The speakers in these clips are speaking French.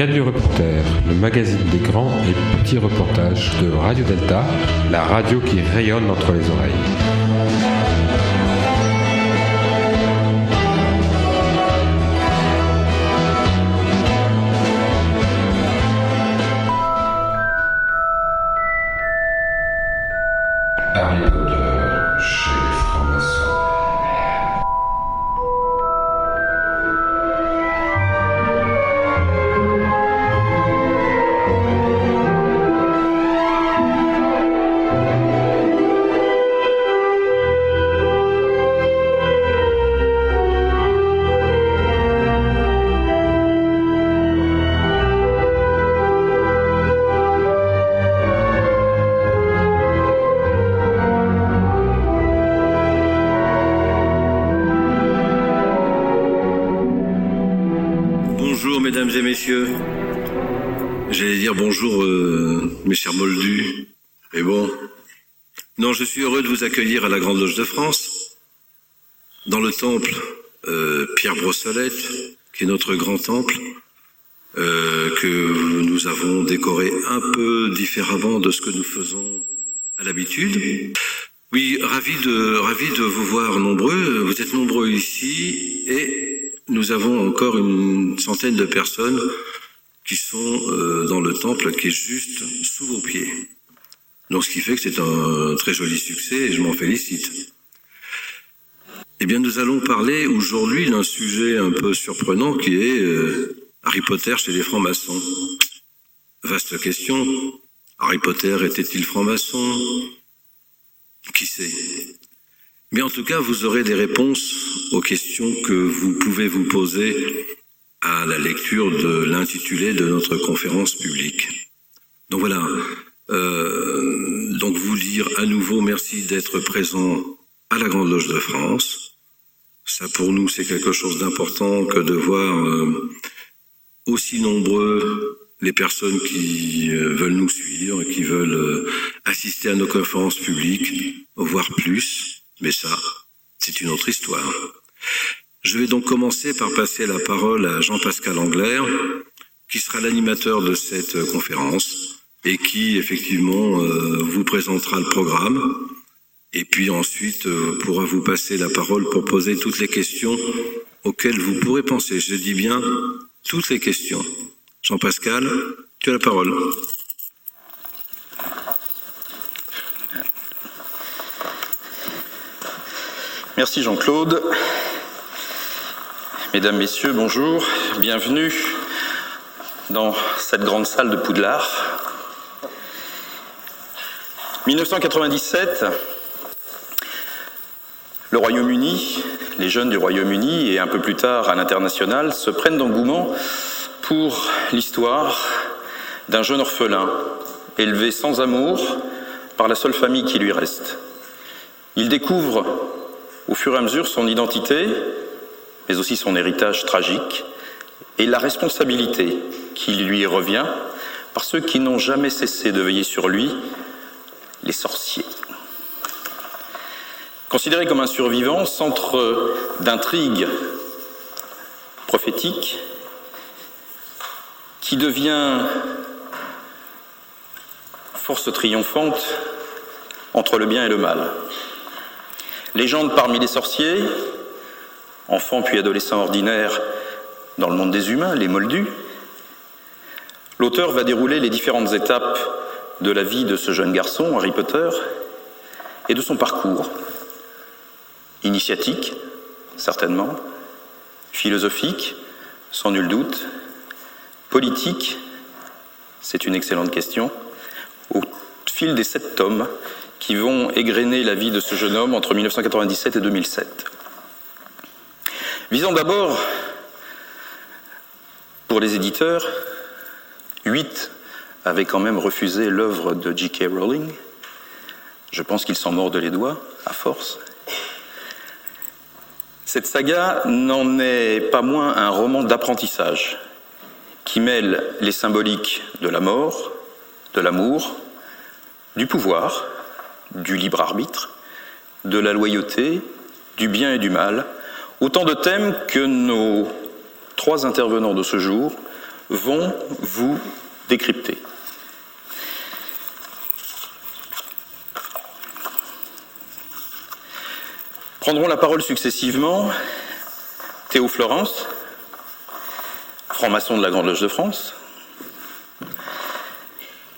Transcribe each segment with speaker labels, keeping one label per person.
Speaker 1: Gadu Reporter, le magazine des grands et petits reportages de Radio Delta, la radio qui rayonne entre les oreilles.
Speaker 2: Personnes qui sont euh, dans le temple qui est juste sous vos pieds. Donc ce qui fait que c'est un très joli succès et je m'en félicite. Eh bien, nous allons parler aujourd'hui d'un sujet un peu surprenant qui est euh, Harry Potter chez les francs-maçons. Vaste question. Harry Potter était-il franc-maçon? Qui sait? Mais en tout cas, vous aurez des réponses aux questions que vous pouvez vous poser à la lecture de l'intitulé de notre conférence publique. Donc voilà. Euh, donc vous dire à nouveau merci d'être présent à la Grande Loge de France. Ça pour nous c'est quelque chose d'important que de voir euh, aussi nombreux les personnes qui euh, veulent nous suivre, qui veulent assister à nos conférences publiques, voire plus. Mais ça, c'est une autre histoire. Je vais donc commencer par passer la parole à Jean-Pascal Anglaire, qui sera l'animateur de cette conférence et qui effectivement euh, vous présentera le programme et puis ensuite euh, pourra vous passer la parole pour poser toutes les questions auxquelles vous pourrez penser. Je dis bien toutes les questions. Jean-Pascal, tu as la parole.
Speaker 3: Merci Jean-Claude. Mesdames, Messieurs, bonjour. Bienvenue dans cette grande salle de Poudlard. 1997, le Royaume-Uni, les jeunes du Royaume-Uni et un peu plus tard à l'international se prennent d'engouement pour l'histoire d'un jeune orphelin élevé sans amour par la seule famille qui lui reste. Il découvre au fur et à mesure son identité, mais aussi son héritage tragique et la responsabilité qui lui revient par ceux qui n'ont jamais cessé de veiller sur lui, les sorciers. Considéré comme un survivant, centre d'intrigue prophétique, qui devient force triomphante entre le bien et le mal. Légende parmi les sorciers, enfants puis adolescents ordinaires dans le monde des humains, les moldus. L'auteur va dérouler les différentes étapes de la vie de ce jeune garçon, Harry Potter, et de son parcours. Initiatique, certainement, philosophique, sans nul doute, politique, c'est une excellente question, au fil des sept tomes qui vont égrener la vie de ce jeune homme entre 1997 et 2007. Visons d'abord, pour les éditeurs, huit avaient quand même refusé l'œuvre de J.K. Rowling. Je pense qu'ils s'en mordent les doigts, à force. Cette saga n'en est pas moins un roman d'apprentissage qui mêle les symboliques de la mort, de l'amour, du pouvoir, du libre arbitre, de la loyauté, du bien et du mal, autant de thèmes que nos trois intervenants de ce jour vont vous décrypter. Prendront la parole successivement Théo Florence, franc-maçon de la Grande Loge de France,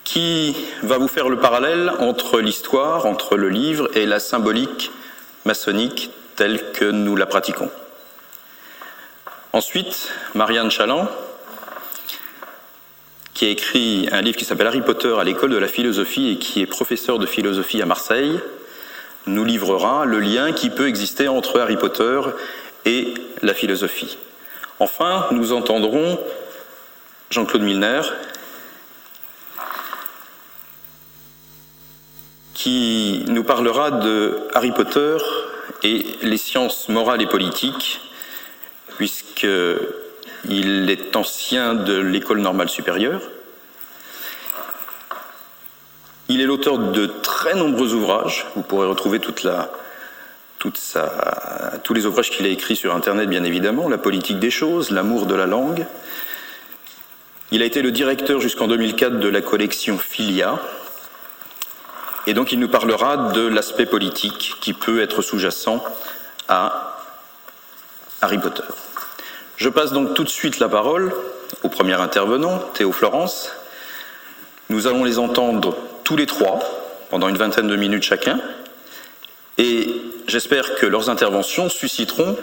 Speaker 3: qui va vous faire le parallèle entre l'histoire, entre le livre et la symbolique maçonnique telle que nous la pratiquons. Ensuite, Marianne Chaland, qui a écrit un livre qui s'appelle Harry Potter à l'école de la philosophie et qui est professeur de philosophie à Marseille, nous livrera le lien qui peut exister entre Harry Potter et la philosophie. Enfin, nous entendrons Jean-Claude Milner, qui nous parlera de Harry Potter et les sciences morales et politiques, puisqu'il est ancien de l'école normale supérieure. Il est l'auteur de très nombreux ouvrages. Vous pourrez retrouver tous les ouvrages qu'il a écrits sur Internet, bien évidemment. La politique des choses, l'amour de la langue. Il a été le directeur jusqu'en 2004 de la collection Filia, et donc il nous parlera de l'aspect politique qui peut être sous-jacent à Harry Potter. Je passe donc tout de suite la parole au premier intervenant, Théo Florence. Nous allons les entendre tous les trois pendant une vingtaine de minutes chacun. Et j'espère que leurs interventions susciteront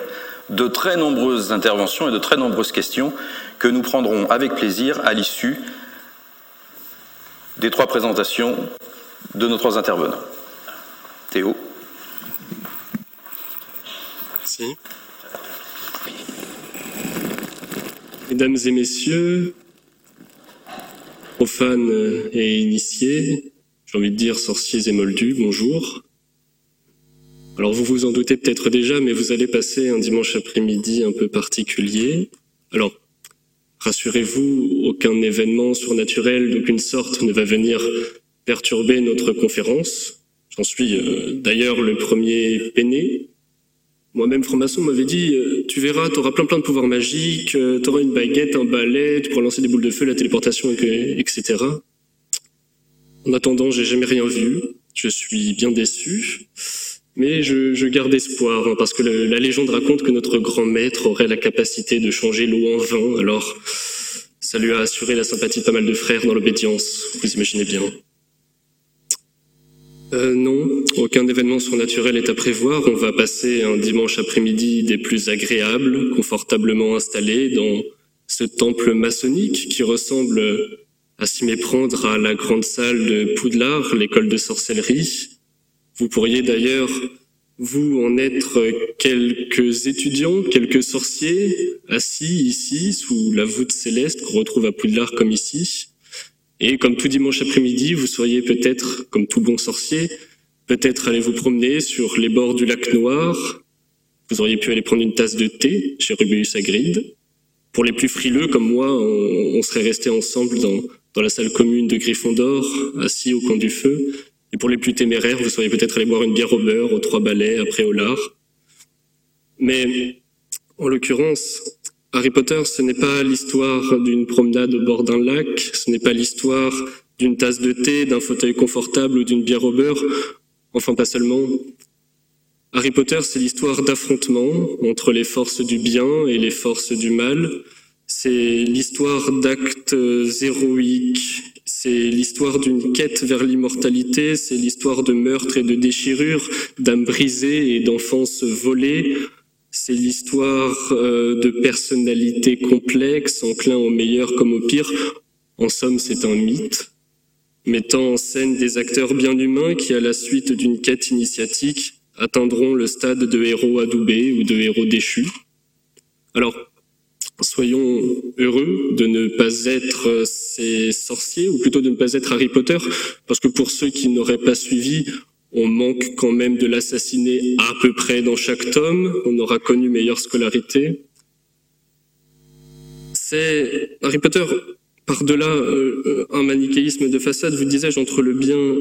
Speaker 3: de très nombreuses interventions et de très nombreuses questions que nous prendrons avec plaisir à l'issue des trois présentations de nos trois intervenants. Théo.
Speaker 4: Merci. Mesdames et messieurs, profanes et initiés, j'ai envie de dire sorciers et moldus, bonjour. Alors vous vous en doutez peut-être déjà, mais vous allez passer un dimanche après-midi un peu particulier. Alors, rassurez-vous, aucun événement surnaturel d'aucune sorte ne va venir perturber notre conférence. J'en suis euh, d'ailleurs le premier peiné. Moi-même, franc-maçon m'avait dit, euh, tu verras, tu auras plein plein de pouvoirs magiques, euh, tu auras une baguette, un balai, tu pourras lancer des boules de feu, la téléportation, etc. En attendant, j'ai jamais rien vu. Je suis bien déçu. Mais je, je garde espoir, hein, parce que la légende raconte que notre grand maître aurait la capacité de changer l'eau en vin, alors ça lui a assuré la sympathie de pas mal de frères dans l'obédience, vous imaginez bien. Euh, non, aucun événement surnaturel est à prévoir. On va passer un dimanche après-midi des plus agréables, confortablement installés dans ce temple maçonnique qui ressemble à s'y méprendre à la grande salle de Poudlard, l'école de sorcellerie. Vous pourriez d'ailleurs, vous, en être quelques étudiants, quelques sorciers, assis ici, sous la voûte céleste qu'on retrouve à Poudlard comme ici. Et comme tout dimanche après-midi, vous seriez peut-être, comme tout bon sorcier, peut-être aller vous promener sur les bords du lac Noir. Vous auriez pu aller prendre une tasse de thé chez Rubius Agride. Pour les plus frileux comme moi, on, serait resté ensemble dans, dans la salle commune de Gryffondor, assis au coin du feu. Et pour les plus téméraires, vous seriez peut-être allé boire une bière au beurre, aux trois balais, après au lard. Mais, en l'occurrence, Harry Potter, ce n'est pas l'histoire d'une promenade au bord d'un lac, ce n'est pas l'histoire d'une tasse de thé, d'un fauteuil confortable ou d'une bière au beurre, enfin pas seulement. Harry Potter, c'est l'histoire d'affrontements entre les forces du bien et les forces du mal. C'est l'histoire d'actes héroïques, c'est l'histoire d'une quête vers l'immortalité, c'est l'histoire de meurtres et de déchirures, d'âmes brisées et d'enfance volées, c'est l'histoire euh, de personnalités complexes, enclins au meilleur comme au pire. En somme, c'est un mythe, mettant en scène des acteurs bien humains qui, à la suite d'une quête initiatique, atteindront le stade de héros adoubés ou de héros déchus. Alors, soyons heureux de ne pas être ces sorciers, ou plutôt de ne pas être Harry Potter, parce que pour ceux qui n'auraient pas suivi, on manque quand même de l'assassiner à peu près dans chaque tome. On aura connu meilleure scolarité. C'est Harry Potter par-delà euh, un manichéisme de façade, vous disais-je, entre le bien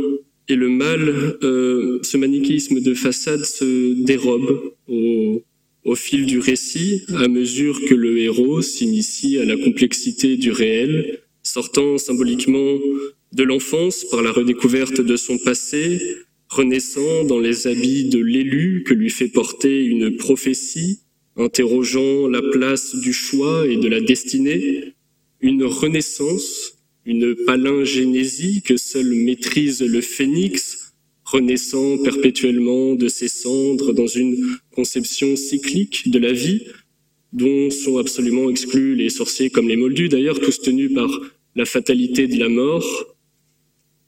Speaker 4: et le mal. Euh, ce manichéisme de façade se dérobe au, au fil du récit, à mesure que le héros s'initie à la complexité du réel, sortant symboliquement de l'enfance par la redécouverte de son passé, renaissant dans les habits de l'élu que lui fait porter une prophétie, interrogeant la place du choix et de la destinée, une renaissance, une palingénésie que seul maîtrise le phénix, renaissant perpétuellement de ses cendres dans une conception cyclique de la vie, dont sont absolument exclus les sorciers comme les moldus, d'ailleurs tous tenus par la fatalité de la mort,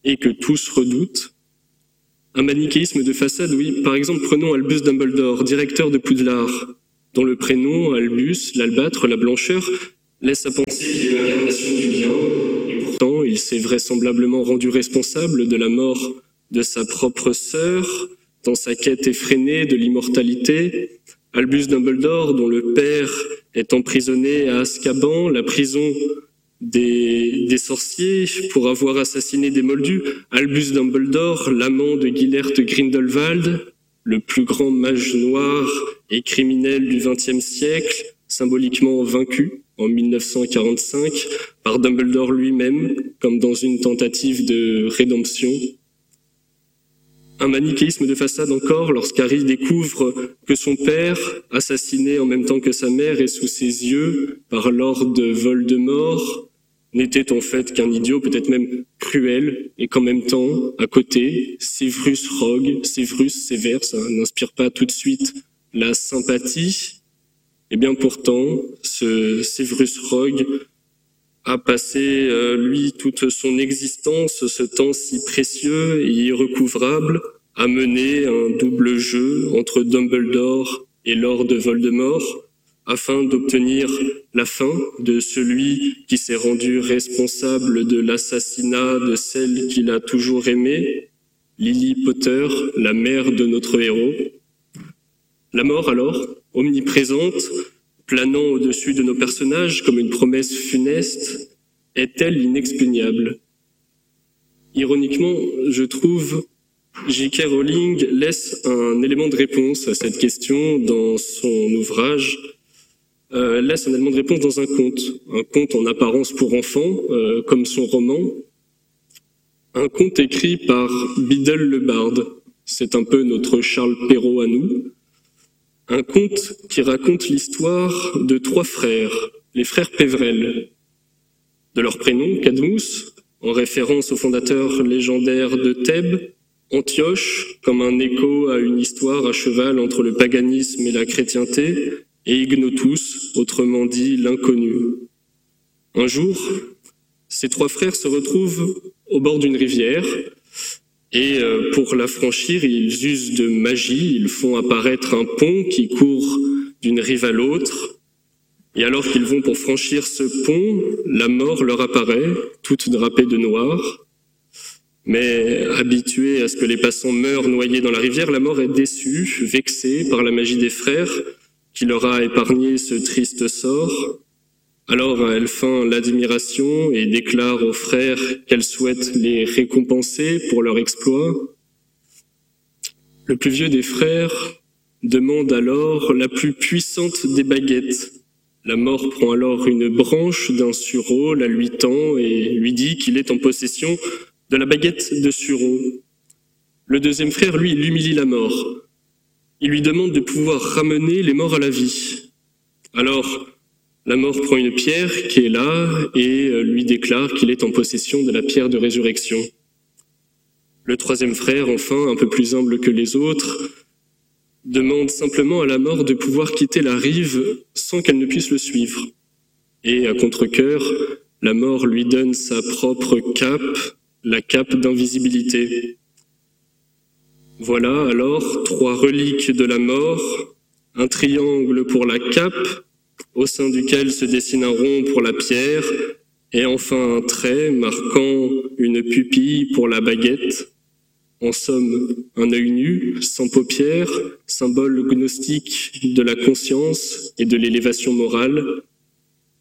Speaker 4: et que tous redoutent. Un manichéisme de façade, oui. Par exemple, prenons Albus Dumbledore, directeur de Poudlard, dont le prénom, Albus, l'albâtre, la blancheur, laisse à penser qu'il est l'incarnation du bien, et pourtant il s'est vraisemblablement rendu responsable de la mort de sa propre sœur, dans sa quête effrénée de l'immortalité. Albus Dumbledore, dont le père est emprisonné à Azkaban, la prison des, sorciers pour avoir assassiné des moldus, Albus Dumbledore, l'amant de Gilert Grindelwald, le plus grand mage noir et criminel du XXe siècle, symboliquement vaincu en 1945 par Dumbledore lui-même, comme dans une tentative de rédemption. Un manichéisme de façade encore lorsqu'Harry découvre que son père, assassiné en même temps que sa mère, est sous ses yeux par Lord Voldemort, n'était en fait qu'un idiot, peut-être même cruel, et qu'en même temps, à côté, Severus Rogue, Severus sévère, ça n'inspire pas tout de suite la sympathie. Et eh bien pourtant, ce Severus Rogue a passé, euh, lui, toute son existence, ce temps si précieux et irrecouvrable, à mener un double jeu entre Dumbledore et Lord Voldemort, afin d'obtenir la fin de celui qui s'est rendu responsable de l'assassinat de celle qu'il a toujours aimée, Lily Potter, la mère de notre héros. La mort alors, omniprésente, planant au-dessus de nos personnages comme une promesse funeste, est-elle inexpugnable? Ironiquement, je trouve, J.K. Rowling laisse un élément de réponse à cette question dans son ouvrage euh, laisse un élément de réponse dans un conte, un conte en apparence pour enfants, euh, comme son roman, un conte écrit par Biddle le Barde, c'est un peu notre Charles Perrault à nous, un conte qui raconte l'histoire de trois frères, les frères Pévrel, de leur prénom, Cadmus, en référence au fondateur légendaire de Thèbes, Antioche, comme un écho à une histoire à cheval entre le paganisme et la chrétienté, et Ignotus, autrement dit l'inconnu. Un jour, ces trois frères se retrouvent au bord d'une rivière et euh, pour la franchir, ils usent de magie, ils font apparaître un pont qui court d'une rive à l'autre. Et alors qu'ils vont pour franchir ce pont, la mort leur apparaît, toute drapée de noir. Mais habituée à ce que les passants meurent noyés dans la rivière, la mort est déçue, vexée par la magie des frères, qui leur a épargné ce triste sort. Alors elle feint l'admiration et déclare aux frères qu'elle souhaite les récompenser pour leur exploit. Le plus vieux des frères demande alors la plus puissante des baguettes. La mort prend alors une branche d'un sureau, la lui tend et lui dit qu'il est en possession de la baguette de sureau. Le deuxième frère, lui, l'humilie la mort. Il lui demande de pouvoir ramener les morts à la vie. Alors, la mort prend une pierre qui est là et euh, lui déclare qu'il est en possession de la pierre de résurrection. Le troisième frère, enfin, un peu plus humble que les autres, demande simplement à la mort de pouvoir quitter la rive sans qu'elle ne puisse le suivre. Et à contre-coeur, la mort lui donne sa propre cape, la cape d'invisibilité. Voilà alors trois reliques de la mort, un triangle pour la cape, au sein duquel se dessine un rond pour la pierre, et enfin un trait marquant une pupille pour la baguette. En somme, un œil nu, sans paupières, symbole gnostique de la conscience et de l'élévation morale.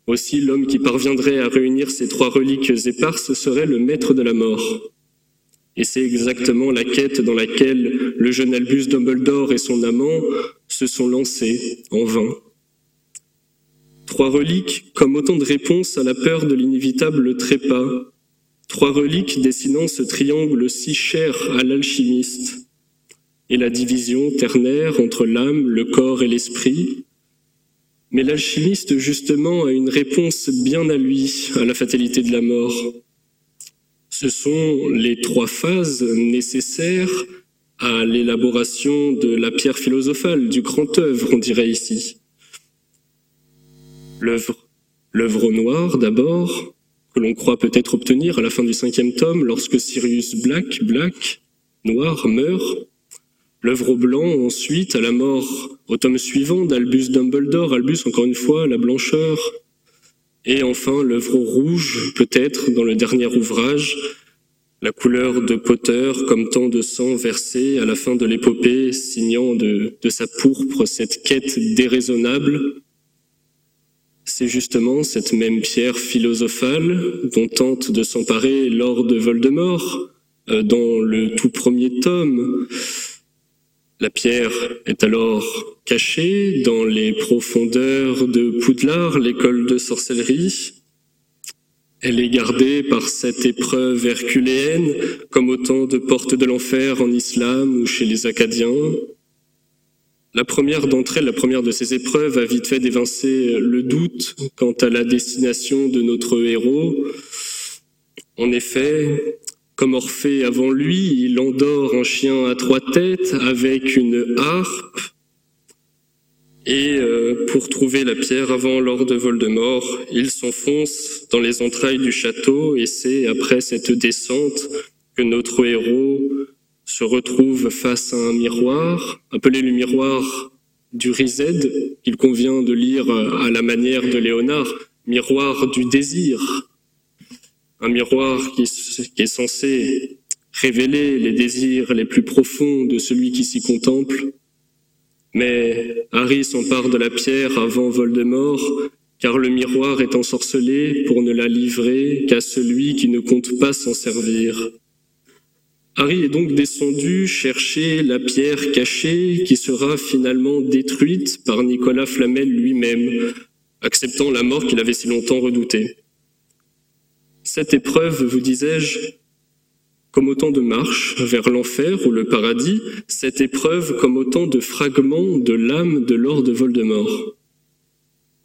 Speaker 4: Aussi, l'homme qui parviendrait à réunir ces trois reliques éparses serait le maître de la mort. Et c'est exactement la quête dans laquelle le jeune Albus Dumbledore et son amant se sont lancés en vain. Trois reliques comme autant de réponses à la peur de l'inévitable trépas. Trois reliques dessinant ce triangle si cher à l'alchimiste. Et la division ternaire entre l'âme, le corps et l'esprit. Mais l'alchimiste, justement, a une réponse bien à lui à la fatalité de la mort. Ce sont les trois phases nécessaires à l'élaboration de la pierre philosophale, du grand œuvre, on dirait ici. L'œuvre, l'œuvre au d'abord, que l'on croit peut-être obtenir à la fin du cinquième tome lorsque Sirius Black, Black, noir, meurt. L'œuvre au blanc ensuite, à la mort au tome suivant d'Albus Dumbledore, Albus encore une fois, la blancheur. Et enfin l'œuvre rouge, peut-être dans le dernier ouvrage, la couleur de Potter comme tant de sang versé à la fin de l'épopée, signant de, de sa pourpre cette quête déraisonnable. C'est justement cette même pierre philosophale dont tente de s'emparer Lord Voldemort euh, dans le tout premier tome. La pierre est alors cachée dans les profondeurs de Poudlard, l'école de sorcellerie, elle est gardée par cette épreuve herculéenne comme autant de portes de l'enfer en islam ou chez les Acadiens. La première d'entre elles, la première de ces épreuves, a vite fait d'évincer le doute quant à la destination de notre héros. En effet, comme Orphée avant lui, il endort un chien à trois têtes avec une harpe et euh, pour trouver la pierre avant Lord de Voldemort, il s'enfonce dans les entrailles du château et c'est après cette descente que notre héros se retrouve face à un miroir, appelé le miroir du Rized, qu'il convient de lire à la manière de Léonard, miroir du désir. Un miroir qui, est censé révéler les désirs les plus profonds de celui qui s'y contemple mais Harry s'empare de la pierre avant Voldemort, car le miroir est ensorcelé pour ne la livrer qu'à celui qui ne compte pas s'en servir. Harry est donc descendu chercher la pierre cachée qui sera finalement détruite par Nicolas Flamel lui-même, acceptant la mort qu'il avait si longtemps redoutée. Cette épreuve, vous disais-je, comme autant de marches vers l'enfer ou le paradis, cette épreuve comme autant de fragments de l'âme de Lord Voldemort.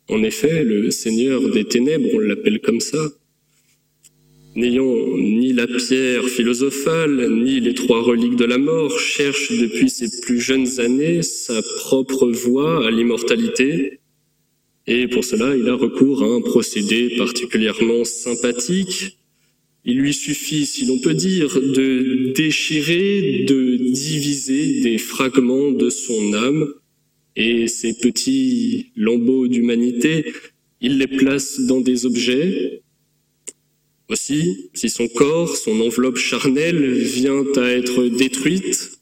Speaker 4: En effet, le Seigneur des Ténèbres, on l'appelle comme ça, n'ayant ni la pierre philosophale, ni les trois reliques de la mort, cherche depuis ses plus jeunes années sa propre voie à l'immortalité, et pour cela il a recours à un procédé particulièrement sympathique, il lui suffit, si l'on peut dire, de déchirer, de diviser des fragments de son âme, et ces petits lambeaux d'humanité, il les place dans des objets. Aussi, si son corps, son enveloppe charnelle vient à être détruite,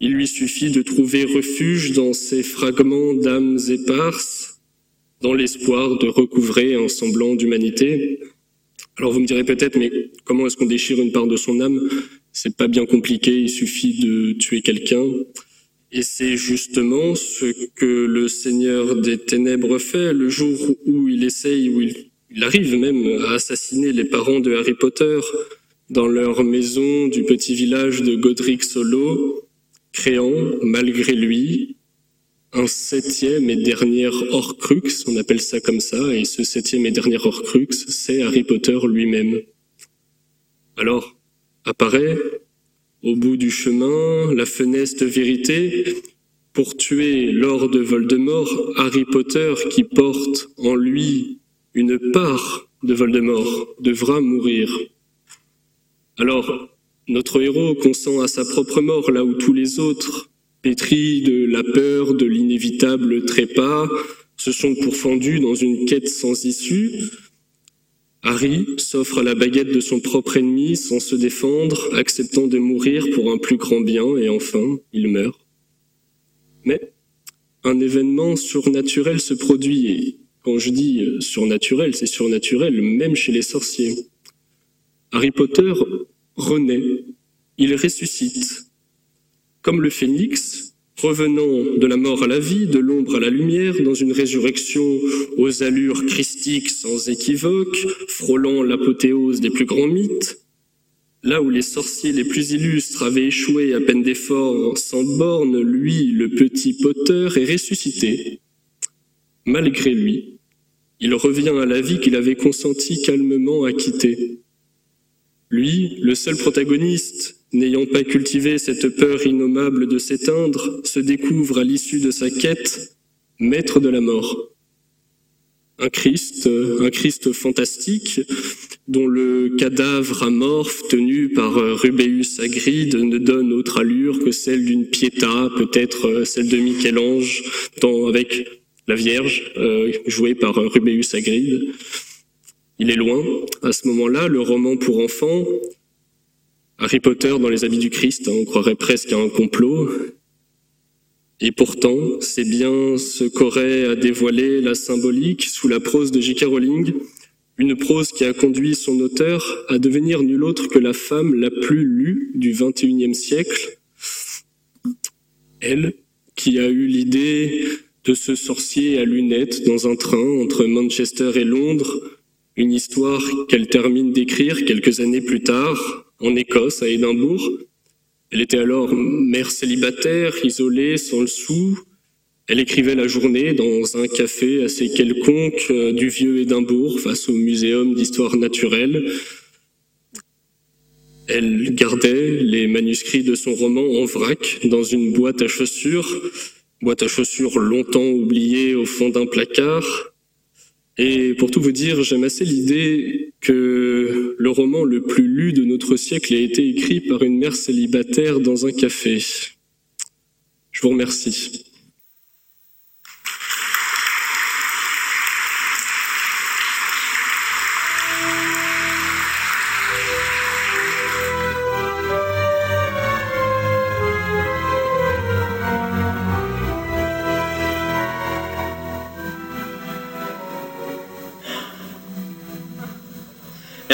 Speaker 4: il lui suffit de trouver refuge dans ces fragments d'âmes éparses, dans l'espoir de recouvrer un semblant d'humanité. Alors vous me direz peut-être, mais comment est-ce qu'on déchire une part de son âme? C'est pas bien compliqué, il suffit de tuer quelqu'un. Et c'est justement ce que le Seigneur des Ténèbres fait le jour où il essaye, où il, arrive même à assassiner les parents de Harry Potter dans leur maison du petit village de Godric Solo, créant, malgré lui, un septième et dernier Horcrux, on appelle ça comme ça, et ce septième et dernier Horcrux, c'est Harry Potter lui-même. Alors, apparaît, au bout du chemin, la funeste vérité, pour tuer Lord Voldemort, Harry Potter, qui porte en lui une part de Voldemort, devra mourir. Alors, notre héros consent à sa propre mort là où tous les autres pétris de la peur de l'inévitable trépas, se sont pourfendus dans une quête sans issue. Harry s'offre à la baguette de son propre ennemi sans se défendre, acceptant de mourir pour un plus grand bien, et enfin, il meurt. Mais un événement surnaturel se produit, et quand je dis surnaturel, c'est surnaturel même chez les sorciers. Harry Potter renaît, il ressuscite, comme le phénix, revenant de la mort à la vie, de l'ombre à la lumière, dans une résurrection aux allures christiques sans équivoque, frôlant l'apothéose des plus grands mythes, Là où les sorciers les plus illustres avaient échoué à peine d'efforts sans borne, lui, le petit Potter, est ressuscité. Malgré lui, il revient à la vie qu'il avait consenti calmement à quitter. Lui, le seul protagoniste, n'ayant pas cultivé cette peur innommable de s'éteindre, se découvre à l'issue de sa quête maître de la mort. Un Christ, un Christ fantastique, dont le cadavre amorphe tenu par Rubéus Agride ne donne autre allure que celle d'une Pietà, peut-être celle de Michel-Ange, avec la Vierge, euh, jouée par Rubéus Agride. Il est loin. À ce moment-là, le roman pour enfants, Harry Potter dans les habits du Christ, hein, on croirait presque à un complot. Et pourtant, c'est bien ce qu'aurait à dévoiler la symbolique sous la prose de J.K. Rowling, une prose qui a conduit son auteur à devenir nul autre que la femme la plus lue du XXIe siècle. Elle, qui a eu l'idée de ce sorcier à lunettes dans un train entre Manchester et Londres, une histoire qu'elle termine d'écrire quelques années plus tard, en Écosse, à Édimbourg. Elle était alors mère célibataire, isolée, sans le sou. Elle écrivait la journée dans un café assez quelconque euh, du vieux Édimbourg face au muséum d'histoire naturelle. Elle gardait les manuscrits de son roman en vrac dans une boîte à chaussures, boîte à chaussures longtemps oubliée au fond d'un placard. Et pour tout vous dire, j'aime assez l'idée que le roman le plus lu de notre siècle a été écrit par une mère célibataire dans un café. Je vous remercie.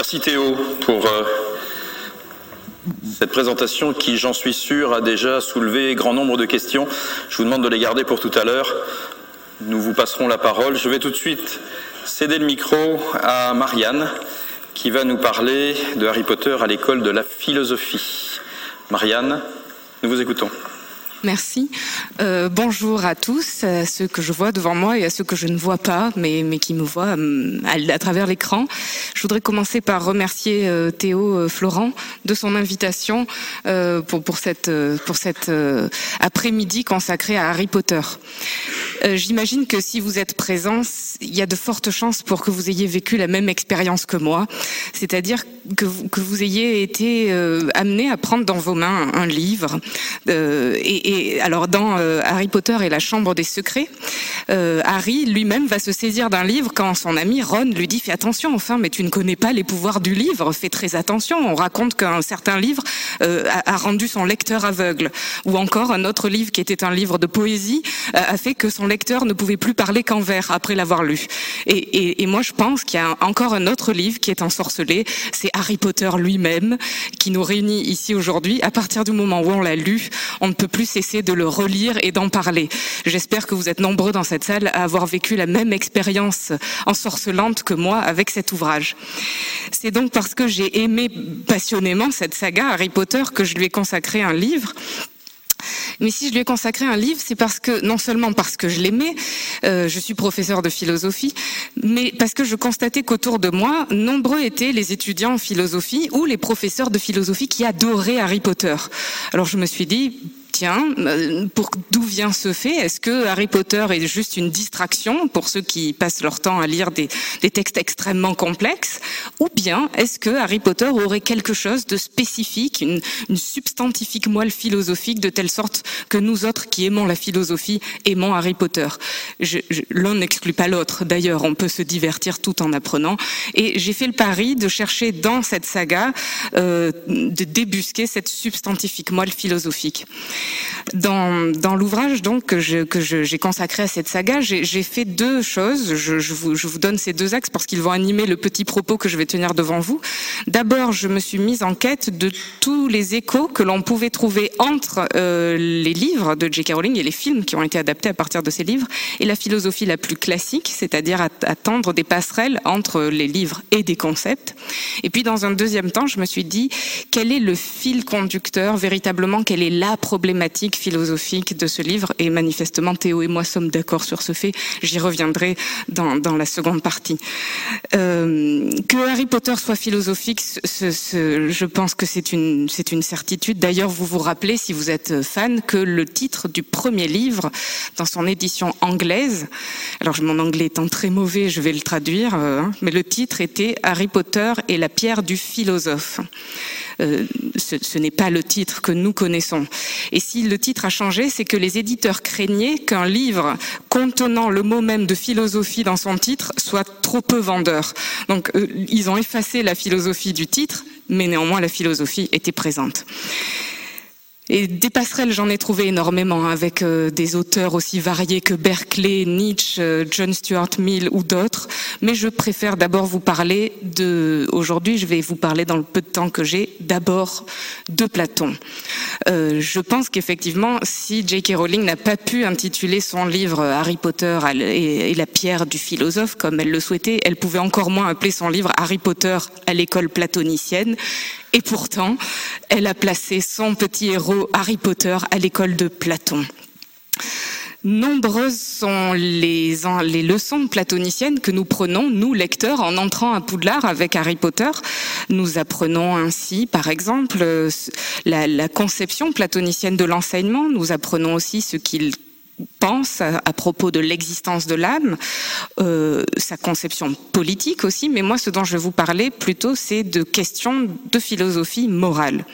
Speaker 3: Merci Théo pour euh, cette présentation qui, j'en suis sûr, a déjà soulevé grand nombre de questions. Je vous demande de les garder pour tout à l'heure. Nous vous passerons la parole. Je vais tout de suite céder le micro à Marianne qui va nous parler de Harry Potter à l'école de la philosophie. Marianne, nous vous écoutons.
Speaker 5: Merci. Euh, bonjour à tous, à ceux que je vois devant moi et à ceux que je ne vois pas, mais, qui me voient euh, à, travers l'écran. Je voudrais commencer par remercier euh, Théo euh, Florent de son invitation pour, pour cette, après-midi consacrée à Harry Potter. J'imagine que si vous êtes présents, il y a de fortes chances pour que vous ayez vécu la même expérience que moi, c'est-à-dire que vous, ayez été amené à prendre dans vos mains un livre et et alors dans euh, Harry Potter et la Chambre des secrets, euh, Harry lui-même va se saisir d'un livre quand son ami Ron lui dit fais attention enfin mais tu ne connais pas les pouvoirs du livre, fais très attention. On raconte qu'un certain livre euh, a, rendu son lecteur aveugle ou encore un autre livre qui était un livre de poésie a fait que son lecteur ne pouvait plus parler qu'en vers après l'avoir lu. Et, et, moi je pense qu'il y a encore un autre livre qui est ensorcelé, c'est Harry Potter lui-même qui nous réunit ici aujourd'hui. À partir du moment où on l'a lu, on ne peut plus de le relire et d'en parler. J'espère que vous êtes nombreux dans cette salle à avoir vécu la même expérience ensorcelante que moi avec cet ouvrage. C'est donc parce que j'ai aimé passionnément cette saga Harry Potter que je lui ai consacré un livre mais si je lui ai consacré un livre, c'est parce que non seulement parce que je l'aimais, euh, je suis professeur de philosophie, mais parce que je constatais qu'autour de moi, nombreux étaient les étudiants en philosophie ou les professeurs de philosophie qui adoraient Harry Potter. Alors je me suis dit, tiens, euh, pour d'où vient ce fait? Est-ce que Harry Potter est juste une distraction pour ceux qui passent leur temps à lire des, des textes extrêmement complexes? Ou bien est-ce que Harry Potter aurait quelque chose de spécifique, une, une substantifique moelle philosophique, de telle sorte que nous autres qui aimons la philosophie aimons Harry Potter? L'un n'exclut pas l'autre. D'ailleurs, on peut se divertir tout en apprenant. Et j'ai fait le pari de chercher dans cette saga, euh, de débusquer cette substantifique moelle philosophique. Dans, l'ouvrage donc que j'ai consacré à cette saga, j'ai fait deux choses. Je, je, vous, je vous donne ces deux axes parce qu'ils vont animer le petit propos que je vais tenir devant vous. D'abord, je me suis mise en quête de tous les échos que l'on pouvait trouver entre euh, les livres de J.K. Rowling et les films qui ont été adaptés à partir de ces livres et la philosophie la plus classique, c'est-à-dire attendre des passerelles entre les livres et des concepts. Et puis, dans un deuxième temps, je me suis dit quel est le fil conducteur véritablement, quelle est la problématique philosophique de ce livre et manifestement Théo et moi sommes d'accord sur ce fait. J'y reviendrai dans, dans, la seconde partie. Euh, que Harry Potter soit philosophique, je pense que c'est une, c'est une certitude. D'ailleurs, vous vous rappelez, si vous êtes fan, que le titre du premier livre, dans son édition anglaise, alors mon anglais étant très mauvais, je vais le traduire, euh, hein, mais le titre était Harry Potter et la pierre du philosophe. Euh, ce, ce n'est pas le titre que nous connaissons. Et si le titre a changé, c'est que les éditeurs craignaient qu'un livre contenant le mot même de philosophie dans son titre soit trop peu vendeur. Donc euh, ils ont effacé la philosophie du titre, mais néanmoins la philosophie était présente. Et des passerelles, j'en ai trouvé énormément avec euh, des auteurs aussi variés que Berkeley, Nietzsche, euh, John Stuart Mill ou d'autres. Mais je préfère d'abord vous parler de. Aujourd'hui, je vais vous parler dans le peu de temps que j'ai d'abord de Platon. Euh, je pense qu'effectivement, si J.K. Rowling n'a pas pu intituler son livre Harry Potter et la pierre du philosophe comme elle le souhaitait, elle pouvait encore moins appeler son livre Harry Potter à l'école platonicienne. Et pourtant, elle a placé son petit héros Harry Potter à l'école de Platon. Nombreuses sont les, leçons platoniciennes que nous prenons, nous lecteurs, en entrant à Poudlard avec Harry Potter. Nous apprenons ainsi, par exemple, la, la conception platonicienne de l'enseignement. Nous apprenons aussi ce qu'il pense à, propos de l'existence de l'âme, euh, sa conception politique aussi, mais moi ce dont je vais vous parler plutôt c'est de questions de philosophie morale.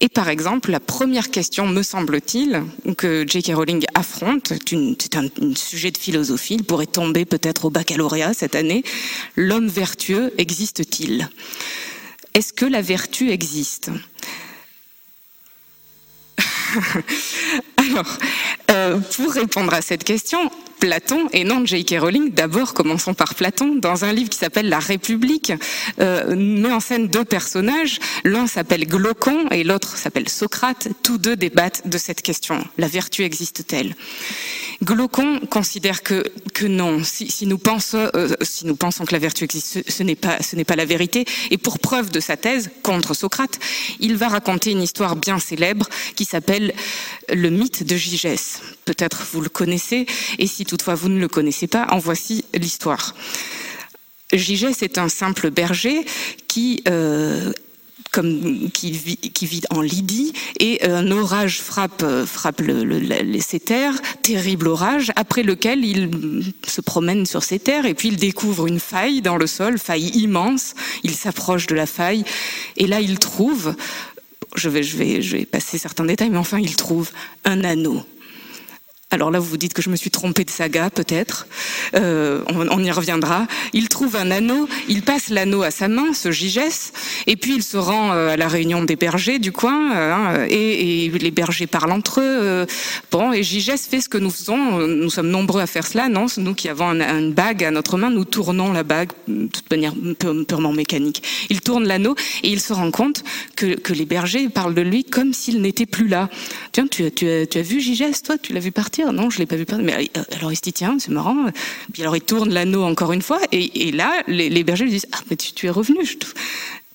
Speaker 5: Et par exemple, la première question, me semble-t-il, que J.K. Rowling affronte, c'est un, un, sujet de philosophie, il pourrait tomber peut-être au baccalauréat cette année, l'homme vertueux existe-t-il? Est-ce que la vertu existe? Alors, euh, pour répondre à cette question, Platon. Et non J.K. Rowling, d'abord commençons par Platon, dans un livre qui s'appelle La République, euh, met en scène deux personnages, l'un s'appelle Glaucon et l'autre s'appelle Socrate, tous deux débattent de cette question, la vertu existe-t-elle? Glaucon considère que, que non, si, si nous pensons, euh, si nous pensons que la vertu existe, ce, n'est pas, pas la vérité, et pour preuve de sa thèse contre Socrate, il va raconter une histoire bien célèbre qui s'appelle le mythe de Gigès. Peut-être vous le connaissez, et si toutefois vous ne le connaissez pas, en voici l'histoire. Gigès est un simple berger qui euh, vit, en Lydie, et un orage frappe, les, ces terres, terrible orage, après lequel il se promène sur ces terres, et puis il découvre une faille dans le sol, faille immense, il s'approche de la faille, et là il trouve, je vais passer certains détails, mais enfin il trouve un anneau alors là, vous vous dites que je me suis trompée de saga, peut-être. Euh, on, y reviendra. Il trouve un anneau, il passe l'anneau à sa main, ce Gigès, et puis il se rend euh, à la réunion des bergers du coin, euh, et, et, les bergers parlent entre eux. Bon, et Gigès fait ce que nous faisons. Nous sommes nombreux à faire cela, non? Nous qui avons un, une bague à notre main, nous tournons la bague de toute manière purement mécanique. Il tourne l'anneau et il se rend compte que, les bergers parlent de lui comme s'il n'était plus là. Tiens, tu as vu Gigès, toi? Tu l'as vu partir? Non, je l'ai pas vu Mais euh, alors il se dit tiens, c'est marrant. Puis alors il tourne l'anneau encore une fois et, là les, bergers lui disent ah mais tu, es revenu.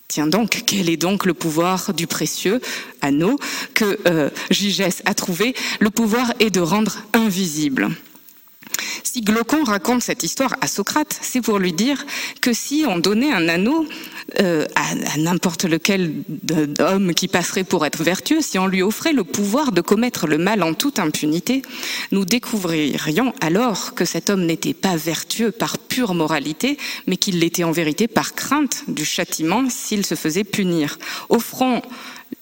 Speaker 5: Tiens donc, quel est donc le pouvoir du précieux anneau que euh, Gigès a trouvé? Le pouvoir est de rendre invisible. Si Glaucon raconte cette histoire à Socrate, c'est pour lui dire que si on donnait un anneau euh, à, n'importe lequel homme qui passerait pour être vertueux, si on lui offrait le pouvoir de commettre le mal en toute impunité, nous découvririons alors que cet homme n'était pas vertueux par pure moralité, mais qu'il l'était en vérité par crainte du châtiment s'il se faisait punir. Offrons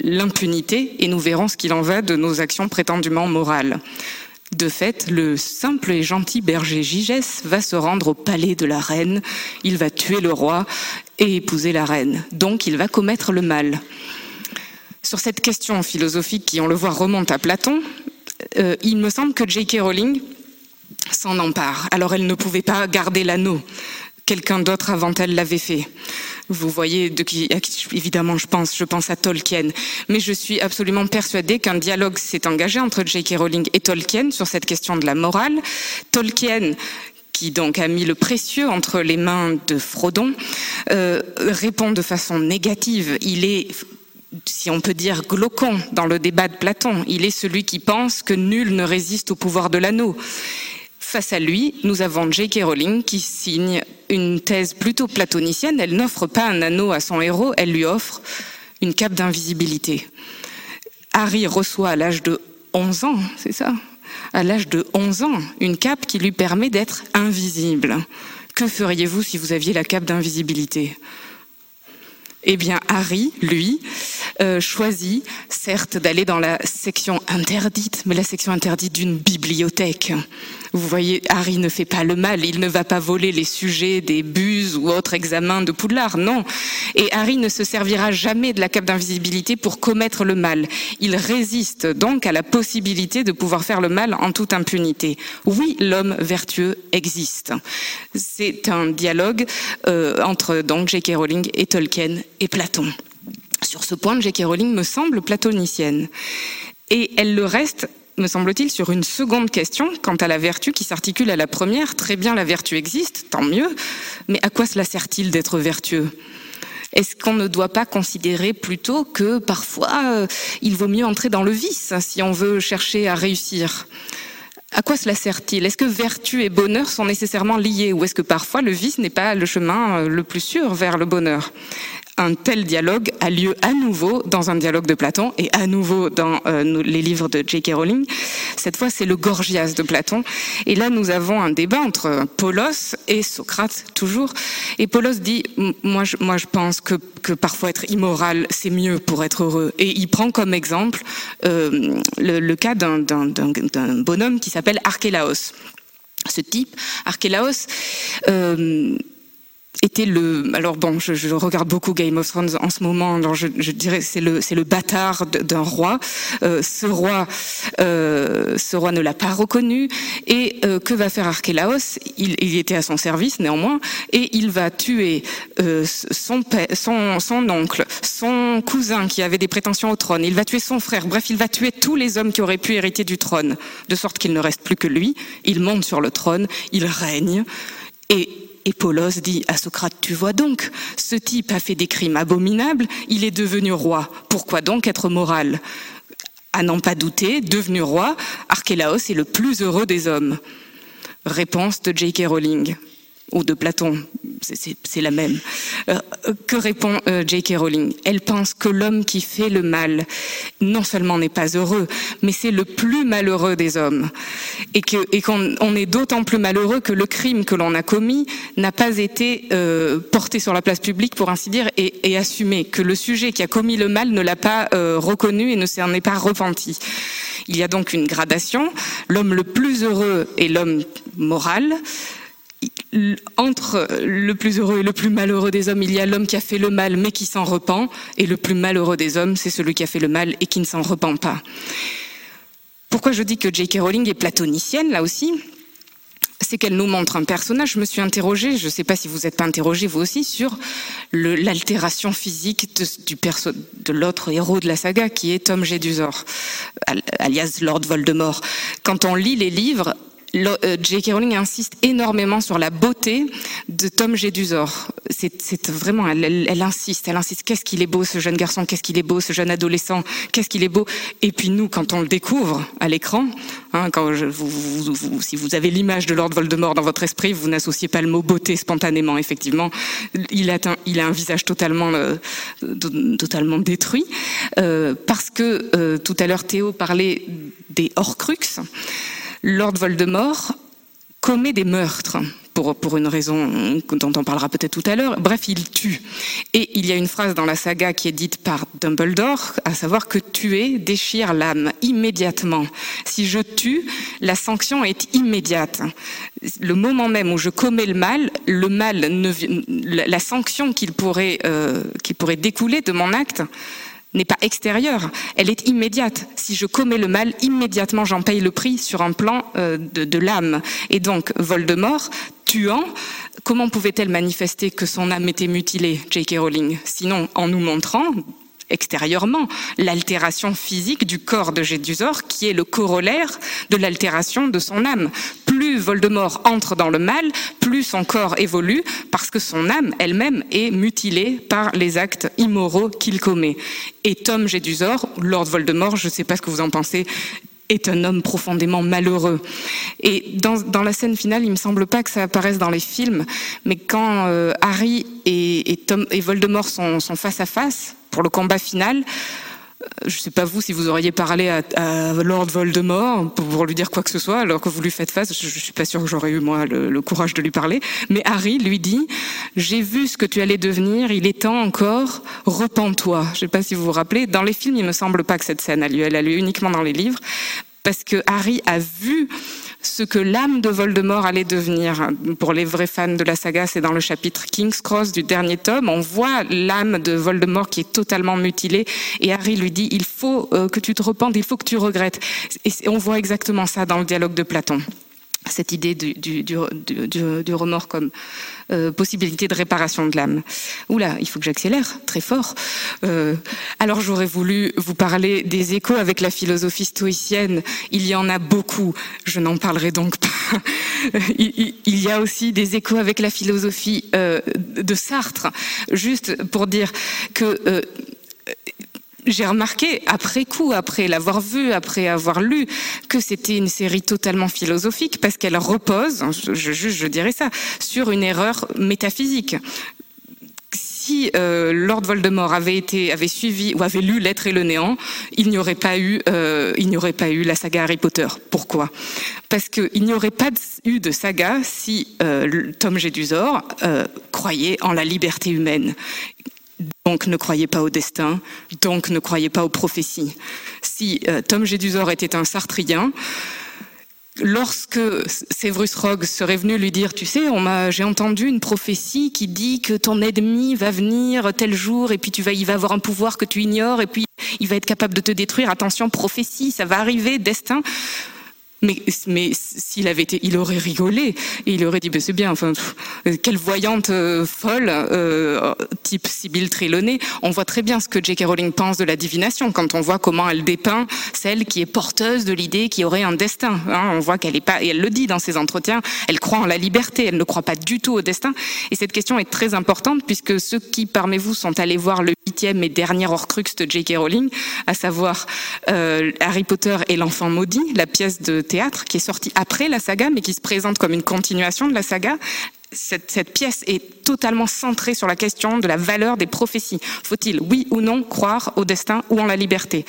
Speaker 5: l'impunité et nous verrons ce qu'il en va de nos actions prétendument morales. De fait, le simple et gentil berger Gigès va se rendre au palais de la reine, il va tuer le roi et épouser la reine, donc il va commettre le mal. Sur cette question philosophique qui, on le voit, remonte à Platon, euh, il me semble que J.K. Rowling s'en empare. Alors elle ne pouvait pas garder l'anneau. Quelqu'un d'autre avant elle l'avait fait. Vous voyez de qui, évidemment, je pense, je pense à Tolkien. Mais je suis absolument persuadée qu'un dialogue s'est engagé entre J.K. Rowling et Tolkien sur cette question de la morale. Tolkien, qui donc a mis le précieux entre les mains de Frodon, euh, répond de façon négative. Il est si on peut dire, glaucon dans le débat de Platon. Il est celui qui pense que nul ne résiste au pouvoir de l'anneau. Face à lui, nous avons J.K. Rowling qui signe une thèse plutôt platonicienne. Elle n'offre pas un anneau à son héros, elle lui offre une cape d'invisibilité. Harry reçoit à l'âge de 11 ans, c'est ça? À l'âge de 11 ans, une cape qui lui permet d'être invisible. Que feriez-vous si vous aviez la cape d'invisibilité? Eh bien, Harry, lui, euh, choisit certes d'aller dans la section interdite, mais la section interdite d'une bibliothèque. Vous voyez, Harry ne fait pas le mal, il ne va pas voler les sujets des buses ou autres examens de Poudlard, non. Et Harry ne se servira jamais de la cape d'invisibilité pour commettre le mal. Il résiste donc à la possibilité de pouvoir faire le mal en toute impunité. Oui, l'homme vertueux existe. C'est un dialogue euh, entre donc J.K. Rowling et Tolkien et Platon. Sur ce point, J.K. Rowling me semble platonicienne. Et elle le reste me semble-t-il, sur une seconde question quant à la vertu qui s'articule à la première. Très bien, la vertu existe, tant mieux, mais à quoi cela sert-il d'être vertueux? Est-ce qu'on ne doit pas considérer plutôt que parfois euh, il vaut mieux entrer dans le vice si on veut chercher à réussir? À quoi cela sert-il? Est-ce que vertu et bonheur sont nécessairement liés ou est-ce que parfois le vice n'est pas le chemin euh, le plus sûr vers le bonheur? Un tel dialogue a lieu à nouveau dans un dialogue de Platon et à nouveau dans euh, les livres de J.K. Rowling. Cette fois, c'est le Gorgias de Platon. Et là, nous avons un débat entre Polos et Socrate, toujours. Et Polos dit, moi je, pense que, parfois être immoral, c'est mieux pour être heureux. Et il prend comme exemple euh, le, le, cas d'un bonhomme qui s'appelle Archélaos. Ce type, Archélaos, euh, était le alors bon je, regarde beaucoup Game of Thrones en ce moment alors je, dirais c'est le c'est le bâtard d'un roi. Euh, ce roi euh, ce roi ne l'a pas reconnu et euh, que va faire Archélaos il, il, était à son service néanmoins et il va tuer son, son son oncle son cousin qui avait des prétentions au trône. Il va tuer son frère. Bref il va tuer tous les hommes qui auraient pu hériter du trône de sorte qu'il ne reste plus que lui. Il monte sur le trône il règne et et Polos dit à Socrate, tu vois donc, ce type a fait des crimes abominables, il est devenu roi. Pourquoi donc être moral? À n'en pas douter, devenu roi, Archélaos est le plus heureux des hommes. Réponse de J.K. Rowling ou de Platon, c'est la même. Euh, que répond euh, J.K. Rowling? Elle pense que l'homme qui fait le mal non seulement n'est pas heureux, mais c'est le plus malheureux des hommes. Et qu'on est d'autant plus malheureux que le crime que l'on a commis n'a pas été euh, porté sur la place publique, pour ainsi dire, et, et, assumé. Que le sujet qui a commis le mal ne l'a pas reconnu et ne s'en est pas repenti. Il y a donc une gradation. L'homme le plus heureux est l'homme moral entre le plus heureux et le plus malheureux des hommes, il y a l'homme qui a fait le mal mais qui s'en repent, et le plus malheureux des hommes, c'est celui qui a fait le mal et qui ne s'en repent pas. Pourquoi je dis que J.K. Rowling est platonicienne, là aussi? C'est qu'elle nous montre un personnage. Je me suis interrogée, je ne sais pas si vous êtes pas interrogé vous aussi, sur l'altération physique de, de l'autre héros de la saga, qui est Tom Jedusor, alias Lord Voldemort. Quand on lit les livres, J.K. Rowling insiste énormément sur la beauté de Tom Jedusor. C'est vraiment, elle, insiste, elle insiste. Qu'est-ce qu'il est beau ce jeune garçon, qu'est-ce qu'il est beau ce jeune adolescent, qu'est-ce qu'il est beau. Et puis nous, quand on le découvre à l'écran, hein, si vous avez l'image de Lord Voldemort dans votre esprit, vous n'associez pas le mot beauté spontanément. Effectivement, il a un, visage totalement, euh, détruit euh, parce que euh, tout à l'heure Théo parlait des Horcruxes. Lord Voldemort commet des meurtres pour, pour une raison dont on parlera peut-être tout à l'heure. Bref, il tue. Et il y a une phrase dans la saga qui est dite par Dumbledore, à savoir que tuer déchire l'âme immédiatement. Si je tue, la sanction est immédiate. Le moment même où je commets le mal, le mal, ne, la sanction pourrait, euh, qui pourrait découler de mon acte n'est pas extérieure, elle est immédiate. Si je commets le mal, immédiatement j'en paye le prix sur un plan euh, de, de l'âme. Et donc, Voldemort, tuant, comment pouvait-elle manifester que son âme était mutilée, J.K. Rowling? Sinon, en nous montrant extérieurement l'altération physique du corps de Gédusor qui est le corollaire de l'altération de son âme. Plus Voldemort entre dans le mal, plus son corps évolue parce que son âme elle-même est mutilée par les actes immoraux qu'il commet. Et Tom Gédusor, Lord Voldemort, je ne sais pas ce que vous en pensez, est un homme profondément malheureux. Et dans, la scène finale, il me semble pas que ça apparaisse dans les films, mais quand euh, Harry et, Tom, et Voldemort sont face à face pour le combat final, je ne sais pas vous si vous auriez parlé à, Lord Voldemort pour lui dire quoi que ce soit alors que vous lui faites face. Je, ne suis pas sûre que j'aurais eu moi le, courage de lui parler. Mais Harry lui dit J'ai vu ce que tu allais devenir. Il est temps encore. Repens-toi. Je ne sais pas si vous vous rappelez. Dans les films, il me semble pas que cette scène a lieu. Elle a lieu uniquement dans les livres parce que Harry a vu ce que l'âme de Voldemort allait devenir. Pour les vrais fans de la saga, c'est dans le chapitre King's Cross du dernier tome. On voit l'âme de Voldemort qui est totalement mutilée et Harry lui dit il faut euh, que tu te repentes, il faut que tu regrettes. Et on voit exactement ça dans le dialogue de Platon cette idée du, remords comme euh, possibilité de réparation de l'âme. Oula, il faut que j'accélère très fort. Euh, alors j'aurais voulu vous parler des échos avec la philosophie stoïcienne. Il y en a beaucoup. Je n'en parlerai donc pas. il, y a aussi des échos avec la philosophie euh, de Sartre. Juste pour dire que j'ai remarqué après coup, après l'avoir vu, après avoir lu, que c'était une série totalement philosophique parce qu'elle repose, je, je, je dirais ça, sur une erreur métaphysique si euh, Lord Voldemort avait suivi ou avait lu L'être et le néant, il n'y aurait pas eu, euh, la saga Harry Potter. Pourquoi? Parce qu'il n'y aurait pas eu de saga si euh, Tom Jedusor croyait en la liberté humaine. Donc ne croyez pas au destin, donc ne croyez pas aux prophéties. Si euh, Tom Jedusor était un sartrien, lorsque Severus Rogue serait venu lui dire, tu sais, j'ai entendu une prophétie qui dit que ton ennemi va venir tel jour et puis tu vas, il va avoir un pouvoir que tu ignores et puis il va être capable de te détruire. Attention, prophétie, ça va arriver, destin. Mais, s'il avait été, il aurait rigolé et il aurait dit ben c'est bien. Enfin, pff, quelle voyante euh, folle, euh, type Sibylle Trelawney. On voit très bien ce que J.K. Rowling pense de la divination quand on voit comment elle dépeint celle qui est porteuse de l'idée qui aurait un destin. Hein, on voit qu'elle est pas et elle le dit dans ses entretiens. Elle croit en la liberté. Elle ne croit pas du tout au destin. Et cette question est très importante puisque ceux qui parmi vous sont allés voir le huitième et dernier Horcrux de J.K. Rowling, à savoir euh, Harry Potter et l'enfant maudit, la pièce de théâtre qui est sorti après la saga, mais qui se présente comme une continuation de la saga. Cette, cette, pièce est totalement centrée sur la question de la valeur des prophéties. Faut-il, oui ou non, croire au destin ou en la liberté?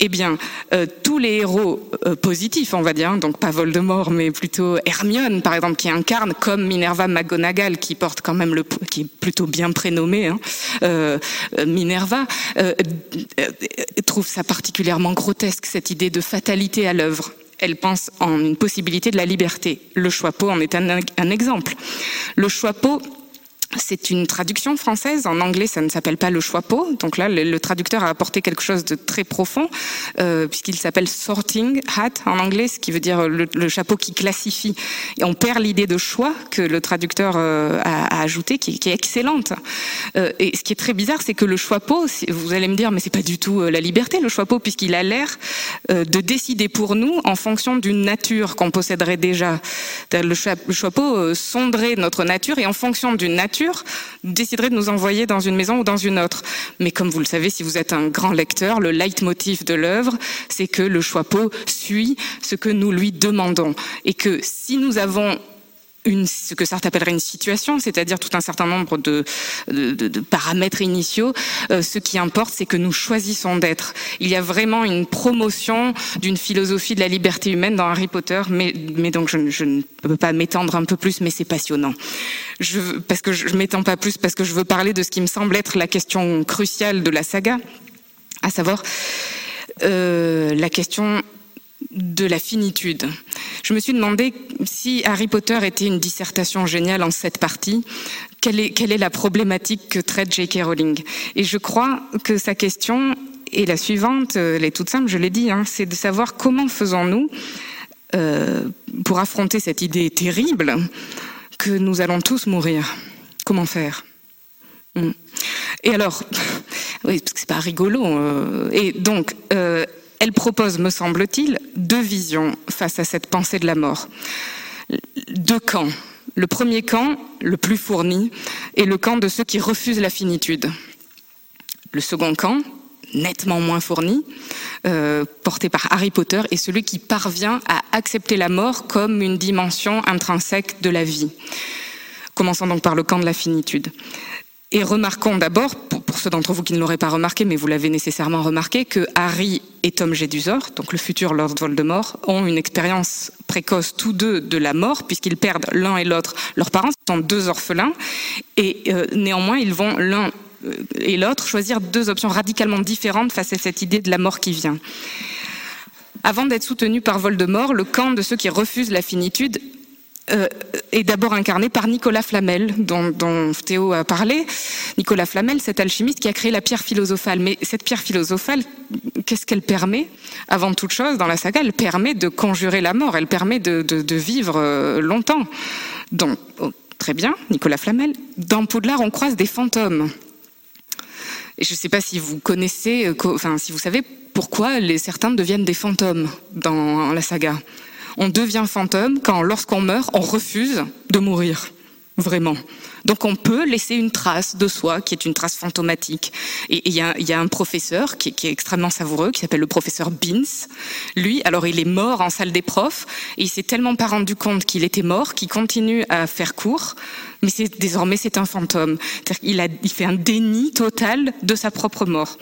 Speaker 5: Eh bien, euh, tous les héros euh, positifs, on va dire, donc pas Voldemort, mais plutôt Hermione, par exemple, qui incarne comme Minerva McGonagall, qui porte quand même le, qui est plutôt bien prénommée, hein, euh, Minerva, euh, trouve ça particulièrement grotesque cette idée de fatalité à l'œuvre elle pense en une possibilité de la liberté. Le Choixpeau en est un, exemple. Le Choixpeau c'est une traduction française. En anglais, ça ne s'appelle pas le choixpeau. Donc là, le, traducteur a apporté quelque chose de très profond, euh, puisqu'il s'appelle sorting hat en anglais, ce qui veut dire le, chapeau qui classifie. Et on perd l'idée de choix que le traducteur euh, a, ajouté, qui, est excellente. Euh, et ce qui est très bizarre, c'est que le choixpeau, vous allez me dire, mais c'est pas du tout la liberté, le choixpeau, puisqu'il a l'air de décider pour nous en fonction d'une nature qu'on posséderait déjà. Le, choixpeau sonderait notre nature et en fonction d'une nature déciderait de nous envoyer dans une maison ou dans une autre. Mais comme vous le savez, si vous êtes un grand lecteur, le leitmotiv de l'œuvre, c'est que le Choixpeau suit ce que nous lui demandons. Et que si nous avons ce que Sartre appellerait une situation, c'est-à-dire tout un certain nombre de, paramètres initiaux. Euh, ce qui importe, c'est que nous choisissons d'être. Il y a vraiment une promotion d'une philosophie de la liberté humaine dans Harry Potter, mais, donc je, je ne peux pas m'étendre un peu plus, mais c'est passionnant. Je, parce que je, je m'étends pas plus, parce que je veux parler de ce qui me semble être la question cruciale de la saga, à savoir euh, la question de la finitude. Je me suis demandé si Harry Potter était une dissertation géniale en quelle est, quelle est la problématique que traite J.K. Rowling Et je crois que sa question est la suivante, elle est toute simple, je l'ai dit, hein, c'est de savoir comment faisons-nous euh, pour affronter cette idée terrible que nous allons tous mourir. Comment faire? Hmm. Et alors, oui, parce que c'est pas rigolo. Euh, et donc, euh, elle propose, me semble-t-il, deux visions face à cette pensée de la mort. Deux camps. Le premier camp, le plus fourni, est le camp de ceux qui refusent la finitude. Le second camp, nettement moins fourni, euh, porté par Harry Potter, est celui qui parvient à accepter la mort comme une dimension intrinsèque de la vie. Commençons donc par le camp de la finitude. Et remarquons d'abord, pour, ceux d'entre vous qui ne l'auraient pas remarqué, mais vous l'avez nécessairement remarqué, que Harry et Tom Jedusor, donc le futur Lord Voldemort, ont une expérience précoce tous deux de la mort, puisqu'ils perdent l'un et l'autre leurs parents, sont deux orphelins, et euh, néanmoins ils vont l'un euh, et l'autre choisir deux options radicalement différentes face à cette idée de la mort qui vient. Avant d'être soutenu par Voldemort, le camp de ceux qui refusent la finitude est d'abord incarné par Nicolas Flamel, dont, Théo a parlé. Nicolas Flamel, cet alchimiste qui a créé la pierre philosophale. Mais cette pierre philosophale, qu'est-ce qu'elle permet? Avant toute chose, dans la saga, elle permet de conjurer la mort, elle permet de, vivre euh, longtemps. Donc, oh, très bien, Nicolas Flamel. Dans Poudlard, on croise des fantômes. Et je ne sais pas si vous connaissez, euh, enfin, si vous savez pourquoi certains deviennent des fantômes dans la saga on devient fantôme quand, lorsqu'on meurt, on refuse de mourir. Vraiment. Donc on peut laisser une trace de soi qui est une trace fantomatique. Et il y, a, un professeur qui, est extrêmement savoureux, qui s'appelle le professeur Beans. Lui, alors il est mort en salle des profs, et il s'est tellement pas rendu compte qu'il était mort qu'il continue à faire cours, mais désormais c'est un fantôme. Il, a, il fait un déni total de sa propre mort.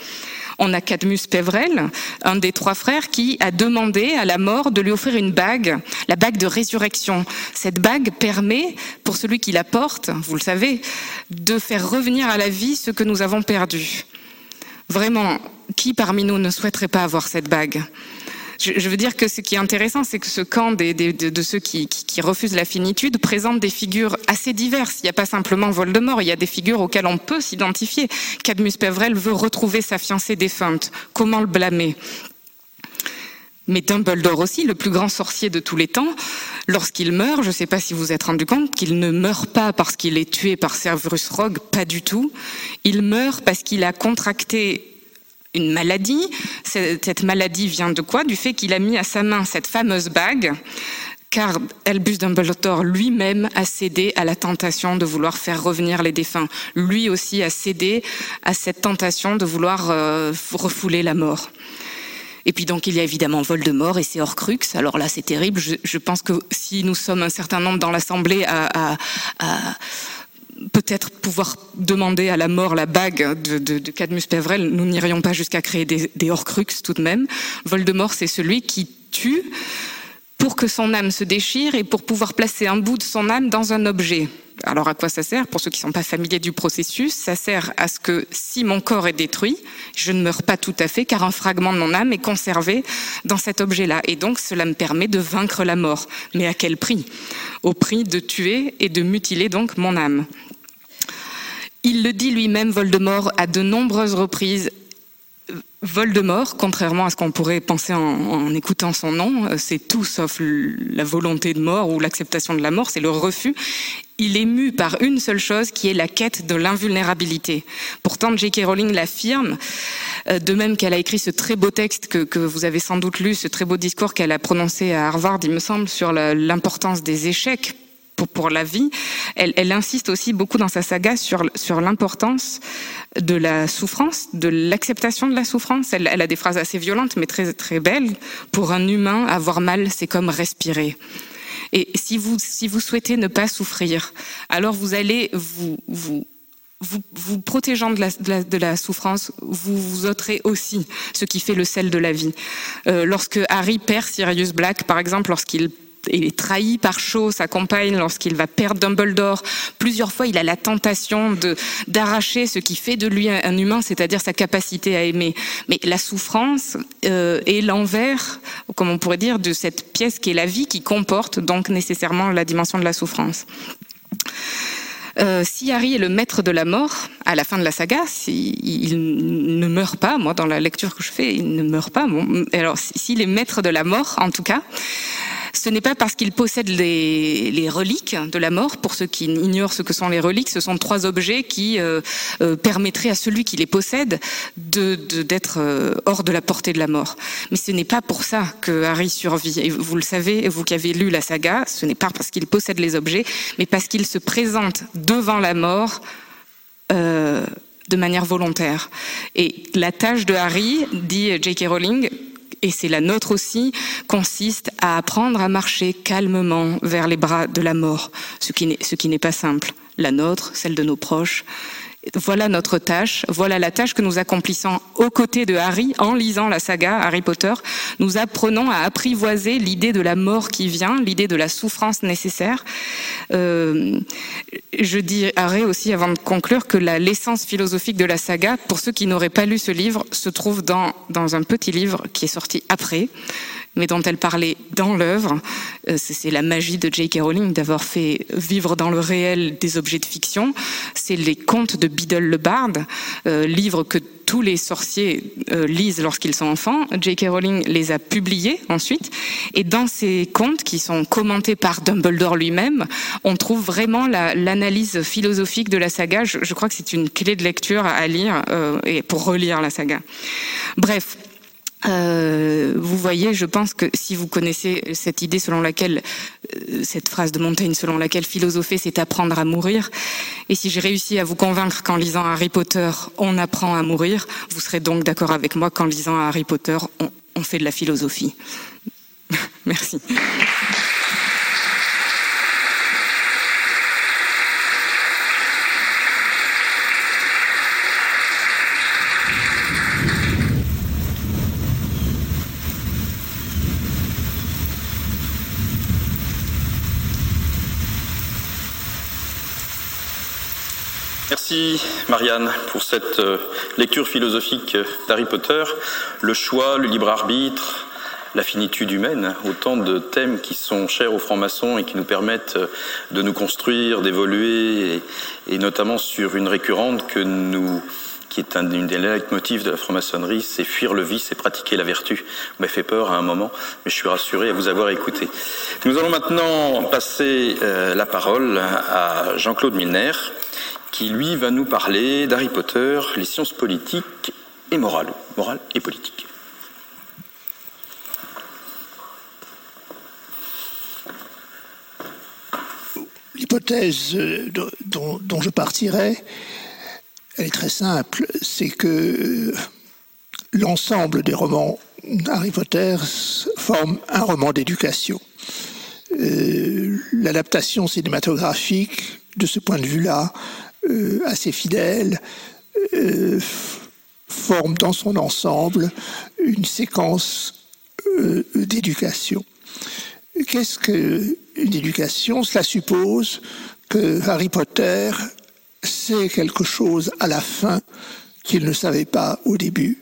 Speaker 5: On a Cadmus Pevrel, un des trois frères, qui a demandé à la mort de lui offrir une bague, la bague de résurrection. Cette bague permet, pour celui qui la porte, vous le savez, de faire revenir à la vie ce que nous avons perdu. Vraiment, qui parmi nous ne souhaiterait pas avoir cette bague? Je, veux dire que ce qui est intéressant, c'est que ce camp de, ceux qui, refusent la finitude présente des figures assez diverses. Il n'y a pas simplement Voldemort, il y a des figures auxquelles on peut s'identifier. Cadmus Pevrel veut retrouver sa fiancée défunte. Comment le blâmer? Mais Dumbledore aussi, le plus grand sorcier de tous les temps, lorsqu'il meurt, je ne sais pas si vous vous êtes rendu compte qu'il ne meurt pas parce qu'il est tué par Severus Rogue, pas du tout. Il meurt parce qu'il a contracté une maladie. Cette maladie vient de quoi? Du fait qu'il a mis à sa main cette fameuse bague car Albus Dumbledore lui-même a cédé à la tentation de vouloir faire revenir les défunts. Lui aussi a cédé à cette tentation de vouloir euh, refouler la mort. Et puis donc il y a évidemment Voldemort et c'est Horcrux. Alors là c'est terrible. Je, pense que si nous sommes un certain nombre dans l'Assemblée à peut-être pouvoir demander à la mort la bague de, Cadmus Pevrel, nous n'irions pas jusqu'à créer des, des Horcruxes tout de même. Voldemort, c'est celui qui tue pour que son âme se déchire et pour pouvoir placer un bout de son âme dans un objet. Alors à quoi ça sert Pour ceux qui ne sont pas familiers du processus, ça sert à ce que si mon corps est détruit, je ne meurs pas tout à fait car un fragment de mon âme est conservé dans cet objet-là. Et donc cela me permet de vaincre la mort. Mais à quel prix? Au prix de tuer et de mutiler donc mon âme. Il le dit lui-même, Voldemort, à de nombreuses reprises. Voldemort, contrairement à ce qu'on pourrait penser en, écoutant son nom, euh, c'est tout sauf la volonté de mort ou l'acceptation de la mort, c'est le refus. Il est mu par une seule chose qui est la quête de l'invulnérabilité. Pourtant, J.K. Rowling l'affirme, euh, de même qu'elle a écrit ce très beau texte que, que, vous avez sans doute lu, ce très beau discours qu'elle a prononcé à Harvard, il me semble, sur l'importance des échecs pour, la vie. Elle, insiste aussi beaucoup dans sa saga sur, l'importance de la souffrance, de l'acceptation de la souffrance. Elle, a des phrases assez violentes, mais très, très belles. Pour un humain, avoir mal, c'est comme respirer. Et si vous, si vous souhaitez ne pas souffrir, alors vous allez vous, vous vous, vous protégeant de la, de, la, de la, souffrance, vous vous ôterez aussi ce qui fait le sel de la vie. Euh, lorsque Harry perd Sirius Black, par exemple, lorsqu'il il est trahi par Shaw, sa compagne, lorsqu'il va perdre Dumbledore. Plusieurs fois, il a la tentation de d'arracher ce qui fait de lui un humain, c'est-à-dire sa capacité à aimer. Mais la souffrance euh, est l'envers, comme on pourrait dire, de cette pièce qui est la vie, qui comporte donc nécessairement la dimension de la souffrance. Euh, si Harry est le maître de la mort à la fin de la saga, si, il ne meurt pas, moi dans la lecture que je fais, il ne meurt pas. Alors s'il est maître de la mort, en tout cas, ce n'est pas parce qu'il possède les, reliques de la mort. Pour ceux qui ignorent ce que sont les reliques, ce sont trois objets qui euh, euh, permettraient à celui qui les possède d'être euh, hors de la portée de la mort. Mais ce n'est pas pour ça que Harry survit. Vous le savez, vous qui avez lu la saga, ce n'est pas parce qu'il possède les objets, mais parce qu'il se présente devant la mort. de manière volontaire. Et la tâche de Harry, dit J.K. Rowling, et c'est la nôtre aussi, consiste à apprendre à marcher calmement vers les bras de la mort, ce qui n'est pas simple. La nôtre, celle de nos proches, voilà notre tâche, voilà la tâche que nous accomplissons aux côtés de Harry en lisant la saga Harry Potter. Nous apprenons à apprivoiser l'idée de la mort qui vient, l'idée de la souffrance nécessaire. Euh, je dirais aussi, avant de conclure, que l'essence philosophique de la saga, pour ceux qui n'auraient pas lu ce livre, se trouve dans, dans un petit livre qui est sorti après, mais dont elle parlait dans l'œuvre. Euh, c'est la magie de J.K. Rowling d'avoir fait vivre dans le réel des objets de fiction. C'est les contes de Biddle le Bard, euh, livre que tous les sorciers euh, lisent lorsqu'ils sont enfants. J.K. Rowling les a publiés ensuite. Et dans ces contes, qui sont commentés par Dumbledore lui-même, on trouve vraiment l'analyse philosophique de la saga. Je crois que c'est une clé de lecture à lire et pour relire la saga. Bref, euh, vous voyez, je pense que si vous connaissez cette idée selon laquelle, euh, cette phrase de Montaigne selon laquelle philosopher, c'est apprendre à mourir, et si j'ai réussi à vous convaincre qu'en lisant Harry Potter, on apprend à mourir, vous serez donc d'accord avec moi qu'en lisant Harry Potter, on, on fait de la philosophie. Merci.
Speaker 3: Merci Marianne pour cette euh, lecture philosophique d'Harry Potter. Le choix, le libre arbitre, la finitude humaine, autant de thèmes qui sont chers aux francs-maçons et qui nous permettent euh, de nous construire, d'évoluer, et, notamment sur une récurrente que nous qui est un une des leitmotifs de la franc-maçonnerie, c'est fuir le vice et pratiquer la vertu. Vous m'avez fait peur à un moment, mais je suis rassuré à vous avoir écouté. Nous allons maintenant passer euh, la parole à Jean-Claude Milner, qui lui va nous parler d'Harry Potter, les sciences politiques et morales, morales et politiques.
Speaker 6: L'hypothèse euh, dont, je partirai, elle est très simple, c'est que euh, l'ensemble des romans d'Harry Potter forment un roman d'éducation. Euh, l'adaptation cinématographique, de ce point de vue-là, euh, assez fidèle, euh, forme dans son ensemble une séquence euh, d'éducation. Qu'est-ce qu'une éducation? Cela suppose que Harry Potter sait quelque chose à la fin qu'il ne savait pas au début,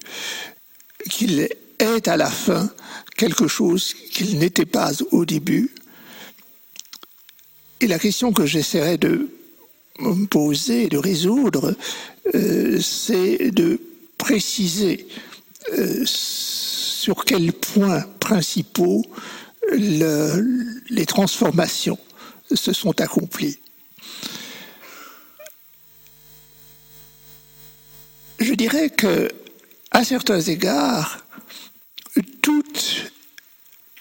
Speaker 6: qu'il est à la fin quelque chose qu'il n'était pas au début. Et la question que j'essaierai de poser, de résoudre, euh, c'est de préciser euh, sur quels points principaux les transformations se sont accomplies. Je dirais que, à certains égards,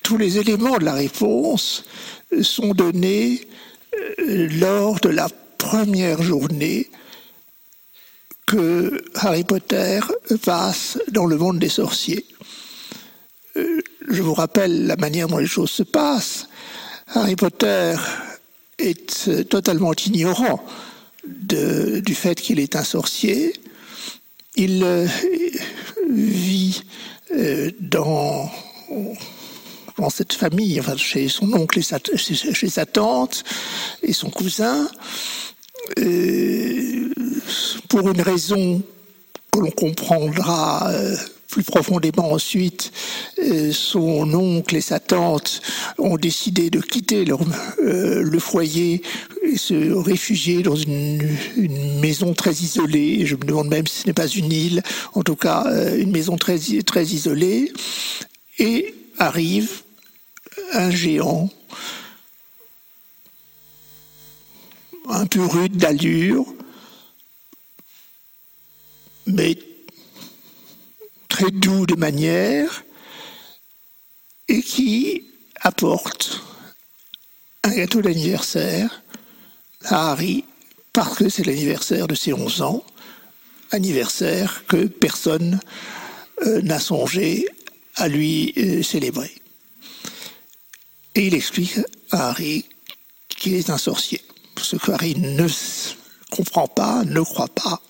Speaker 6: tous les éléments de la réponse sont donnés euh, lors de la première journée que Harry Potter passe dans le monde des sorciers. Euh, je vous rappelle la manière dont les choses se passent. Harry Potter est totalement ignorant du fait qu'il est un sorcier. Il euh, vit euh, dans cette famille, chez son oncle et sa, chez sa tante et son cousin, euh, pour une raison que l'on comprendra euh, plus profondément ensuite, euh, son oncle et sa tante ont décidé de quitter leur, le foyer et se réfugier dans une, maison très isolée. Je me demande même si ce n'est pas une île, en tout cas une maison très isolée. Et arrive un géant, un peu rude d'allure, mais très doux de manière, et qui apporte un gâteau d'anniversaire à Harry parce que c'est l'anniversaire de ses 11 ans, anniversaire que personne euh, n'a songé à lui euh, célébrer. Et il explique à Harry qu'il est un sorcier, ce que Harry ne comprend pas, ne croit pas.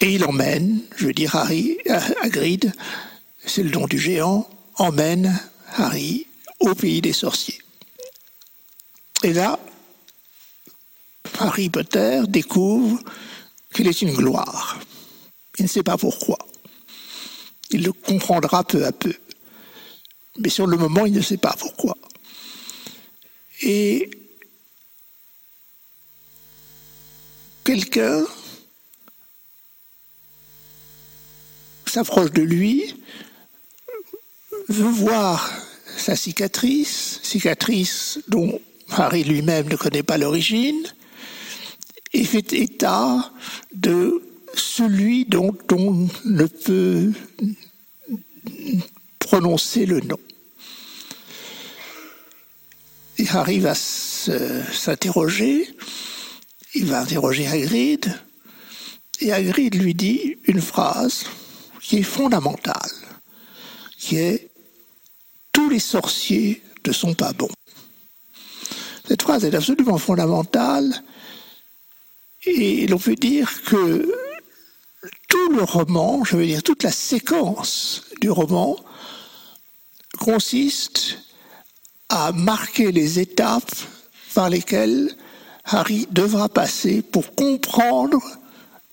Speaker 6: Et il emmène, je veux dire Harry, Hagrid, c'est le nom du géant, emmène Harry au pays des sorciers. Et là, Harry Potter découvre qu'il est une gloire. Il ne sait pas pourquoi. Il le comprendra peu à peu. Mais sur le moment, il ne sait pas pourquoi. Et quelqu'un s'approche de lui, veut voir sa cicatrice, cicatrice dont Harry lui-même ne connaît pas l'origine, et fait état de celui dont on ne peut prononcer le nom. Il arrive à s'interroger, il va interroger Hagrid, et Hagrid lui dit une phrase qui est fondamentale, qui est Tous les sorciers ne sont pas bons. Cette phrase est absolument fondamentale, et l'on peut dire que tout le roman, je veux dire toute la séquence du roman, consiste à marquer les étapes par lesquelles Harry devra passer pour comprendre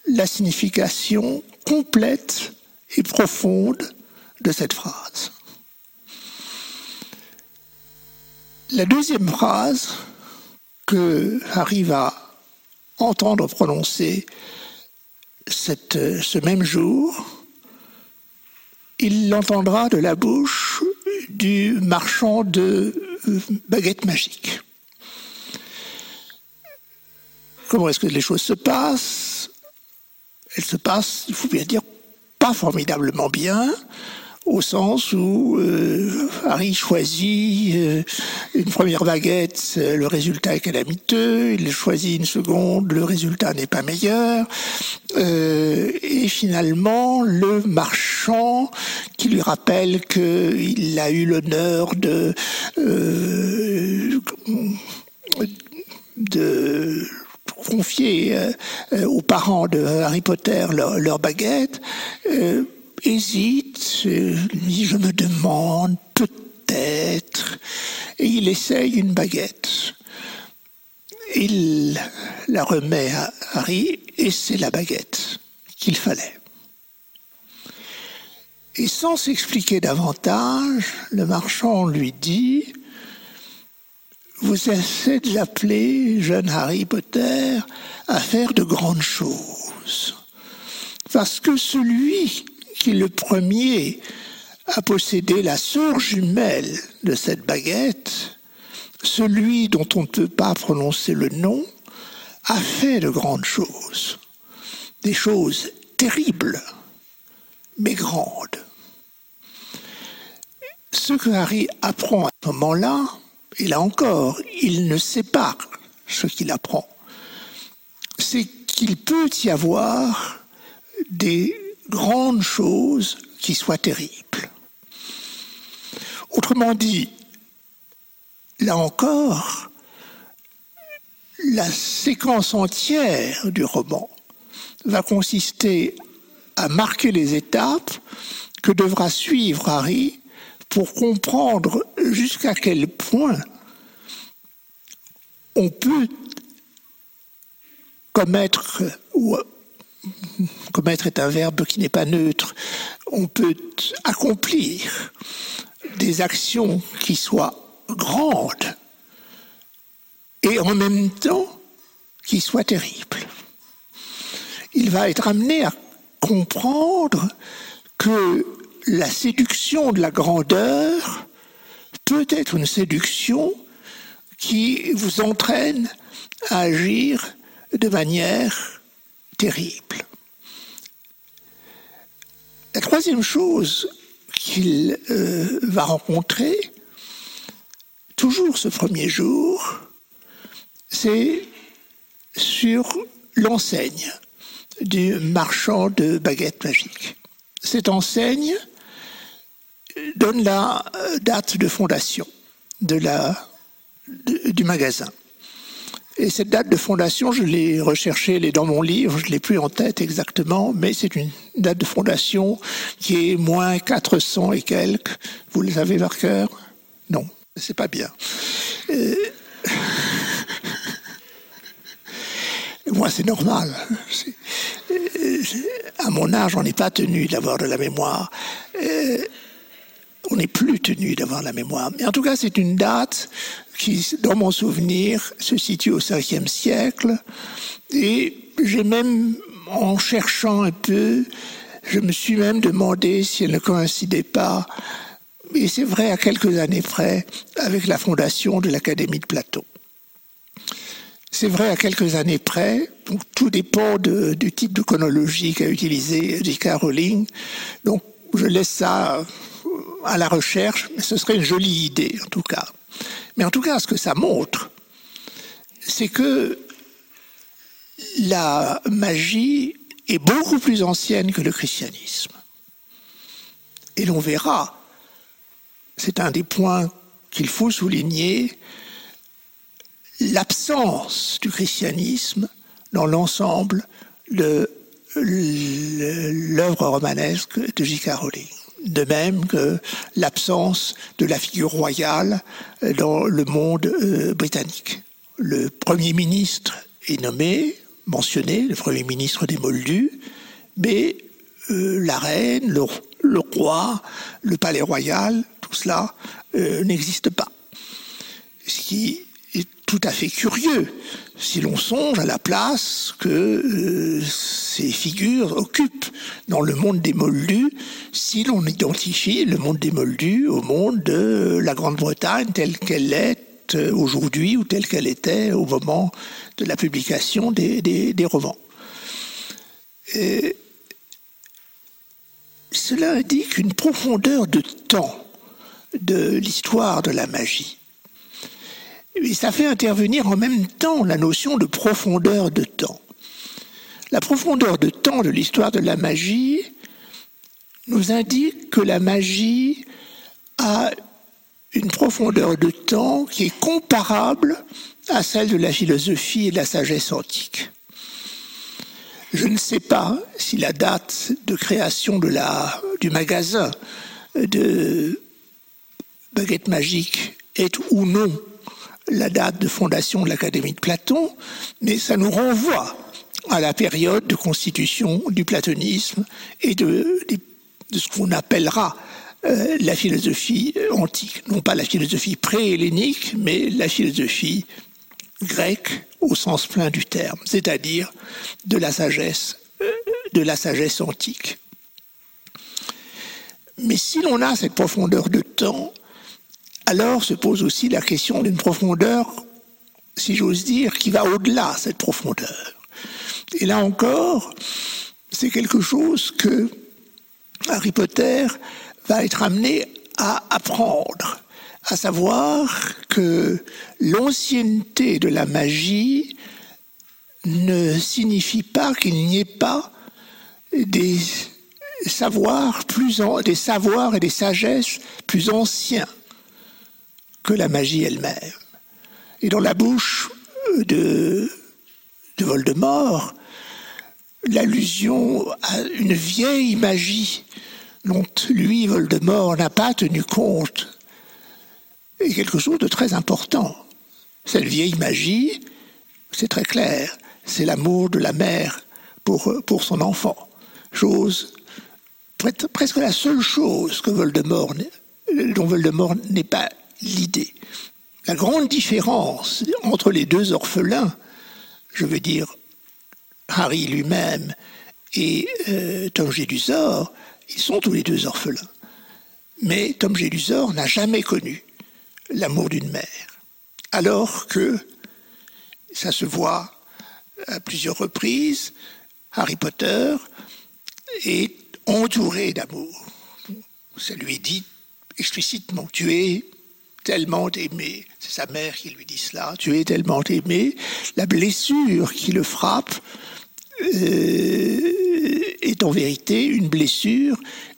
Speaker 6: la signification complète et profonde de cette phrase. La deuxième phrase que Harry va entendre prononcer ce même jour, il l'entendra de la bouche du marchand de baguettes magiques. Comment est-ce que les choses se passent? Elles se passent, il faut bien dire, pas formidablement bien au sens où euh, Harry choisit euh, une première baguette, le résultat est calamiteux, il choisit une seconde, le résultat n'est pas meilleur, euh, et finalement le marchand qui lui rappelle qu'il a eu l'honneur de de confier aux parents de Harry Potter leur, baguette, hésite, dit je me demande, peut-être, et il essaye une baguette. Il la remet à Harry et c'est la baguette qu'il fallait. Et sans s'expliquer davantage, le marchand lui dit Vous essayez de l'appeler, jeune Harry Potter, à faire de grandes choses. Parce que celui qui le premier à posséder la sœur jumelle de cette baguette, celui dont on ne peut pas prononcer le nom, a fait de grandes choses, des choses terribles, mais grandes. Ce que Harry apprend à ce moment-là, et là encore, il ne sait pas ce qu'il apprend, c'est qu'il peut y avoir des grandes choses qui soient terribles. Autrement dit, là encore, la séquence entière du roman va consister à marquer les étapes que devra suivre Harry pour comprendre jusqu'à quel point on peut commettre, commettre est un verbe qui n'est pas neutre, on peut accomplir des actions qui soient grandes et en même temps qui soient terribles. Il va être amené à comprendre que la séduction de la grandeur peut être une séduction qui vous entraîne à agir de manière terrible. La troisième chose qu'il euh, va rencontrer, toujours ce premier jour, c'est sur l'enseigne du marchand de baguettes magiques. Cette enseigne donne la euh, date de fondation du magasin. Et cette date de fondation, je l'ai recherchée, dans mon livre, je ne l'ai plus en tête exactement, mais c'est une date de fondation qui est moins 400 et quelques. Vous le savez par cœur? Non, c'est pas bien. Euh, moi, c'est normal. Euh, à mon âge, on n'est pas tenu d'avoir de la mémoire. On n'est plus tenu d'avoir la mémoire. Mais en tout cas, c'est une date qui, dans mon souvenir, se situe au 5e siècle. Et j'ai même, en cherchant un peu, je me suis même demandé si elle ne coïncidait pas, et c'est vrai à quelques années près, avec la fondation de l'Académie de Platon. C'est vrai à quelques années près, donc tout dépend du type de chronologie qu'a utilisé J.K. Rowling. Donc je laisse ça à la recherche, mais ce serait une jolie idée en tout cas. Mais en tout cas, ce que ça montre, c'est que la magie est beaucoup plus ancienne que le christianisme. Et l'on verra, c'est un des points qu'il faut souligner, l'absence du christianisme dans l'ensemble de l'œuvre romanesque de J.K. Rowling de même que l'absence de la figure royale dans le monde euh, britannique. Le Premier ministre est nommé, mentionné, le Premier ministre des Moldus, mais euh, la reine, le, roi, le palais royal, tout cela euh, n'existe pas. Ce qui est tout à fait curieux si l'on songe à la place que euh, ces figures occupent dans le monde des Moldus, si l'on identifie le monde des Moldus au monde de la Grande-Bretagne telle qu'elle est euh, aujourd'hui ou telle qu'elle était au moment de la publication des, des, romans. cela indique une profondeur de temps de l'histoire de la magie et ça fait intervenir en même temps la notion de profondeur de temps. La profondeur de temps de l'histoire de la magie nous indique que la magie a une profondeur de temps qui est comparable à celle de la philosophie et de la sagesse antique. Je ne sais pas si la date de création du magasin de baguettes magiques est ou non la date de fondation de l'Académie de Platon, mais ça nous renvoie à la période de constitution du platonisme et de, ce qu'on appellera euh, la philosophie antique. Non pas la philosophie pré-hellénique, mais la philosophie grecque au sens plein du terme, c'est-à-dire de la sagesse, euh, de la sagesse antique. Mais si l'on a cette profondeur de temps, alors se pose aussi la question d'une profondeur, si j'ose dire, qui va au-delà de cette profondeur. Et là encore, c'est quelque chose que Harry Potter va être amené à apprendre, à savoir que l'ancienneté de la magie ne signifie pas qu'il n'y ait pas des savoirs plus des savoirs et des sagesses plus anciens que la magie elle-même. Et dans la bouche de, de Voldemort, l'allusion à une vieille magie dont lui, Voldemort, n'a pas tenu compte est quelque chose de très important. Cette vieille magie, c'est très clair, c'est l'amour de la mère pour, pour son enfant. Chose, presque la seule chose que Voldemort, dont Voldemort n'est pas l'idée. La grande différence entre les deux orphelins, je veux dire Harry lui-même et euh, Tom Gélusor, ils sont tous les deux orphelins. Mais Tom Gélusor n'a jamais connu l'amour d'une mère. Alors que ça se voit à plusieurs reprises, Harry Potter est entouré d'amour. Ça lui est dit explicitement, tu es tellement aimé. C'est sa mère qui lui dit cela. Tu es tellement aimé. La blessure qui le frappe euh, est en vérité une blessure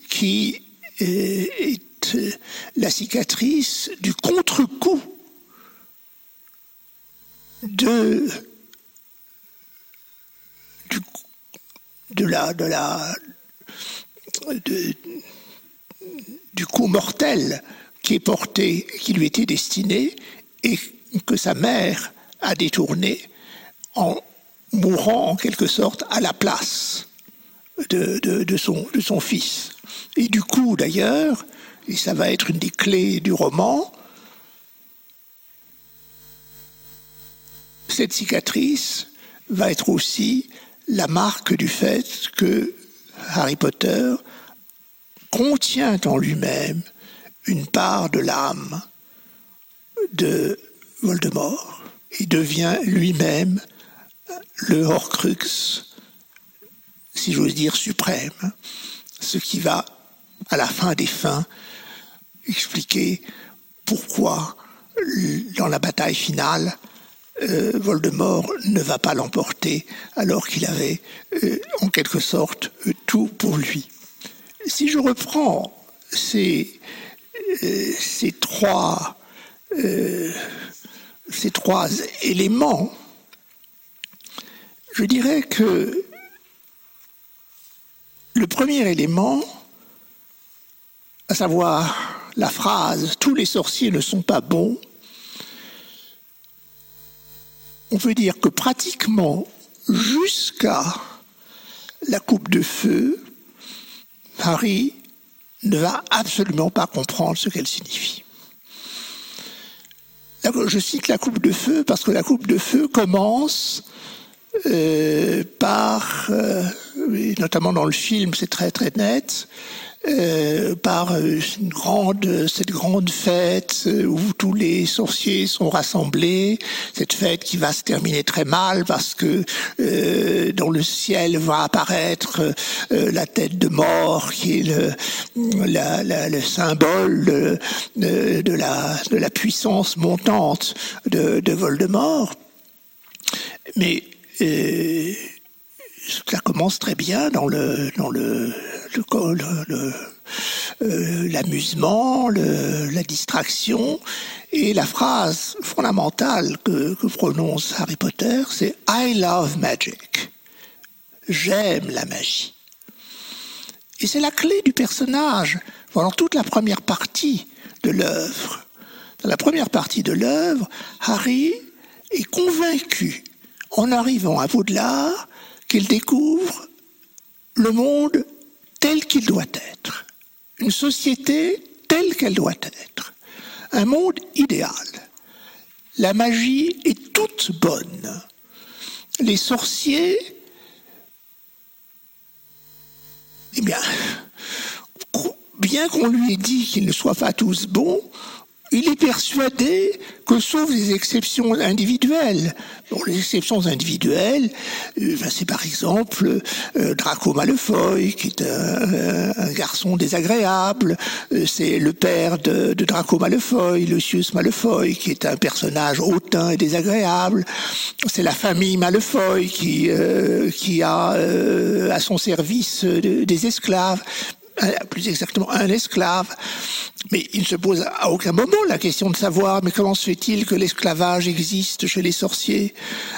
Speaker 6: qui euh, est euh, la cicatrice du contre-coup de, de la, de la, du coup mortel qui est porté, qui lui était destiné, et que sa mère a détourné en mourant en quelque sorte à la place de, de, son, de son fils. Et du coup, d'ailleurs, et ça va être une des clés du roman, cette cicatrice va être aussi la marque du fait que Harry Potter contient en lui-même une part de l'âme de Voldemort et devient lui-même le Horcrux, si j'ose dire, suprême, ce qui va, à la fin des fins, expliquer pourquoi, dans la bataille finale, euh, Voldemort ne va pas l'emporter alors qu'il avait, euh, en quelque sorte, tout pour lui. Si je reprends ces, euh, ces, trois, ces trois éléments, je dirais que le premier élément, à savoir la phrase Tous les sorciers ne sont pas bons, on peut dire que pratiquement jusqu'à la coupe de feu, Harry ne va absolument pas comprendre ce qu'elle signifie. Je cite la coupe de feu parce que la coupe de feu commence euh, par, euh, notamment dans le film, c'est très très net, euh, par une grande, cette grande fête où tous les sorciers sont rassemblés, cette fête qui va se terminer très mal parce que dans le ciel va apparaître la tête de mort qui est le, le symbole de, de, la, de la puissance montante de, de Voldemort. Mais et ça commence très bien dans le dans le euh, l'amusement, la distraction et la phrase fondamentale que, prononce Harry Potter, c'est I love magic. J'aime la magie. Et c'est la clé du personnage pendant toute la première partie de l'œuvre. Dans la première partie de l'œuvre, Harry est convaincu en arrivant à Vaudelaire qu'il découvre le monde tel qu'il doit être, une société telle qu'elle doit être, un monde idéal. La magie est toute bonne. Les sorciers, eh bien, bien qu'on lui ait dit qu'ils ne soient pas tous bons, il est persuadé que sauf les exceptions individuelles, bon, les exceptions individuelles, euh, ben, c'est par exemple euh, Draco Malfoy, qui est un, garçon désagréable, euh, c'est le père de, de, Draco Malfoy, Lucius Malfoy, qui est un personnage hautain et désagréable, c'est la famille Malfoy qui, qui a à son service des esclaves, plus exactement un esclave, mais il ne se pose à aucun moment la question de savoir mais comment se fait-il que l'esclavage existe chez les sorciers?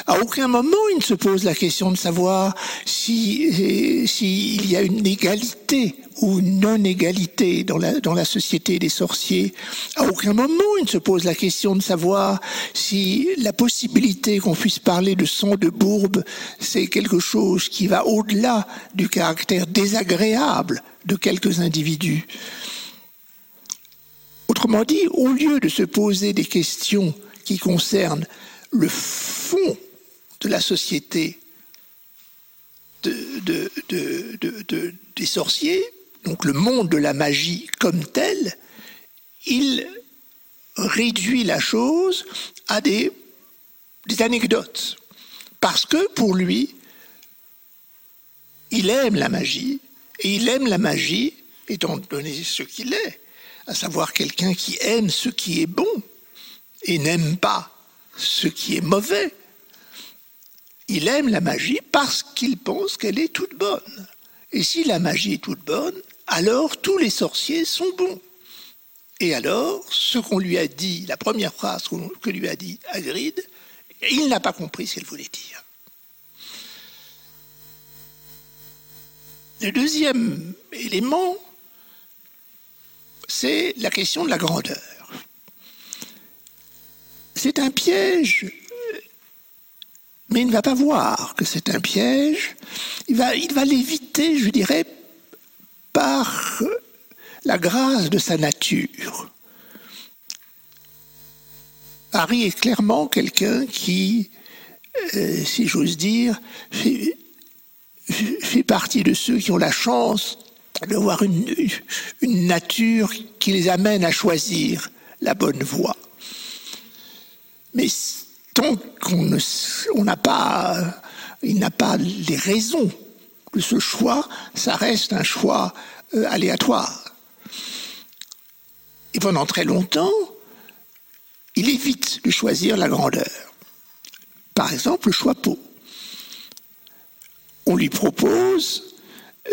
Speaker 6: À aucun moment il ne se pose la question de savoir si s'il y a une égalité ou non-égalité dans la, dans la société des sorciers. À aucun moment il ne se pose la question de savoir si la possibilité qu'on puisse parler de sang de bourbe, c'est quelque chose qui va au-delà du caractère désagréable de quelques individus. Autrement dit, au lieu de se poser des questions qui concernent le fond de la société de, des sorciers, donc le monde de la magie comme tel, il réduit la chose à des anecdotes. Parce que pour lui, il aime la magie, et il aime la magie, étant donné ce qu'il est, à savoir quelqu'un qui aime ce qui est bon et n'aime pas ce qui est mauvais. Il aime la magie parce qu'il pense qu'elle est toute bonne. Et si la magie est toute bonne, alors tous les sorciers sont bons. Et alors, ce qu'on lui a dit, la première phrase que lui a dit Hagrid, il n'a pas compris ce qu'elle voulait dire. Le deuxième élément, c'est la question de la grandeur. C'est un piège, mais il ne va pas voir que c'est un piège. Il va, l'éviter, je dirais, par la grâce de sa nature. Harry est clairement quelqu'un qui, euh, si j'ose dire, fait, partie de ceux qui ont la chance d'avoir une, une nature qui les amène à choisir la bonne voie. Mais tant qu'on n'a pas, il n'a pas les raisons de ce choix, ça reste un choix euh, aléatoire. Et pendant très longtemps, il évite de choisir la grandeur. Par exemple, le choix peau. Lui propose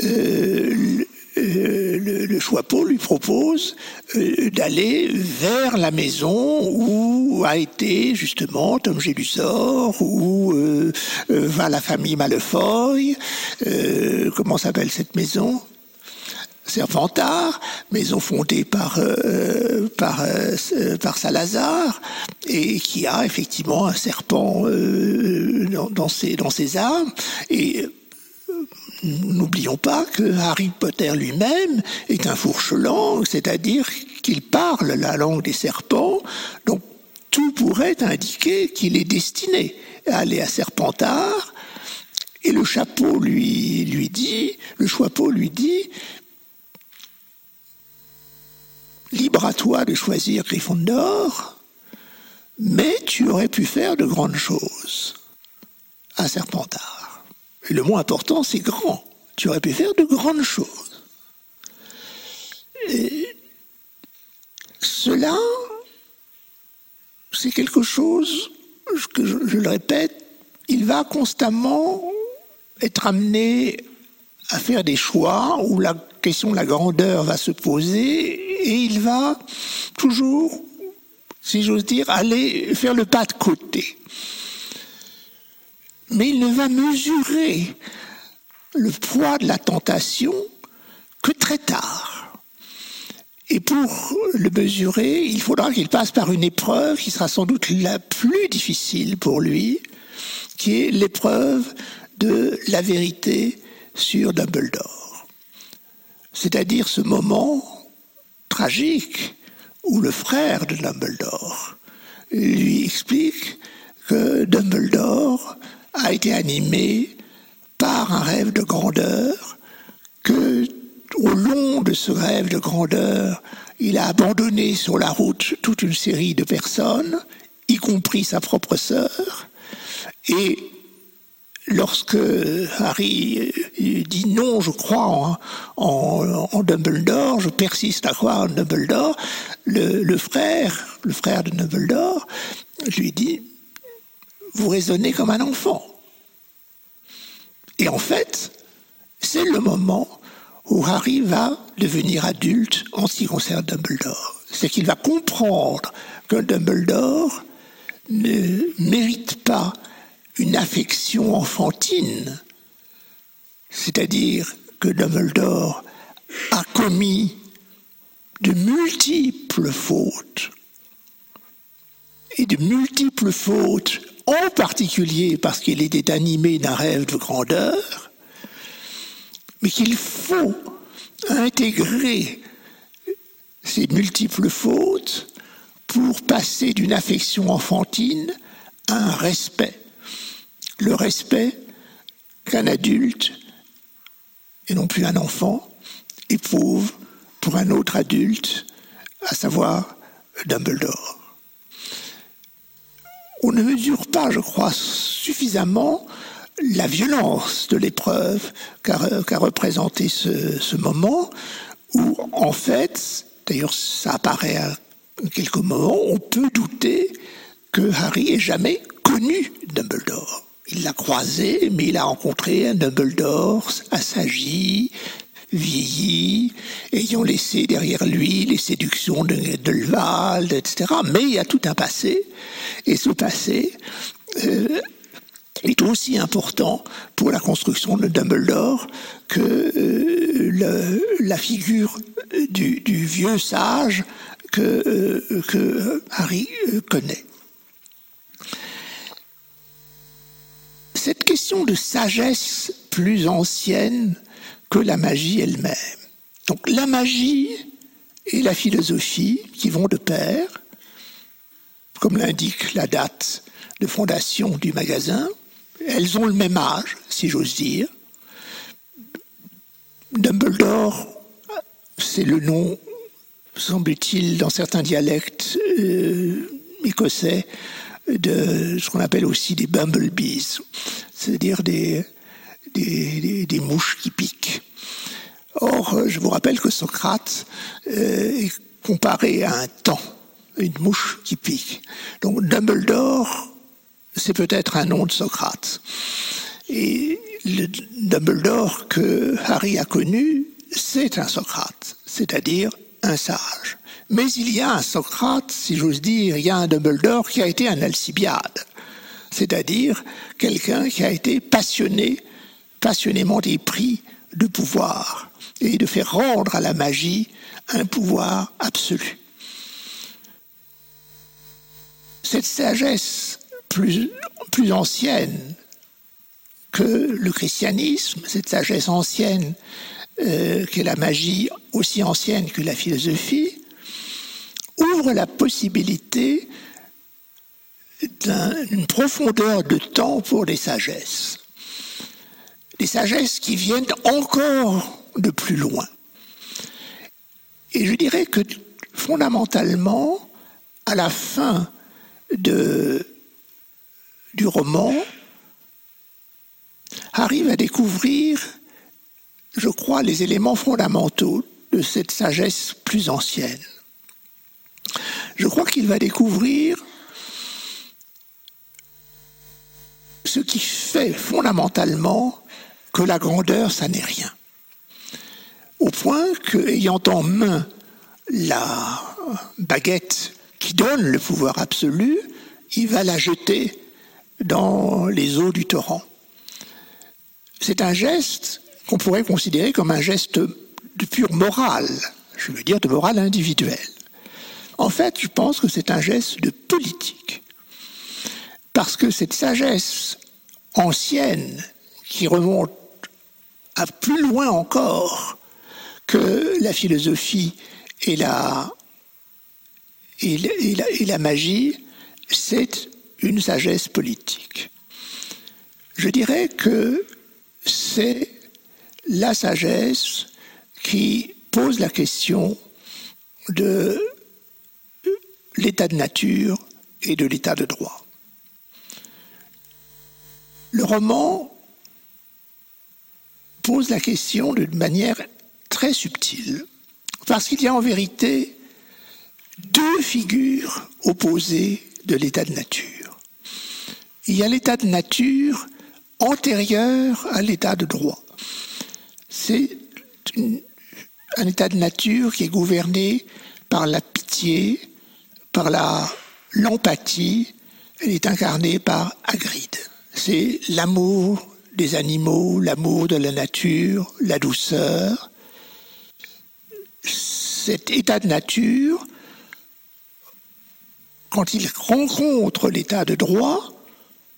Speaker 6: euh, le, le lui propose euh, d'aller vers la maison où a été justement Tom Gélusor, où euh, va la famille Malefeuille. comment s'appelle cette maison? Serpentard, maison fondée par par par Salazar et qui a effectivement un serpent dans, dans, ses dans armes et N'oublions pas que Harry Potter lui-même est un fourche-langue, c'est-à-dire qu'il parle la langue des serpents, donc tout pourrait indiquer qu'il est destiné à aller à Serpentard, et le chapeau lui, dit, le chapeau lui dit, libre à toi de choisir Gryffondor, mais tu aurais pu faire de grandes choses à Serpentard le mot important, c'est grand. Tu aurais pu faire de grandes choses. Et cela, c'est quelque chose que je, je, le répète, il va constamment être amené à faire des choix où la question de la grandeur va se poser et il va toujours, si j'ose dire, aller faire le pas de côté mais il ne va mesurer le poids de la tentation que très tard. Et pour le mesurer, il faudra qu'il passe par une épreuve qui sera sans doute la plus difficile pour lui, qui est l'épreuve de la vérité sur Dumbledore. C'est-à-dire ce moment tragique où le frère de Dumbledore lui explique que Dumbledore a été animé par un rêve de grandeur, que au long de ce rêve de grandeur, il a abandonné sur la route toute une série de personnes, y compris sa propre sœur, et lorsque Harry dit non, je crois en, Dumbledore, je persiste à croire en Dumbledore, le, le frère, le frère de Dumbledore, lui dit vous raisonnez comme un enfant. Et en fait, c'est le moment où Harry va devenir adulte en ce qui concerne Dumbledore. C'est qu'il va comprendre que Dumbledore ne mérite pas une affection enfantine, c'est-à-dire que Dumbledore a commis de multiples fautes, et de multiples fautes, en particulier parce qu'il était animé d'un rêve de grandeur, mais qu'il faut intégrer ces multiples fautes pour passer d'une affection enfantine à un respect. Le respect qu'un adulte, et non plus un enfant, éprouve pour un autre adulte, à savoir Dumbledore. On ne mesure pas, je crois, suffisamment la violence de l'épreuve qu'a représenté ce, moment, où en fait, d'ailleurs ça apparaît à quelques moments, on peut douter que Harry ait jamais connu Dumbledore. Il l'a croisé, mais il a rencontré un Dumbledore assagi, vieilli, ayant laissé derrière lui les séductions de Delval, etc. Mais il y a tout un passé, et ce passé est aussi important pour la construction de Dumbledore que euh, la figure du, du, vieux sage que, euh, que Harry euh, connaît. Cette question de sagesse plus ancienne que la magie elle-même. Donc la magie et la philosophie qui vont de pair, comme l'indique la date de fondation du magasin, elles ont le même âge, si j'ose dire. Dumbledore, c'est le nom, semble-t-il, dans certains dialectes euh, écossais, de ce qu'on appelle aussi des bumblebees, c'est-à-dire des, mouches qui piquent. Or, je vous rappelle que Socrate euh, est comparé à un temps, une mouche qui pique. Donc Dumbledore, c'est peut-être un nom de Socrate. Et le Dumbledore que Harry a connu, c'est un Socrate, c'est-à-dire un sage. Mais il y a un Socrate, si j'ose dire, il y a un Dumbledore qui a été un Alcibiade, c'est-à-dire quelqu'un qui a été passionné, passionnément épris de pouvoir et de faire rendre à la magie un pouvoir absolu. Cette sagesse plus, ancienne que le christianisme, cette sagesse ancienne euh, que la magie, aussi ancienne que la philosophie, ouvre la possibilité d'une profondeur de temps pour les sagesses. Des sagesses qui viennent encore de plus loin. Et je dirais que fondamentalement, à la fin du roman, arrive à découvrir, je crois, les éléments fondamentaux de cette sagesse plus ancienne. Je crois qu'il va découvrir ce qui fait fondamentalement que la grandeur, ça n'est rien. Au point qu'ayant en main la baguette qui donne le pouvoir absolu, il va la jeter dans les eaux du torrent. C'est un geste qu'on pourrait considérer comme un geste de pure morale, je veux dire de morale individuelle. En fait, je pense que c'est un geste de politique. Parce que cette sagesse ancienne, qui remonte à plus loin encore que la philosophie et la, et la, magie, c'est une sagesse politique. Je dirais que c'est la sagesse qui pose la question de l'état de nature et de l'état de droit. Le roman pose la question d'une manière très subtile, parce qu'il y a en vérité deux figures opposées de l'état de nature. Il y a l'état de nature antérieur à l'état de droit. C'est un état de nature qui est gouverné par la pitié, par l'empathie, elle est incarnée par Hagrid. C'est l'amour des animaux, l'amour de la nature, la douceur. cet état de nature, quand il rencontre l'état de droit,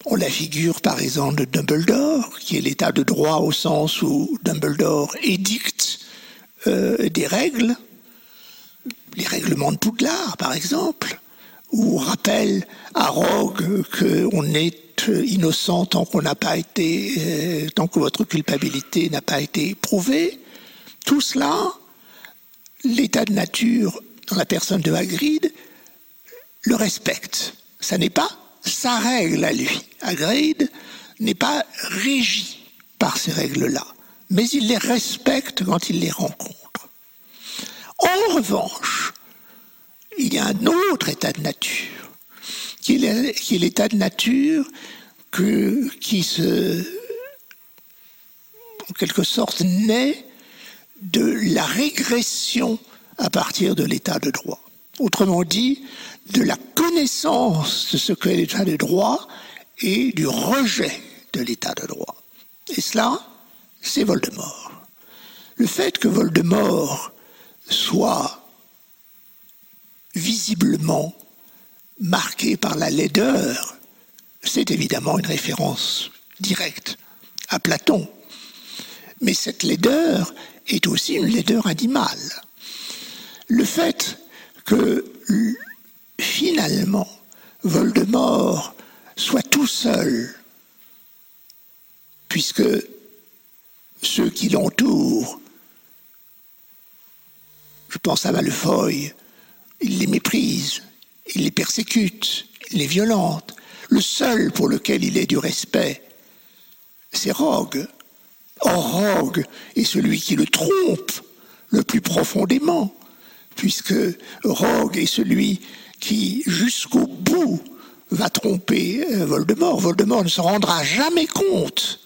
Speaker 6: on la figure par exemple de Dumbledore, qui est l'état de droit au sens où Dumbledore édicte euh, des règles, les règlements de Poudlard par exemple, ou rappelle à Rogue qu'on est innocent tant qu'on n'a pas été, euh, tant que votre culpabilité n'a pas été prouvée. Tout cela, l'état de nature dans la personne de Hagrid le respecte. Ça n'est pas sa règle à lui. Hagrid n'est pas régi par ces règles-là, mais il les respecte quand il les rencontre. En revanche, il y a un autre état de nature, qui est l'état de nature qui se, en quelque sorte, naît de la régression à partir de l'état de droit. Autrement dit, de la connaissance de ce qu'est l'état de droit et du rejet de l'état de droit. Et cela, c'est Voldemort. Le fait que Voldemort soit visiblement marqué par la laideur, c'est évidemment une référence directe à Platon. Mais cette laideur est aussi une laideur animale. Le fait que finalement Voldemort soit tout seul, puisque ceux qui l'entourent, je pense à Malfoy, ils les méprisent, ils les persécutent, ils les violentent. Le seul pour lequel il ait du respect, c'est Rogue. Or, Rogue est celui qui le trompe le plus profondément, puisque Rogue est celui qui, jusqu'au bout, va tromper euh, Voldemort. Voldemort ne se rendra jamais compte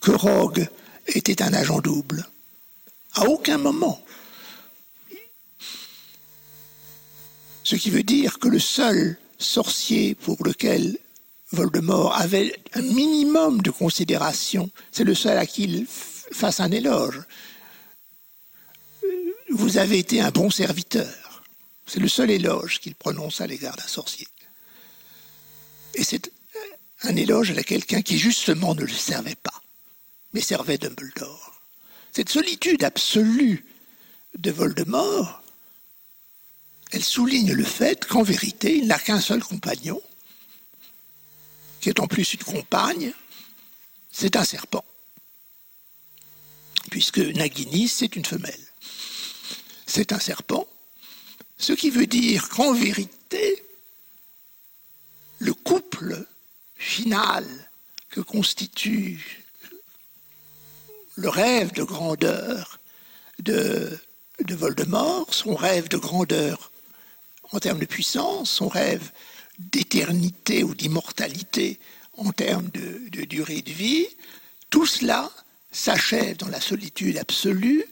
Speaker 6: que Rogue était un agent double. À aucun moment. Ce qui veut dire que le seul sorcier pour lequel Voldemort avait un minimum de considération, c'est le seul à qui il fasse un éloge. Vous avez été un bon serviteur. C'est le seul éloge qu'il prononce à l'égard d'un sorcier. Et c'est un éloge à quelqu'un qui justement ne le servait pas, mais servait Dumbledore. Cette solitude absolue de Voldemort, elle souligne le fait qu'en vérité, il n'a qu'un seul compagnon, qui est en plus une compagne, c'est un serpent. Puisque Nagini, c'est une femelle. C'est un serpent. Ce qui veut dire qu'en vérité, le couple final que constitue le rêve de grandeur de, de Voldemort, son rêve de grandeur en termes de puissance, son rêve d'éternité ou d'immortalité en termes de, durée de vie, tout cela s'achève dans la solitude absolue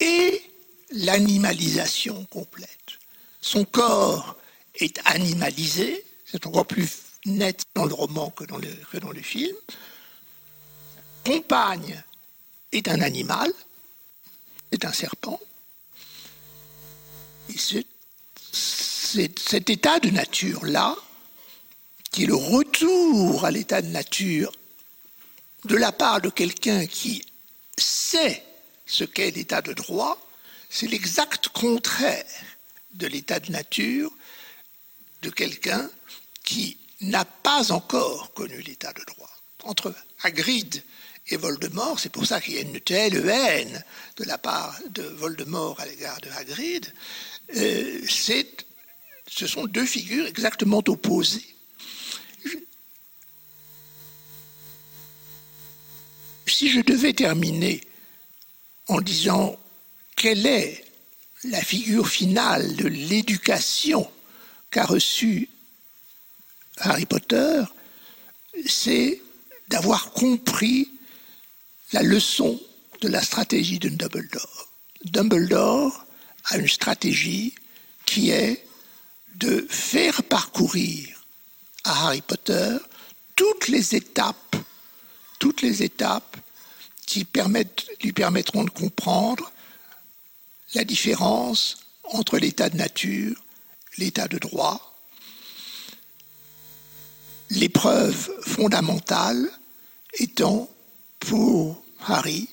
Speaker 6: et l'animalisation complète. Son corps est animalisé, c'est encore plus net dans le roman que dans le, que dans film. Compagne est un animal, c'est un serpent. Et cet état de nature-là, qui est le retour à l'état de nature de la part de quelqu'un qui sait ce qu'est l'état de droit, c'est l'exact contraire de l'état de nature de quelqu'un qui n'a pas encore connu l'état de droit. Entre Hagrid et Voldemort, c'est pour ça qu'il y a une telle haine de la part de Voldemort à l'égard de Hagrid, euh, ce sont deux figures exactement opposées. Si je devais terminer en disant quelle est la figure finale de l'éducation qu'a reçue Harry Potter, c'est d'avoir compris la leçon de la stratégie de Dumbledore. Dumbledore a une stratégie qui est de faire parcourir à Harry Potter toutes les étapes, toutes les étapes qui lui permettront de comprendre la différence entre l'état de nature, l'état de droit. L'épreuve fondamentale étant pour Harry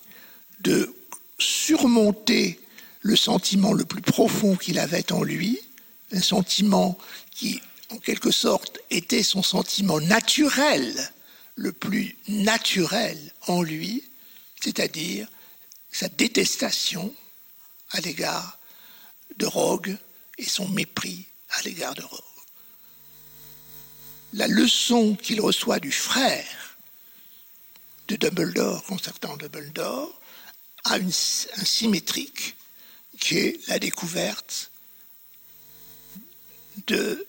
Speaker 6: de surmonter le sentiment le plus profond qu'il avait en lui, un sentiment qui, en quelque sorte, était son sentiment naturel, le plus naturel en lui, c'est-à-dire sa détestation à l'égard de Rogue et son mépris à l'égard de Rogue. La leçon qu'il reçoit du frère de Dumbledore concernant Dumbledore a une, un symétrique qui est la découverte de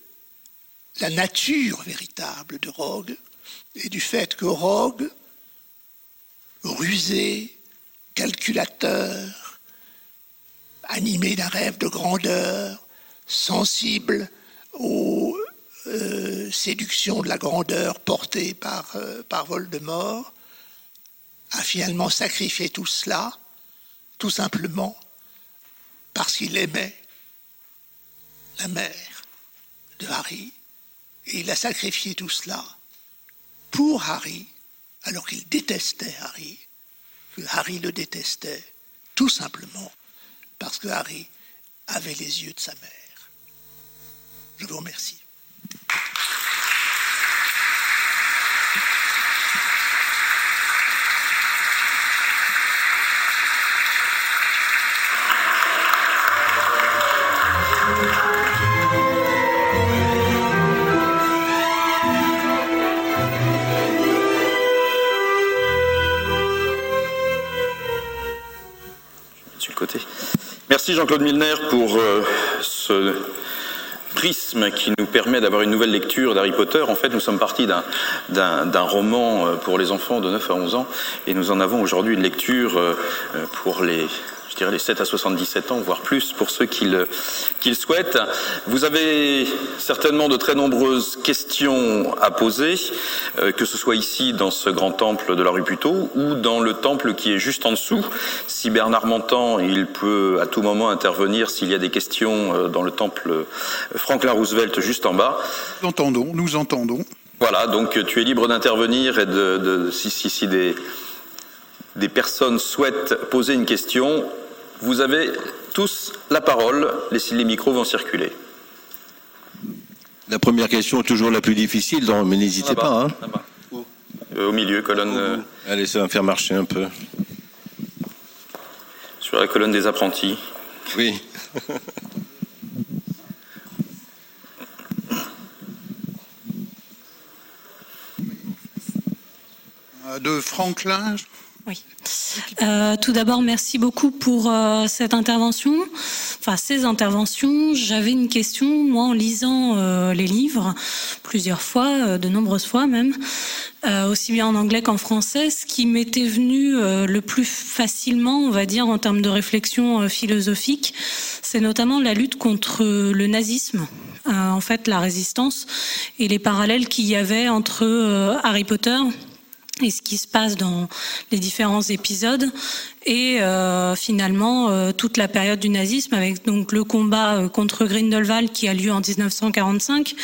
Speaker 6: la nature véritable de Rogue et du fait que Rogue, rusé, calculateur, animé d'un rêve de grandeur, sensible aux euh, séductions de la grandeur portées par, euh, par Voldemort, a finalement sacrifié tout cela, tout simplement parce qu'il aimait la mère de Harry, et il a sacrifié tout cela pour Harry, alors qu'il détestait Harry, que Harry le détestait, tout simplement parce que Harry avait les yeux de sa mère. Je vous remercie.
Speaker 3: Jean-Claude Milner pour euh, ce prisme qui nous permet d'avoir une nouvelle lecture d'Harry Potter. En fait, nous sommes partis d'un roman euh, pour les enfants de 9 à 11 ans et nous en avons aujourd'hui une lecture euh, pour les dirais les 7 à 77 ans, voire plus pour ceux qui le, souhaitent. Vous avez certainement de très nombreuses questions à poser, euh, que ce soit ici dans ce grand temple de la rue Puteaux ou dans le temple qui est juste en dessous. Si Bernard m'entend, il peut à tout moment intervenir s'il y a des questions euh, dans le temple euh, Franklin Roosevelt juste en bas.
Speaker 7: Nous entendons, nous entendons.
Speaker 3: Voilà, donc tu es libre d'intervenir et de, si, si, si des, des personnes souhaitent poser une question, vous avez tous la parole, les, les micros vont circuler.
Speaker 2: La première question est toujours la plus difficile, mais n'hésitez pas. Hein.
Speaker 3: Euh, au milieu, colonne. Euh,
Speaker 2: Allez, ça va me faire marcher un peu.
Speaker 3: Sur la colonne des apprentis.
Speaker 2: Oui.
Speaker 7: Euh, de Franklin,
Speaker 8: oui. Euh, tout d'abord, merci beaucoup pour euh, cette intervention, enfin ces interventions. J'avais une question, moi, en lisant euh, les livres plusieurs fois, de nombreuses fois même, aussi bien en anglais qu'en français, ce qui m'était venu le plus facilement, on va dire, en termes de réflexion philosophique, c'est notamment la lutte contre le nazisme. en fait, la résistance et les parallèles qu'il y avait entre Harry Potter et ce qui se passe dans les différents épisodes et euh, finalement euh, toute la période du nazisme avec donc le combat euh, contre Grindelwald qui a lieu en 1945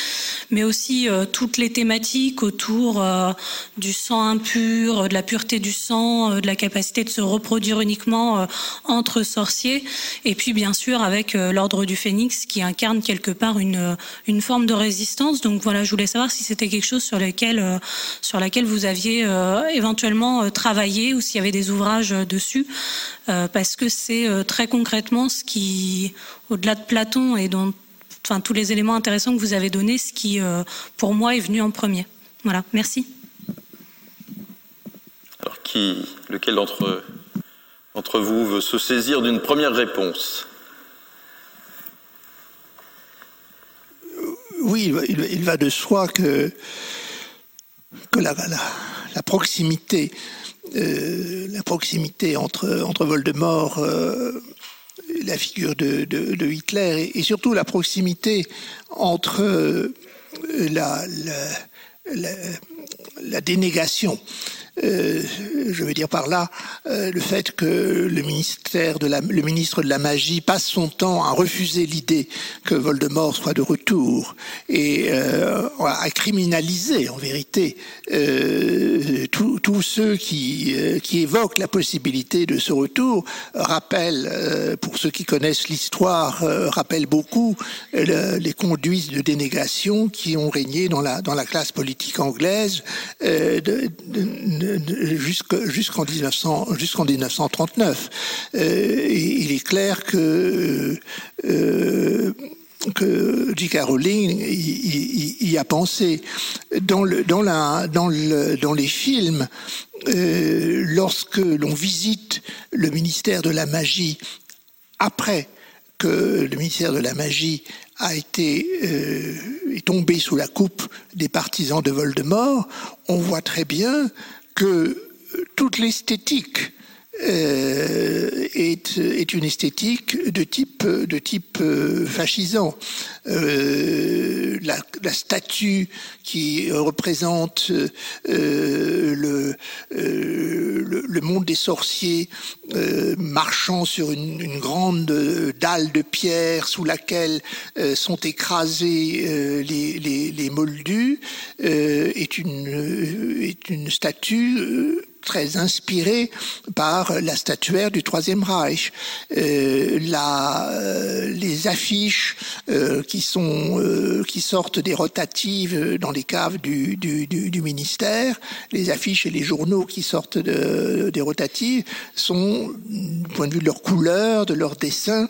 Speaker 8: mais aussi toutes les thématiques autour du sang impur de la pureté du sang de la capacité de se reproduire uniquement entre sorciers. Et puis bien sûr avec l'ordre du phénix qui incarne quelque part une une forme de résistance. Donc voilà je voulais savoir si c'était quelque chose sur lequel sur laquelle vous aviez éventuellement travaillé ou s'il y avait des ouvrages dessus euh, parce que c'est euh, très concrètement ce qui, au-delà de Platon et dont, enfin, tous les éléments intéressants que vous avez donnés, ce qui, euh, pour moi, est venu en premier. Voilà, merci.
Speaker 3: Alors, qui, lequel d'entre d'entre vous veut se saisir d'une première réponse?
Speaker 6: Oui, il va de soi que, que la, la, la proximité euh, la proximité entre, entre Voldemort, euh, la figure de, de, Hitler, et, surtout la proximité entre euh, la, la, dénégation je veux dire par là le fait que le ministère de la, le ministre de la magie passe son temps à refuser l'idée que Voldemort soit de retour et à criminaliser en vérité tous ceux qui, évoquent la possibilité de ce retour rappellent, pour ceux qui connaissent l'histoire, rappellent beaucoup les conduites de dénégation qui ont régné dans la, classe politique anglaise euh, jusqu'en 1939. Euh, il est clair que euh, que J.K. Rowling y, a pensé. Dans, le, dans, la, dans, le, dans les films, lorsque l'on visite le ministère de la magie après que le ministère de la magie a été euh, est tombé sous la coupe des partisans de Voldemort, on voit très bien que toute l'esthétique est, est, une esthétique de type, de type euh, fascisant. Euh, la, la, statue qui représente euh, le, le, le, monde des sorciers marchant sur une, une, grande dalle de pierre sous laquelle sont écrasés les, les, les, moldus est, une, est une statue très inspiré par la statuaire du Troisième Reich. Euh, euh, les affiches euh, qui sont qui sortent des rotatives dans les caves du, ministère, les affiches et les journaux qui sortent de, des rotatives sont, du point de vue de leur couleur, de leur dessin,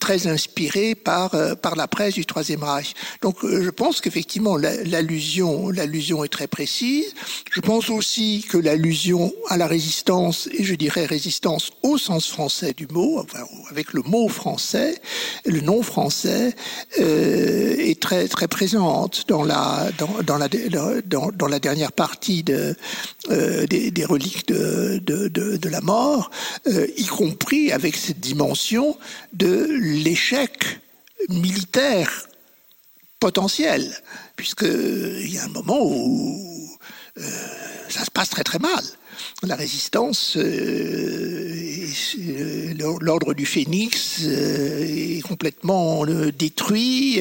Speaker 6: très inspirés par par la presse du Troisième Reich. Donc je pense qu'effectivement l'allusion l'allusion est très précise. Je pense aussi que l'allusion à la résistance, et je dirais résistance au sens français du mot, avec le mot français, le nom français, euh, est très très présente dans la dans, la dernière partie euh, des, reliques de, de, la mort, euh, y compris avec cette dimension de l'échec militaire potentiel, puisque il y a un moment où ça se passe très très mal la résistance, euh, l'ordre du phénix euh, est complètement euh, détruit.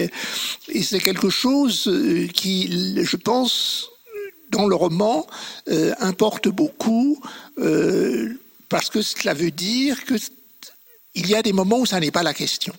Speaker 6: Et c'est quelque chose qui, je pense, dans le roman, importe beaucoup, parce que cela veut dire qu'il y a des moments où ça n'est pas la question.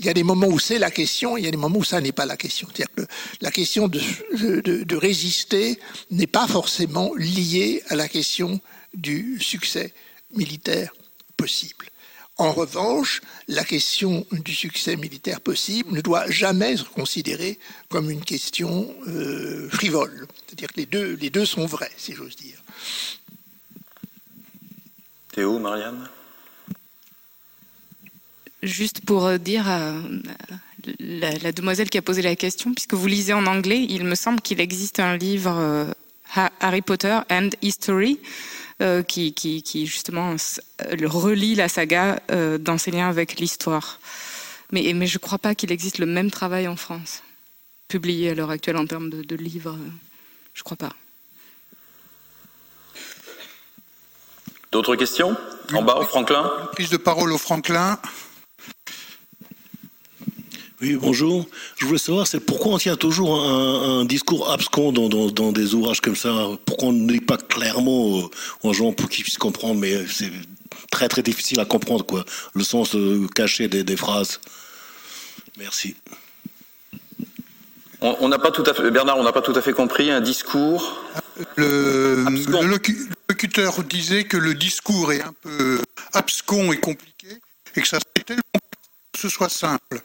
Speaker 6: Il y a des moments où c'est la question, il y a des moments où ça n'est pas la question. C'est-à-dire que la question de, résister n'est pas forcément liée à la question du succès militaire possible. En revanche, la question du succès militaire possible ne doit jamais être considérée comme une question euh, frivole. C'est-à-dire que les deux, les deux sont vrais, si j'ose dire.
Speaker 3: Théo, Marianne?
Speaker 5: Juste pour euh, dire à la, la, demoiselle qui a posé la question, puisque vous lisez en anglais, il me semble qu'il existe un livre euh, Harry Potter and History euh, qui, qui, qui, justement relie la saga euh, dans ses liens avec l'histoire. Mais, mais je ne crois pas qu'il existe le même travail en France, publié à l'heure actuelle en termes de, de livres. Je ne crois pas.
Speaker 3: D'autres questions? En bas, au Franklin?
Speaker 7: Prise de parole au Franklin.
Speaker 9: Oui, bonjour. Je voulais savoir, c'est pourquoi on tient toujours un, un discours abscon dans, dans, dans, des ouvrages comme ça? Pourquoi on ne dit pas clairement aux gens pour qu'ils puissent comprendre Mais c'est très très difficile à comprendre, quoi. Le sens euh, caché des, des, phrases. Merci.
Speaker 3: On n'a pas tout à fait, Bernard, on n'a pas tout à fait compris un discours.
Speaker 7: Le, le, locuteur disait que le discours est un peu abscon et compliqué et que ça serait tellement que ce soit simple.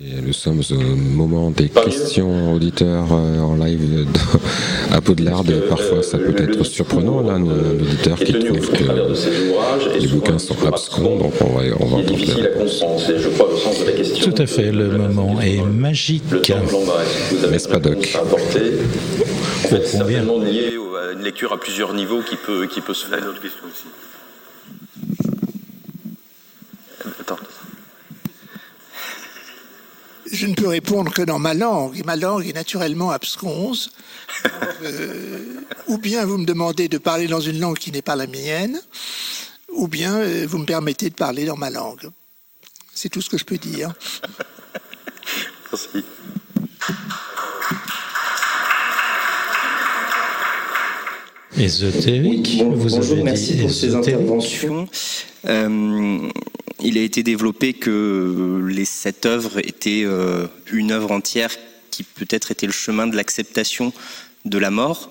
Speaker 1: Et nous sommes au moment des questions auditeurs euh, en live à Poudlard et parfois ça peut être surprenant là, un auditeur qui trouve que les bouquins sont abscons, donc on va, on va entendre les réponses.
Speaker 10: Tout à fait, le moment est magique.
Speaker 1: N'est-ce pas Doc
Speaker 3: c'est certainement lié à une lecture à plusieurs niveaux qui peut, qui peut se faire. Une autre question aussi.
Speaker 6: Je ne peux répondre que dans ma langue, et ma langue est naturellement absconse. Euh, ou bien vous me demandez de parler dans une langue qui n'est pas la mienne, ou bien euh, vous me permettez de parler dans ma langue. C'est tout ce que je peux dire. Merci.
Speaker 10: Ésotérique, vous
Speaker 11: bonjour, merci pour ces interventions. Euh, il a été développé que les sept œuvres étaient euh, une œuvre entière qui peut-être était le chemin de l'acceptation de la mort.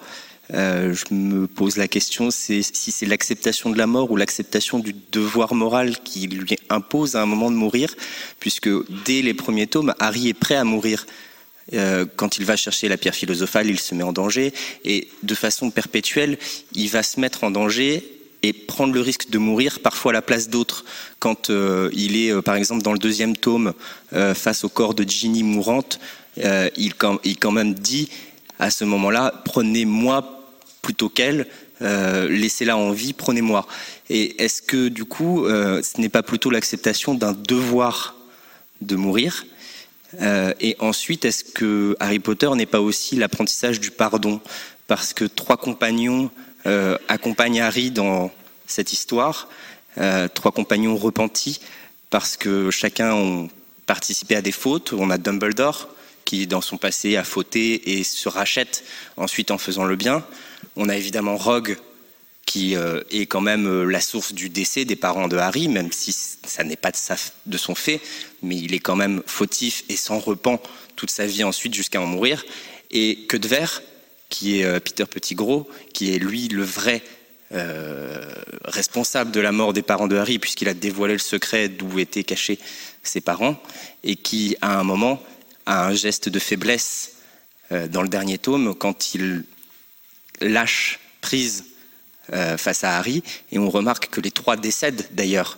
Speaker 11: Euh, je me pose la question, c'est si c'est l'acceptation de la mort ou l'acceptation du devoir moral qui lui impose à un moment de mourir, puisque dès les premiers tomes, Harry est prêt à mourir. Euh, quand il va chercher la pierre philosophale, il se met en danger, et de façon perpétuelle, il va se mettre en danger et prendre le risque de mourir parfois à la place d'autres. Quand euh, il est, euh, par exemple, dans le deuxième tome, face au corps de Ginny mourante, il, quand même dit à ce moment-là, prenez-moi plutôt qu'elle, laissez-la en vie, prenez-moi. Et est-ce que du coup, ce n'est pas plutôt l'acceptation d'un devoir de mourir Et ensuite, est-ce que Harry Potter n'est pas aussi l'apprentissage du pardon? Parce que trois compagnons euh, accompagne Harry dans cette histoire. Euh, trois compagnons repentis parce que chacun ont participé à des fautes. On a Dumbledore qui, dans son passé, a fauté et se rachète ensuite en faisant le bien. On a évidemment Rogue qui euh, est quand même la source du décès des parents de Harry, même si ça n'est pas de, son fait, mais il est quand même fautif et s'en repent toute sa vie ensuite jusqu'à en mourir. Et que de verre qui est euh, Peter Pettigrew, qui est lui le vrai euh, responsable de la mort des parents de Harry, puisqu'il a dévoilé le secret d'où étaient cachés ses parents, et qui, à un moment, a un geste de faiblesse euh, dans le dernier tome, quand il lâche prise face à Harry, et on remarque que les trois décèdent d'ailleurs,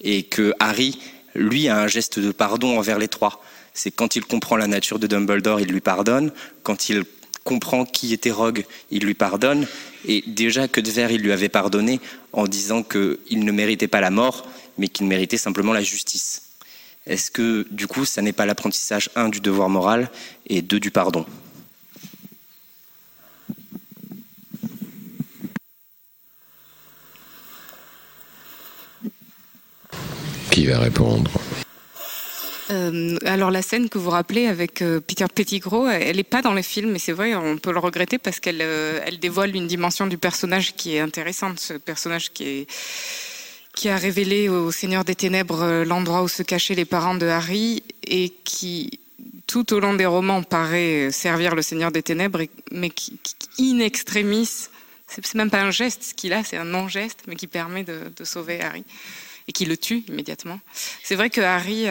Speaker 11: et que Harry, lui, a un geste de pardon envers les trois. C'est quand il comprend la nature de Dumbledore, il lui pardonne. Quand il comprend qui était Rogue, il lui pardonne. Et déjà que de verre, il lui avait pardonné en disant qu'il ne méritait pas la mort, mais qu'il méritait simplement la justice. Est-ce que du coup, ça n'est pas l'apprentissage, un, du devoir moral et deux, du pardon?
Speaker 1: Va répondre
Speaker 5: euh, alors la scène que vous rappelez avec euh, Peter Pettigrew, elle n'est pas dans les films, mais c'est vrai, on peut le regretter parce qu'elle euh, dévoile une dimension du personnage qui est intéressante. Ce personnage qui a révélé au Seigneur des Ténèbres l'endroit où se cachaient les parents de Harry et qui tout au long des romans paraît servir le Seigneur des Ténèbres, mais qui, in extremis, c'est même pas un geste ce qu'il a, c'est un non-geste, mais qui permet de, sauver Harry et qui le tue immédiatement. C'est vrai que Harry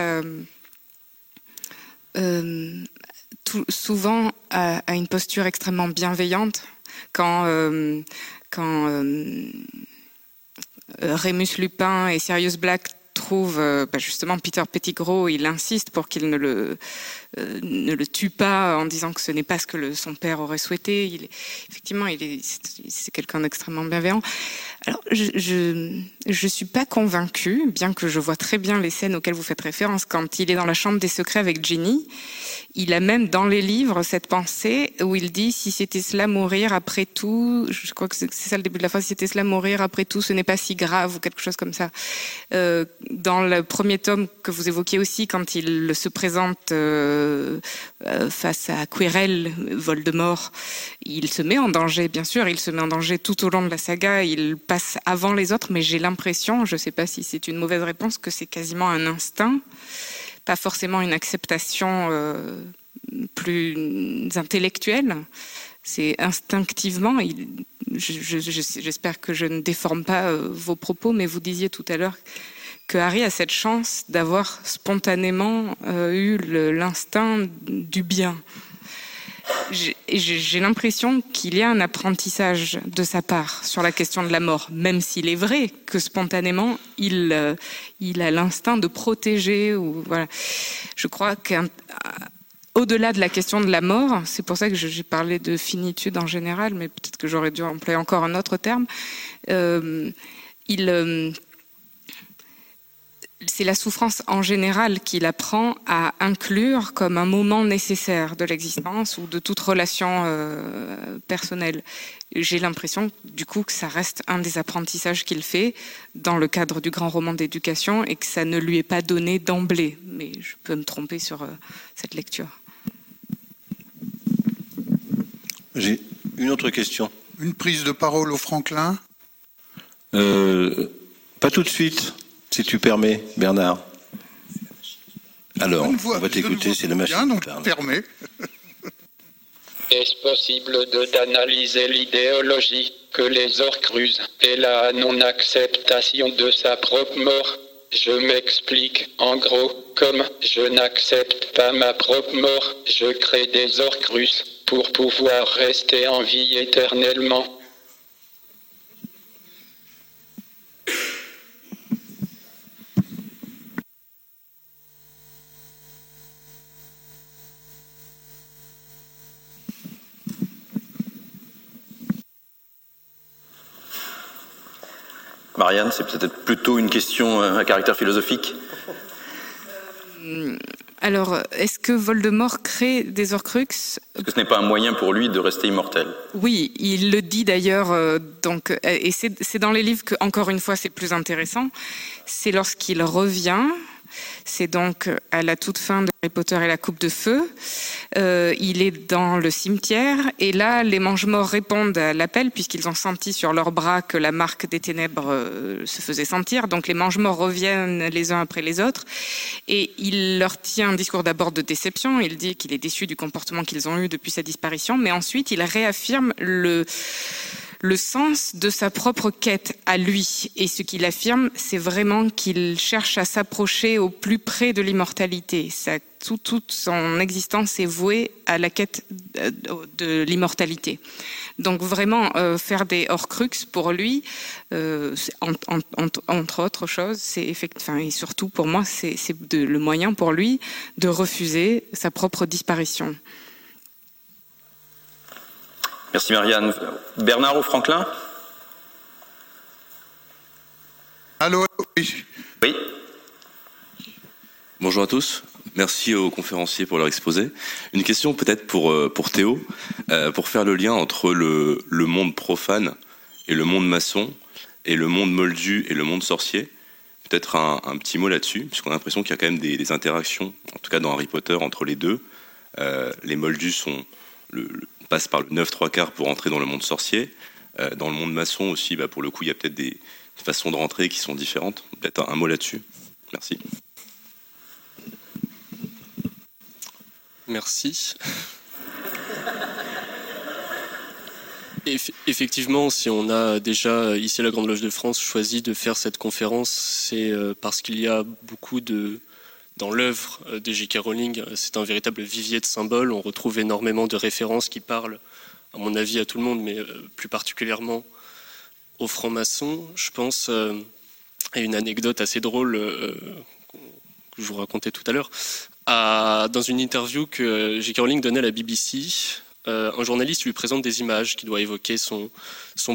Speaker 5: euh, tout, souvent à, une posture extrêmement bienveillante quand, euh, quand euh, Rémus Lupin et Sirius Black trouvent bah, justement Peter Pettigrew, il insiste pour qu'il ne le, ne le tue pas en disant que ce n'est pas ce que son père aurait souhaité. Il effectivement, il est, c'est quelqu'un d'extrêmement bienveillant. Alors, je je suis pas convaincue, bien que je vois très bien les scènes auxquelles vous faites référence quand il est dans la chambre des secrets avec Ginny. Il a même dans les livres cette pensée où il dit si c'était cela mourir après tout, je crois que c'est ça le début de la phrase, si c'était cela mourir après tout, ce n'est pas si grave ou quelque chose comme ça. Euh, dans le premier tome que vous évoquiez aussi, quand il se présente euh, euh, face à Quirrell, Voldemort, il se met en danger, bien sûr, il se met en danger tout au long de la saga, il passe avant les autres, mais j'ai l'impression, je ne sais pas si c'est une mauvaise réponse, que c'est quasiment un instinct pas forcément une acceptation euh, plus intellectuelle. C'est instinctivement. J'espère que je ne déforme pas euh, vos propos, mais vous disiez tout à l'heure que Harry a cette chance d'avoir spontanément euh, eu l'instinct du bien j'ai l'impression qu'il y a un apprentissage de sa part sur la question de la mort, même s'il est vrai que spontanément, il, euh, a l'instinct de protéger. Ou, voilà. Je crois qu'au-delà de la question de la mort, c'est pour ça que j'ai parlé de finitude en général, mais peut-être que j'aurais dû employer encore un autre terme, euh, il... C'est la souffrance en général qu'il apprend à inclure comme un moment nécessaire de l'existence ou de toute relation euh, personnelle. J'ai l'impression, du coup, que ça reste un des apprentissages qu'il fait dans le cadre du grand roman d'éducation et que ça ne lui est pas donné d'emblée. Mais je peux me tromper sur euh, cette lecture.
Speaker 2: J'ai une autre question.
Speaker 7: Une prise de parole au Franklin?
Speaker 2: Euh, Pas tout de suite. Si tu permets, Bernard. Alors, on va t'écouter, c'est la machine.
Speaker 7: Donc permets.
Speaker 12: Est-ce possible d'analyser l'idéologie que les Orcruz et la non-acceptation de sa propre mort? Je m'explique. En gros, comme je n'accepte pas ma propre mort, je crée des Orcruz pour pouvoir rester en vie éternellement.
Speaker 3: Marianne, c'est peut-être plutôt une question euh, à caractère philosophique.
Speaker 5: Euh, alors, est-ce que Voldemort crée des Horcruxes?
Speaker 3: Est-ce que ce n'est pas un moyen pour lui de rester immortel?
Speaker 5: Oui, il le dit d'ailleurs. Euh, donc, et c'est dans les livres que, encore une fois, c'est plus intéressant. C'est lorsqu'il revient c'est donc à la toute fin de Harry Potter et la Coupe de Feu. Euh, il est dans le cimetière et là, les mange-morts répondent à l'appel puisqu'ils ont senti sur leurs bras que la marque des ténèbres euh, se faisait sentir. Donc les mange-morts reviennent les uns après les autres et il leur tient un discours d'abord de déception. Il dit qu'il est déçu du comportement qu'ils ont eu depuis sa disparition, mais ensuite il réaffirme le le sens de sa propre quête à lui. Et ce qu'il affirme, c'est vraiment qu'il cherche à s'approcher au plus près de l'immortalité. toute son existence est vouée à la quête de l'immortalité. Donc vraiment, euh, faire des Horcruxes pour lui, euh, entre autres choses, c'est enfin, et surtout pour moi, c'est le moyen pour lui de refuser sa propre disparition.
Speaker 3: Merci Marianne. Bernard ou Franklin
Speaker 7: Allô Oui.
Speaker 3: Oui.
Speaker 13: Bonjour à tous. Merci aux conférenciers pour leur exposé. Une question peut-être pour, euh, pour Théo, euh, pour faire le lien entre le, le, monde profane et le monde maçon, et le monde moldu et le monde sorcier. Peut-être un, un, petit mot là-dessus, puisqu'on a l'impression qu'il y a quand même des, des, interactions, en tout cas dans Harry Potter, entre les deux. Euh, les moldus sont le, passe par le 9 3 quarts pour entrer dans le monde sorcier. Euh, dans le monde maçon aussi, bah, pour le coup, il y a peut-être des façons de rentrer qui sont différentes. Peut-être un, mot là-dessus. Merci.
Speaker 4: Merci. Effectivement, si on a déjà ici à la Grande Loge de France choisi de faire cette conférence, c'est euh, parce qu'il y a beaucoup de dans l'œuvre euh, de J.K. Rowling, euh, c'est un véritable vivier de symboles. On retrouve énormément de références qui parlent, à mon avis, à tout le monde, mais euh, plus particulièrement aux francs-maçons. Je pense à une anecdote assez drôle que je vous racontais tout à l'heure. Dans une interview que J.K. Rowling donnait à la BBC, euh, un journaliste lui présente des images qui doit évoquer son,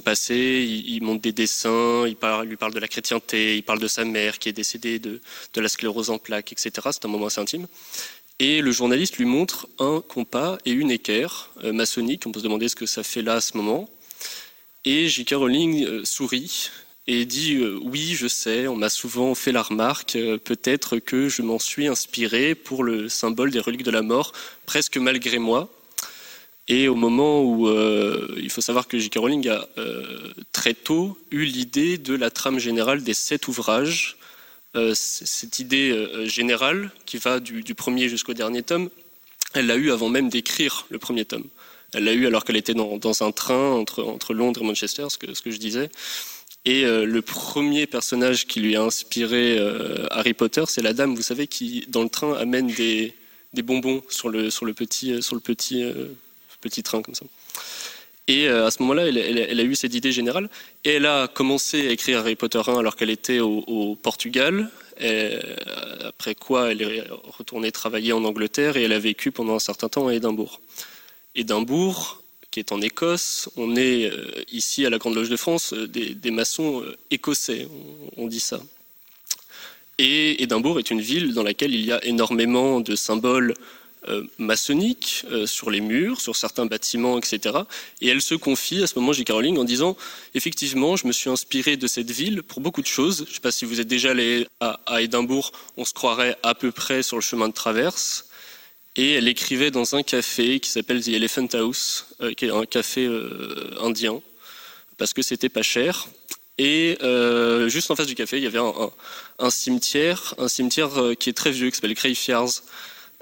Speaker 4: passé, il, montre des dessins, il, parle, lui parle de la chrétienté, il parle de sa mère qui est décédée de, de la sclérose en plaques, etc. C'est un moment assez intime. Et le journaliste lui montre un compas et une équerre euh, maçonnique. On peut se demander ce que ça fait là à ce moment. Et J.K. Rowling euh, sourit et dit Oui, je sais, on m'a souvent fait la remarque, peut-être que je m'en suis inspiré pour le symbole des reliques de la mort, presque malgré moi. Et au moment où euh, il faut savoir que J.K. Rowling a euh, très tôt eu l'idée de la trame générale des sept ouvrages. Euh, cette idée générale qui va du, premier jusqu'au dernier tome, elle l'a eu avant même d'écrire le premier tome. Elle l'a eu alors qu'elle était dans, un train entre, Londres et Manchester, ce que, je disais. Et le premier personnage qui lui a inspiré Harry Potter, c'est la dame, vous savez, qui dans le train amène des, bonbons sur le petit, sur le petit petit train comme ça. Et euh, à ce moment-là, elle, a eu cette idée générale. Et elle a commencé à écrire Harry Potter 1 alors qu'elle était au, Portugal. Euh, après quoi, elle est retournée travailler en Angleterre et elle a vécu pendant un certain temps à Édimbourg. Édimbourg, qui est en Écosse, on est euh, ici à la Grande Loge de France des, maçons écossais, on, dit ça. Et Édimbourg est une ville dans laquelle il y a énormément de symboles maçonniques euh, sur les murs, sur certains bâtiments, etc. Et elle se confie à ce moment, J. Caroline, en disant Effectivement, je me suis inspiré de cette ville pour beaucoup de choses. Je ne sais pas si vous êtes déjà allé à, à Édimbourg, on se croirait à peu près sur le chemin de traverse. Et elle écrivait dans un café qui s'appelle The Elephant House, euh, qui est un café indien, parce que c'était pas cher. Et euh, juste en face du café, il y avait un, cimetière, un cimetière qui est très vieux, qui s'appelle Greyfriars,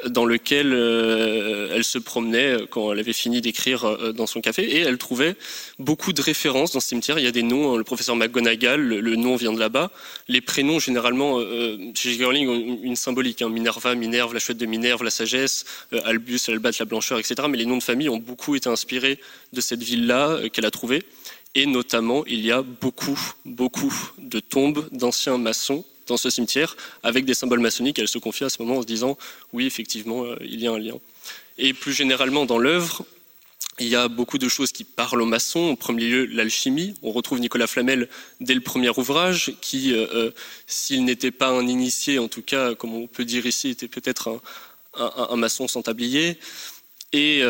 Speaker 4: dans lequel euh, elle se promenait quand elle avait fini d'écrire euh, dans son café et elle trouvait beaucoup de références dans ce cimetière. Il y a des noms, le professeur McGonagall, le, nom vient de là-bas. Les prénoms, généralement, euh, chez J.K. Rowling, ont une symbolique. Hein. Minerva, Minerve, la chouette de Minerve, la sagesse, Albus, Albat, la blancheur, etc. Mais les noms de famille ont beaucoup été inspirés de cette ville-là qu'elle a trouvée. Et notamment, il y a beaucoup, beaucoup de tombes d'anciens maçons dans ce cimetière avec des symboles maçonniques. Elle se confie à ce moment en se disant oui, effectivement, euh, il y a un lien. Et plus généralement dans l'œuvre, il y a beaucoup de choses qui parlent aux maçons. En premier lieu, l'alchimie. On retrouve Nicolas Flamel dès le premier ouvrage, qui, euh, euh, s'il n'était pas un initié, en tout cas, comme on peut dire ici, était peut-être un, maçon sans tablier. Et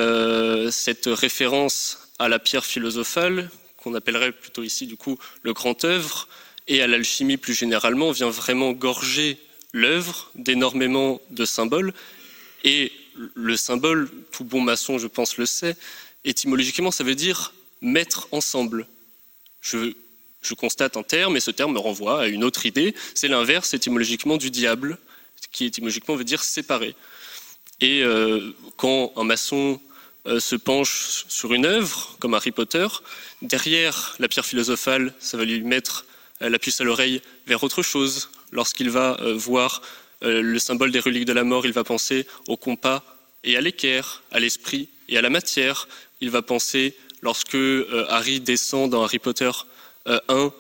Speaker 4: cette référence à la pierre philosophale, qu'on appellerait plutôt ici, du coup, le grand œuvre, et à l'alchimie plus généralement vient vraiment gorger l'œuvre d'énormément de symboles. Et le symbole, tout bon maçon, je pense, le sait, étymologiquement, ça veut dire mettre ensemble. Je, je constate un terme et ce terme me renvoie à une autre idée. C'est l'inverse étymologiquement du diable, qui étymologiquement veut dire séparer. Et euh, quand un maçon euh, se penche sur une œuvre, comme Harry Potter, derrière la pierre philosophale, ça va lui mettre la puce à l'oreille vers autre chose. Lorsqu'il va euh, voir euh, le symbole des reliques de la mort, il va penser au compas et à l'équerre, à l'esprit et à la matière. Il va penser, lorsque Harry descend dans Harry Potter 1,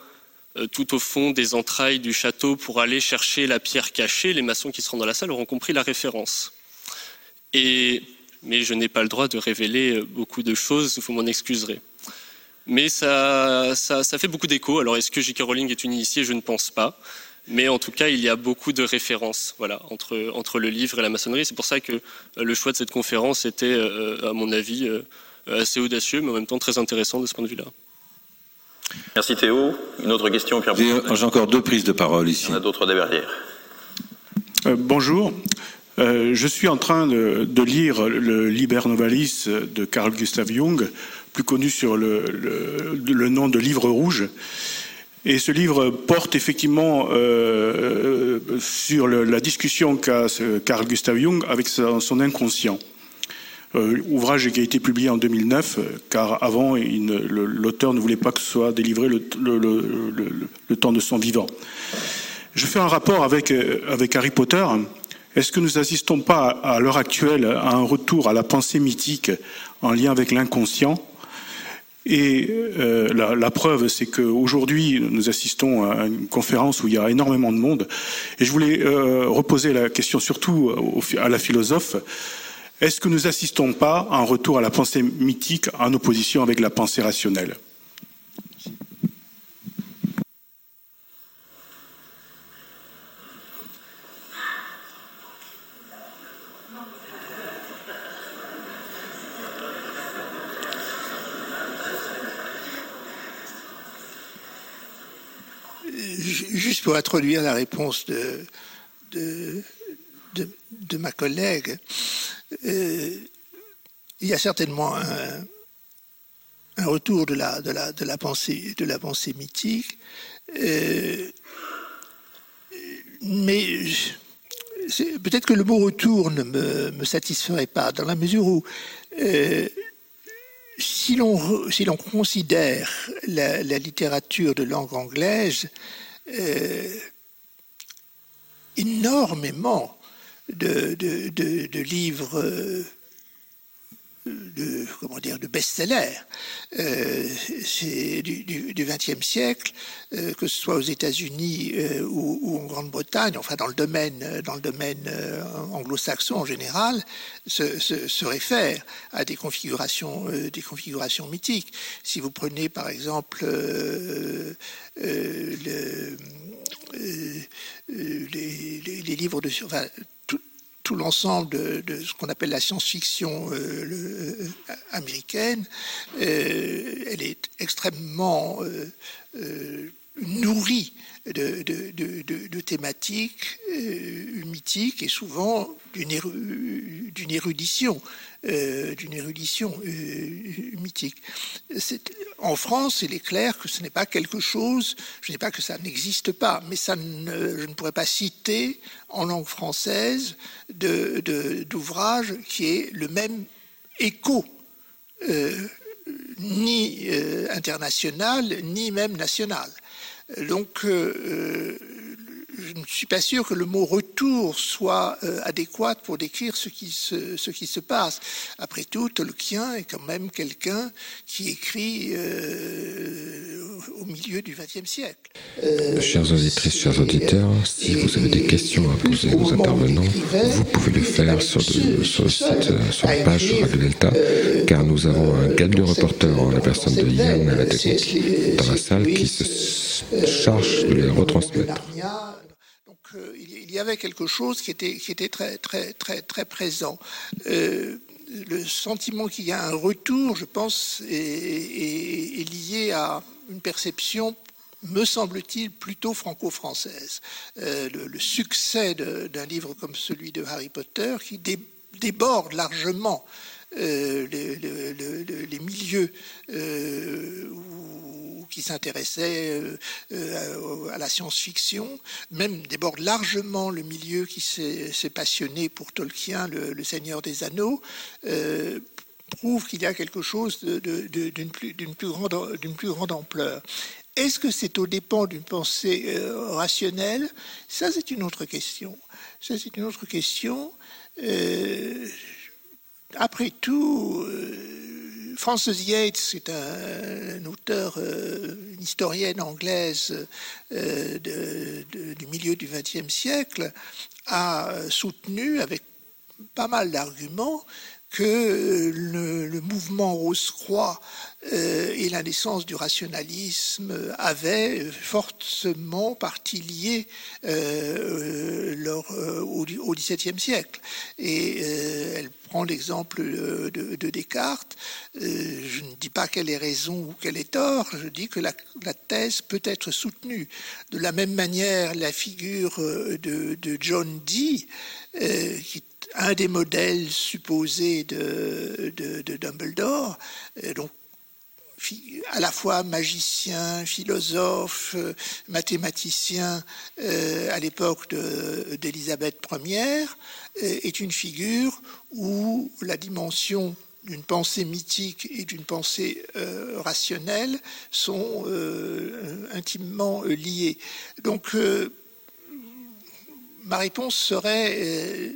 Speaker 4: tout au fond des entrailles du château pour aller chercher la pierre cachée, les maçons qui seront dans la salle auront compris la référence. Mais je n'ai pas le droit de révéler beaucoup de choses, vous m'en excuserez. Mais ça, ça, ça fait beaucoup d'écho. Alors, est-ce que J.K. Rowling est une initiée? Je ne pense pas. Mais en tout cas, il y a beaucoup de références voilà, entre, entre le livre et la maçonnerie. C'est pour ça que euh, le choix de cette conférence était, euh, à mon avis, euh, assez audacieux, mais en même temps très intéressant de ce point de vue-là.
Speaker 3: Merci Théo. Une autre question, Pierre
Speaker 2: J'ai encore deux prises de parole ici.
Speaker 3: Il y en a d'autres derrière.
Speaker 14: Euh, bonjour. Euh, je suis en train de, de, lire le Liber Novalis de Carl Gustav Jung plus connu sur le, nom de Livre rouge. Et ce livre porte effectivement euh, sur le, la discussion qu'a Carl Gustav Jung avec son, inconscient. Euh, ouvrage qui a été publié en 2009, car avant, l'auteur ne voulait pas que ce soit délivré le, temps de son vivant. Je fais un rapport avec, avec Harry Potter. Est-ce que nous n'assistons pas à l'heure actuelle à un retour à la pensée mythique en lien avec l'inconscient? Et euh, la, preuve, c'est qu'aujourd'hui, nous assistons à une conférence où il y a énormément de monde. Et je voulais euh, reposer la question surtout à la philosophe. Est-ce que nous assistons pas à un retour à la pensée mythique en opposition avec la pensée rationnelle?
Speaker 6: Juste pour introduire la réponse de, de, de, ma collègue, euh, il y a certainement un, retour de la, de la, de la, pensée, de la pensée mythique, euh, mais peut-être que le mot retour ne me, me, satisferait pas, dans la mesure où euh, si l'on si considère la, littérature de langue anglaise, euh, énormément de, de, de, livres euh, de comment dire de best-sellers euh, du XXe siècle, euh, que ce soit aux États-Unis euh, ou, en Grande-Bretagne, enfin dans le domaine dans le euh, anglo-saxon en général, se, réfèrent à des configurations euh, des configurations mythiques. Si vous prenez par exemple le les, livres de enfin, tout, l'ensemble de, ce qu'on appelle la science-fiction américaine, elle est extrêmement nourrie de, de, thématiques euh, mythiques et souvent d'une érudition, euh, d'une érudition euh, mythique. En France, il est clair que ce n'est pas quelque chose, je ne dis pas que ça n'existe pas, mais ça je ne pourrais pas citer en langue française d'ouvrage qui ait le même écho ni international, ni même national. Donc, euh, euh, je ne suis pas sûr que le mot retour soit euh, adéquat pour décrire ce qui, se, ce qui se passe. Après tout, Tolkien est quand même quelqu'un qui écrit au milieu du XXe siècle.
Speaker 1: chers auditrices, chers auditeurs, si vous avez des questions à poser aux intervenants, vous pouvez le faire sur, le, sur site, sur la page Radio Delta, car nous avons un guide de reporter en la personne de Yann à la technique dans la salle qui se charge de les retransmettre.
Speaker 6: Euh, il y avait quelque chose qui était, très, présent. Euh, le sentiment qu'il y a un retour, je pense, est, lié à une perception me semble-t-il, plutôt franco-française. Euh, le, succès d'un livre comme celui de Harry Potter, qui déborde largement les, les, milieux où qui s'intéressait euh, euh, à la science-fiction, même déborde largement le milieu qui s'est passionné pour Tolkien, le, Seigneur des Anneaux, euh, prouve qu'il y a quelque chose d'une plus, plus, grande, plus grande ampleur. Est-ce que c'est au dépend d'une pensée rationnelle? Ça, c'est une autre question. Ça, c'est une autre question. après tout, Frances Yates est un, auteur, euh, une historienne anglaise euh, du milieu du XXe siècle, a soutenu avec pas mal d'arguments que le, mouvement Rose-Croix euh, et la naissance du rationalisme avaient fortement partie liée euh, euh, au, XVIIe siècle. Et elle prend l'exemple de, Descartes. je ne dis pas qu'elle ait raison ou qu'elle ait tort, je dis que la, thèse peut être soutenue. De la même manière, la figure de, de John Dee, qui un des modèles supposés de, Dumbledore, donc à la fois magicien, philosophe, mathématicien euh, à l'époque d'Élisabeth Ier, est une figure où la dimension d'une pensée mythique et d'une pensée euh, rationnelle sont euh, intimement liées. Donc, ma réponse serait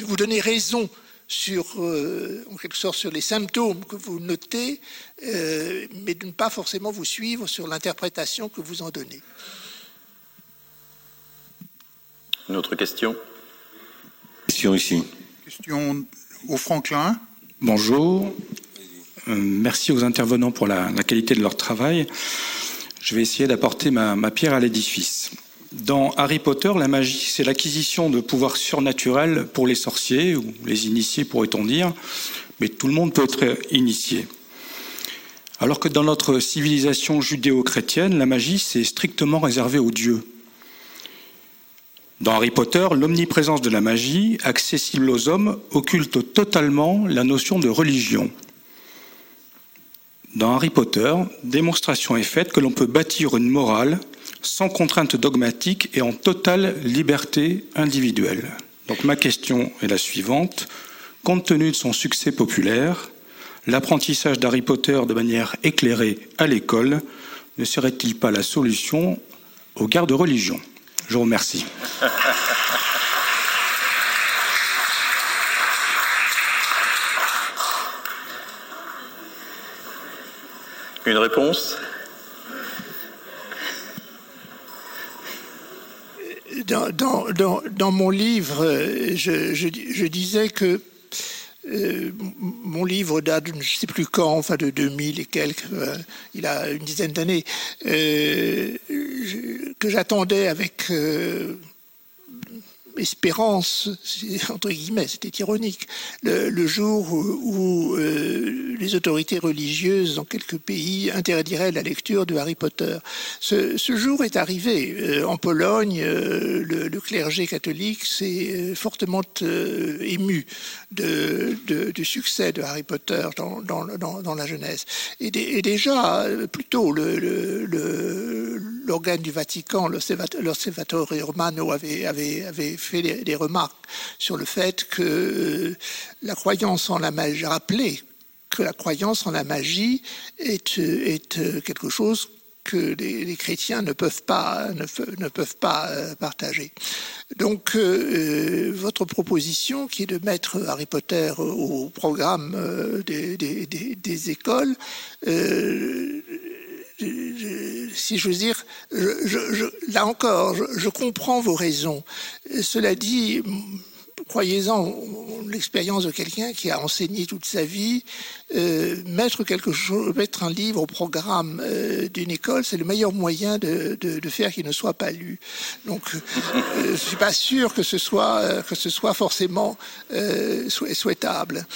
Speaker 6: vous donner raison sur, euh, en quelque sorte, sur les symptômes que vous notez, euh, mais de ne pas forcément vous suivre sur l'interprétation que vous en donnez.
Speaker 3: Une autre question
Speaker 2: Question ici.
Speaker 7: Question au Franklin.
Speaker 15: Bonjour. Euh, merci aux intervenants pour la, qualité de leur travail. Je vais essayer d'apporter ma pierre à l'édifice. Dans Harry Potter, la magie, c'est l'acquisition de pouvoirs surnaturels pour les sorciers, ou les initiés pourrait-on dire, mais tout le monde peut être initié. Alors que dans notre civilisation judéo-chrétienne, la magie, c'est strictement réservé aux dieux. Dans Harry Potter, l'omniprésence de la magie, accessible aux hommes, occulte totalement la notion de religion. Dans Harry Potter, démonstration est faite que l'on peut bâtir une morale sans contrainte dogmatique et en totale liberté individuelle. Donc ma question est la suivante. Compte tenu de son succès populaire, l'apprentissage d'Harry Potter de manière éclairée à l'école ne serait-il pas la solution aux guerres de religion? Je vous remercie.
Speaker 3: Une réponse?
Speaker 6: Dans, mon livre, je, je, disais que mon livre date, je ne sais plus quand, enfin de 2000 et quelques, il a une dizaine d'années, que j'attendais avec espérance, entre guillemets, c'était ironique, le, jour où, euh, les autorités religieuses dans quelques pays interdiraient la lecture de Harry Potter. Ce, jour est arrivé. Euh, en Pologne, euh, le, clergé catholique s'est fortement ému de, du succès de Harry Potter dans, la jeunesse. Et, déjà, plutôt, l'organe du Vatican, l'Osservatore Romano, avait, avait, avait fait des, remarques sur le fait que euh, la croyance en la magie, rappelé que la croyance en la magie est, est euh, quelque chose que les, chrétiens ne peuvent pas, ne, peuvent pas euh, partager. Donc, votre proposition, qui est de mettre Harry Potter au programme des, des, des, écoles, si je veux dire, là encore, je, comprends vos raisons. Cela dit, croyez-en, l'expérience de quelqu'un qui a enseigné toute sa vie, euh, mettre quelque chose, mettre un livre au programme euh, d'une école, c'est le meilleur moyen de, faire qu'il ne soit pas lu. Donc, euh, je ne suis pas sûr que ce soit, que ce soit forcément souhaitable.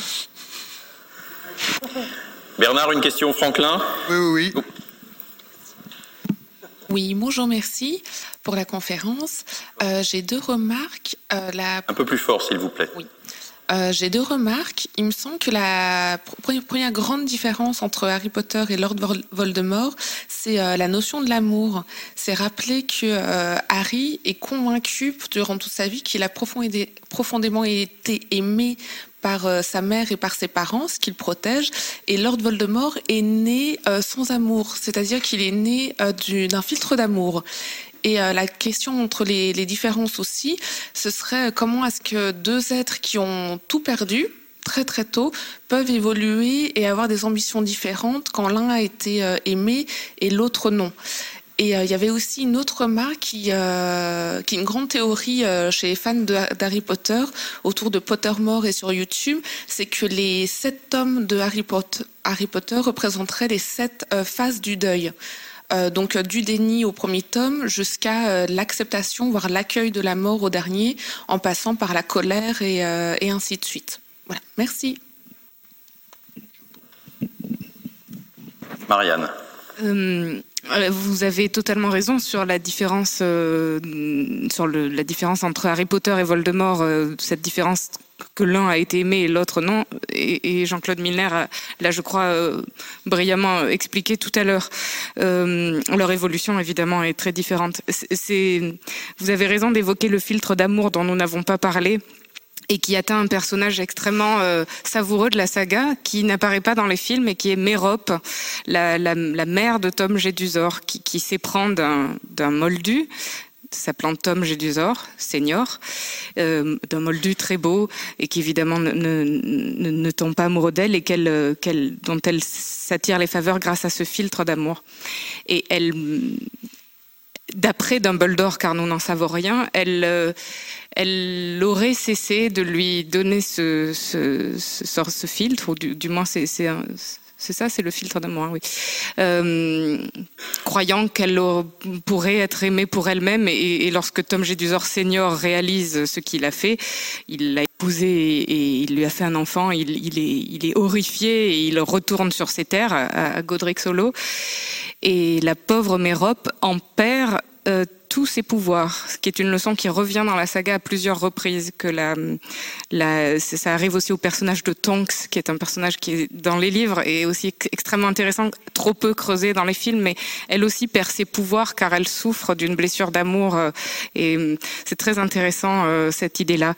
Speaker 3: Bernard, une question, Franklin?
Speaker 7: Oui, oui, oui.
Speaker 16: Oui, bonjour, merci pour la conférence. Euh, j'ai deux remarques.
Speaker 3: Euh, Un peu plus fort, s'il vous plaît.
Speaker 16: Oui. Euh, j'ai deux remarques. Il me semble que la première grande différence entre Harry Potter et Lord Voldemort, c'est la notion de l'amour. C'est rappeler que Harry est convaincu durant toute sa vie qu'il a profondément été aimé par euh, sa mère et par ses parents, ce qu'il protège. Et Lord Voldemort est né euh, sans amour, c'est-à-dire qu'il est né euh, d'un filtre d'amour. Et la question entre les, les, différences aussi, ce serait comment est-ce que deux êtres qui ont tout perdu très très tôt peuvent évoluer et avoir des ambitions différentes quand l'un a été aimé et l'autre non. Et euh, il y avait aussi une autre remarque qui, euh, qui est une grande théorie euh, chez les fans d'Harry Potter autour de Pottermore et sur YouTube, c'est que les sept tomes de Harry Potter, Harry Potter représenteraient les sept phases du deuil. donc du déni au premier tome jusqu'à l'acceptation, voire l'accueil de la mort au dernier, en passant par la colère et, et ainsi de suite. Voilà, merci.
Speaker 3: Marianne.
Speaker 5: Euh, vous avez totalement raison sur la différence, euh, sur la différence entre Harry Potter et Voldemort, euh, cette différence que l'un a été aimé et l'autre non. Et, Jean-Claude Milner l'a, je crois, brillamment expliqué tout à l'heure. leur évolution, évidemment, est très différente. Vous avez raison d'évoquer le filtre d'amour dont nous n'avons pas parlé et qui atteint un personnage extrêmement euh, savoureux de la saga, qui n'apparaît pas dans les films, et qui est Mérope, la, mère de Tom Jedusor, qui, s'éprend d'un moldu, s'appelant Tom Jedusor, senior, euh, d'un moldu très beau, et qui évidemment ne, tombe pas amoureux d'elle, et qu'elle, dont elle s'attire les faveurs grâce à ce filtre d'amour. Et elle d'après Dumbledore, car nous n'en savons rien, elle, euh, elle aurait cessé de lui donner ce, ce, ce, filtre, ou du, moins c'est c'est ça, c'est le filtre d'amour, hein, oui. Euh, croyant qu'elle pourrait être aimée pour elle-même, et, lorsque Tom Jedusor senior réalise ce qu'il a fait, il l'a épousée et, il lui a fait un enfant. Il, il, est, il est horrifié et il retourne sur ses terres à, Godric Solo. Et la pauvre Mérope en perd euh, tous ses pouvoirs, ce qui est une leçon qui revient dans la saga à plusieurs reprises. Que ça arrive aussi au personnage de Tonks, qui est un personnage qui dans les livres et aussi extrêmement intéressant, trop peu creusé dans les films, mais elle aussi perd ses pouvoirs car elle souffre d'une blessure d'amour. Euh, et euh, c'est très intéressant euh, cette idée-là.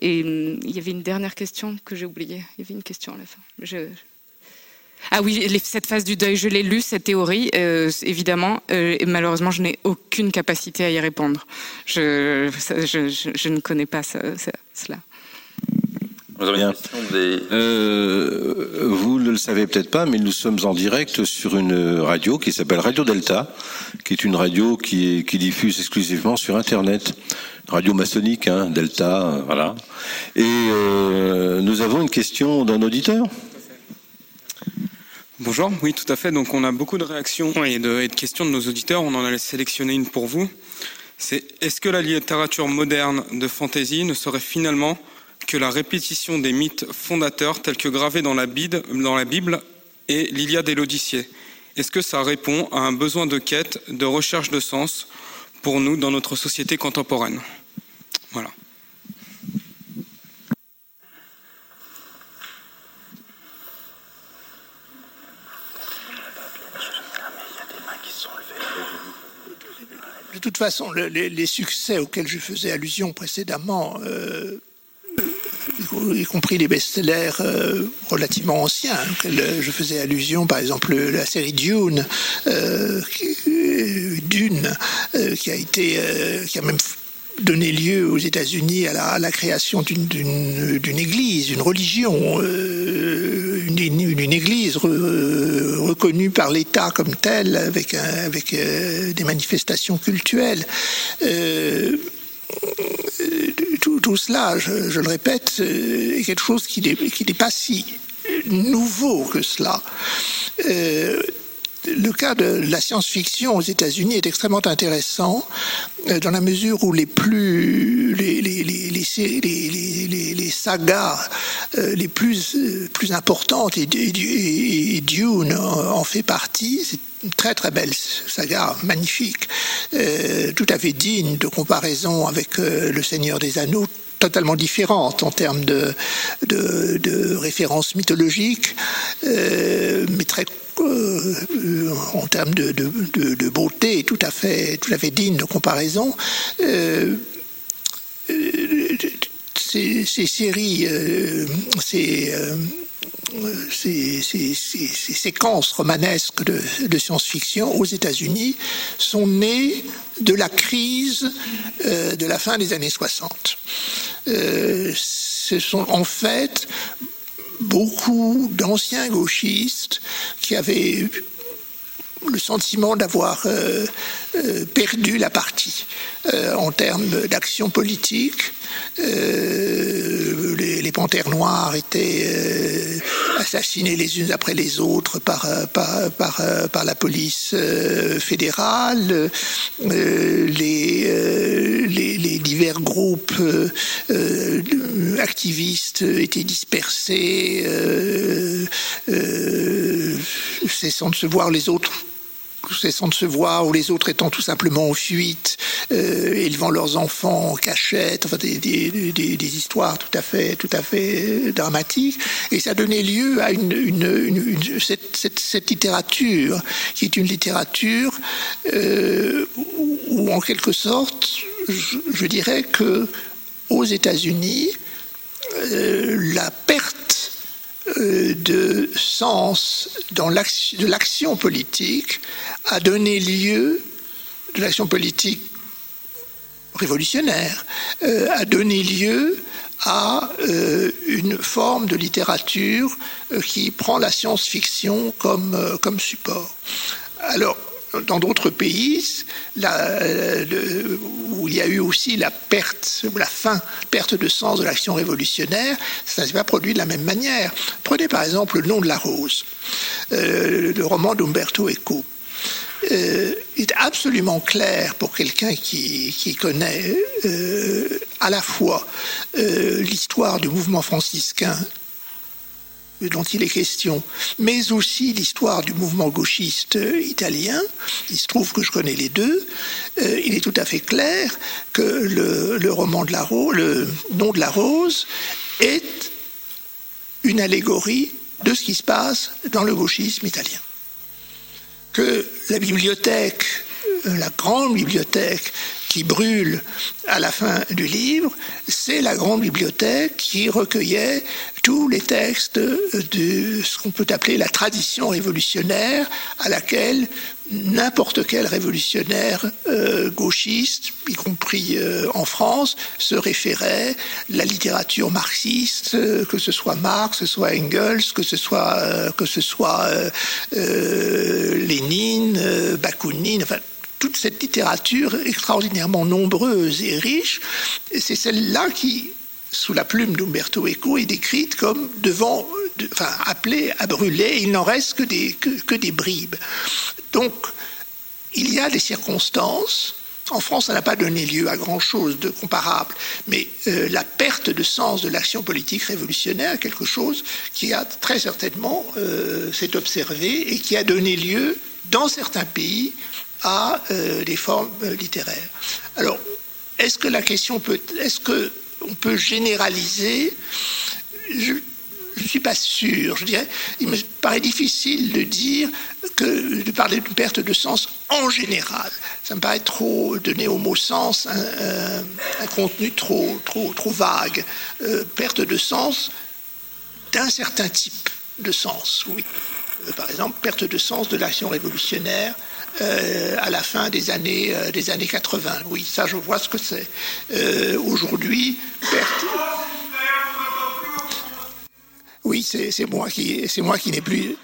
Speaker 5: Et il y avait une dernière question que j'ai oubliée. Il y avait une question à la fin. Je, ah oui, cette phase du deuil, je l'ai lu, cette théorie, euh, évidemment, euh, et malheureusement, je n'ai aucune capacité à y répondre. Je, je, ne connais pas cela.
Speaker 2: Euh, vous ne le savez peut-être pas, mais nous sommes en direct sur une radio qui s'appelle Radio Delta, qui est une radio qui, qui diffuse exclusivement sur Internet. Radio maçonnique, hein, Delta, voilà. Et euh, nous avons une question d'un auditeur.
Speaker 15: Bonjour, oui tout à fait. Donc on a beaucoup de réactions et de, questions de nos auditeurs. On en a sélectionné une pour vous. C'est est-ce que la littérature moderne de fantasy ne serait finalement que la répétition des mythes fondateurs tels que gravés dans la, Bible, dans la Bible et l'Iliade et l'Odyssée? Est-ce que ça répond à un besoin de quête, de recherche de sens pour nous dans notre société contemporaine?
Speaker 6: Toute façon, les, succès auxquels je faisais allusion précédemment euh, y compris les best-sellers euh, relativement anciens, hein, je faisais allusion, par exemple la série Dune, euh, Dune, qui a été, qui a même donné lieu aux États-Unis à la, création d'une église, une religion, une, une, église reconnue par l'État comme telle, avec, avec des manifestations cultuelles tout, cela, je, le répète, est quelque chose qui n'est pas si nouveau que cela. Euh, le cas de la science-fiction aux États-Unis est extrêmement intéressant euh, dans la mesure où les plus les, les, les, les sagas euh, les plus plus importantes et, Dune en fait partie. C'est une très très belle saga, magnifique, euh, tout à fait digne de comparaison avec Le Seigneur des Anneaux, totalement différente en termes de, références mythologiques, mais très euh, en termes de, beauté tout à fait, tout à fait digne de comparaison. Euh, ces, séries, euh, ces, ces, séquences romanesques de, science-fiction aux États-Unis sont nées de la crise de la fin des années 60. ce sont en fait beaucoup d'anciens gauchistes qui avaient le sentiment d'avoir euh, euh, perdu la partie euh, en termes d'action politique. Les, panthères noires étaient assassinés les unes après les autres par, la police fédérale. Les, divers groupes activistes étaient dispersés, cessant de se voir les autres cessant de se voir, ou les autres étant tout simplement en fuite, euh, élevant leurs enfants en cachette, enfin des, histoires tout à fait, tout à fait dramatiques. Et ça donnait lieu à une, cette, littérature, qui est une littérature euh, où, en quelque sorte, je, dirais que aux États-Unis, euh, la perte euh, de sens dans de l'action politique a donné lieu, de l'action politique révolutionnaire, euh, a donné lieu à euh, une forme de littérature qui prend la science-fiction comme, comme support. Alors, dans d'autres pays, où il y a eu aussi la perte, ou la fin, perte de sens de l'action révolutionnaire, ça ne s'est pas produit de la même manière. Prenez par exemple Le nom de la rose, euh, le roman d'Umberto Eco. Euh, est absolument clair pour quelqu'un qui, connaît euh, à la fois l'histoire du mouvement franciscain dont il est question, mais aussi l'histoire du mouvement gauchiste italien. Il se trouve que je connais les deux. Euh, il est tout à fait clair que le, roman de la rose, le nom de la rose, est une allégorie de ce qui se passe dans le gauchisme italien. Que la bibliothèque, la grande bibliothèque qui brûle à la fin du livre, c'est la grande bibliothèque qui recueillait tous les textes de ce qu'on peut appeler la tradition révolutionnaire à laquelle n'importe quel révolutionnaire euh, gauchiste, y compris euh, en France, se référait. La littérature marxiste, euh, que ce soit Marx, que ce soit Engels, que ce soit que ce soit Lénine, Bakounine, enfin toute cette littérature extraordinairement nombreuse et riche, c'est celle-là qui, sous la plume d'Umberto Eco, est décrite comme devant, enfin appelée à brûler. Il n'en reste que des que des bribes. Donc, il y a des circonstances. En France, ça n'a pas donné lieu à grand-chose de comparable, mais euh, la perte de sens de l'action politique révolutionnaire, quelque chose qui a très certainement euh, s'est observé et qui a donné lieu, dans certains pays, à euh, des formes littéraires. Alors, est-ce que la question peut, est-ce que on peut généraliser? Je ne suis pas sûr. Je dirais, il me paraît difficile de dire que de parler d'une perte de sens en général. Ça me paraît trop donner au mot sens un, contenu trop, trop, trop vague. Euh, perte de sens d'un certain type de sens, oui. Euh, par exemple, perte de sens de l'action révolutionnaire euh, à la fin des années, des années 80. Oui, ça, je vois ce que c'est. Aujourd'hui, perte oui, c'est moi qui, c'est moi qui n'ai plus.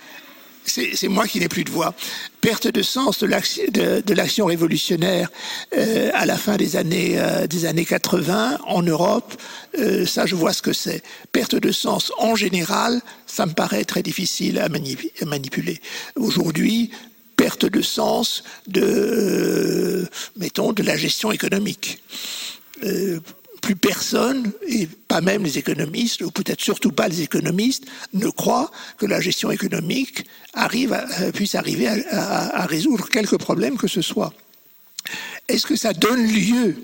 Speaker 6: C'est moi qui n'ai plus de voix. Perte de sens de l'action révolutionnaire euh, à la fin des années, euh, des années 80 en Europe, euh, ça je vois ce que c'est. Perte de sens en général, ça me paraît très difficile à, manipuler. Aujourd'hui, perte de sens de, mettons, de la gestion économique plus personne, et pas même les économistes, ou peut-être surtout pas les économistes, ne croient que la gestion économique arrive euh, puisse arriver à, résoudre quelques problèmes que ce soit. Est-ce que ça donne lieu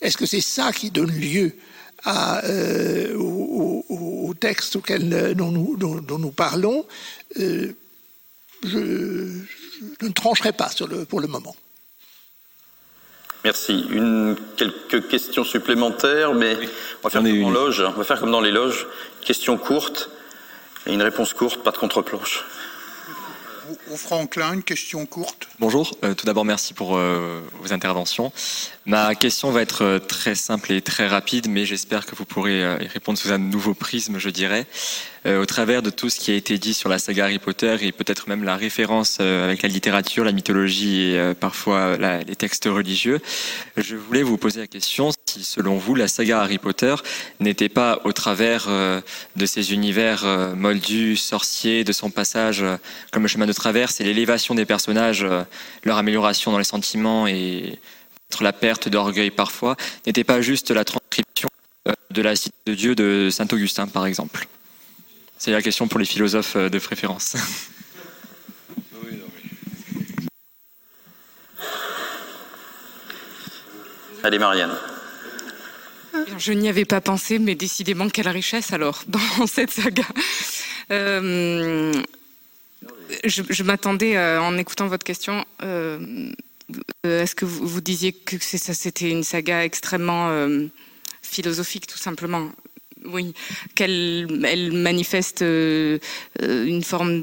Speaker 6: Est-ce que c'est ça qui donne lieu à, euh, au, texte dont, nous, dont, nous parlons euh, je, je, ne trancherai pas sur le, pour le moment.
Speaker 3: Merci. Une, quelques questions supplémentaires, mais on va faire comme en loge. On va faire comme dans les loges. Question courte et une réponse courte, pas de contre-planche.
Speaker 7: Au Franklin, une question courte.
Speaker 17: Bonjour. Euh, tout d'abord, merci pour euh, vos interventions. Ma question va être euh, très simple et très rapide, mais j'espère que vous pourrez y répondre sous un nouveau prisme, je dirais. Au travers de tout ce qui a été dit sur la saga Harry Potter et peut-être même la référence avec la littérature, la mythologie et parfois les textes religieux, je voulais vous poser la question si, selon vous, la saga Harry Potter n'était pas au travers de ces univers moldus, sorciers, de son passage comme le chemin de traverse et l'élévation des personnages, leur amélioration dans les sentiments et la perte d'orgueil parfois, n'était pas juste la transcription euh, de la cité de Dieu de Saint Augustin, par exemple? C'est la question pour les philosophes euh, de préférence.
Speaker 3: Allez, Marianne.
Speaker 5: Je n'y avais pas pensé, mais décidément, quelle richesse alors dans cette saga. Euh, je, m'attendais, en écoutant votre question, euh, est-ce que vous, disiez que ça, c'était une saga extrêmement euh, philosophique, tout simplement oui, qu'elle elle manifeste euh, une forme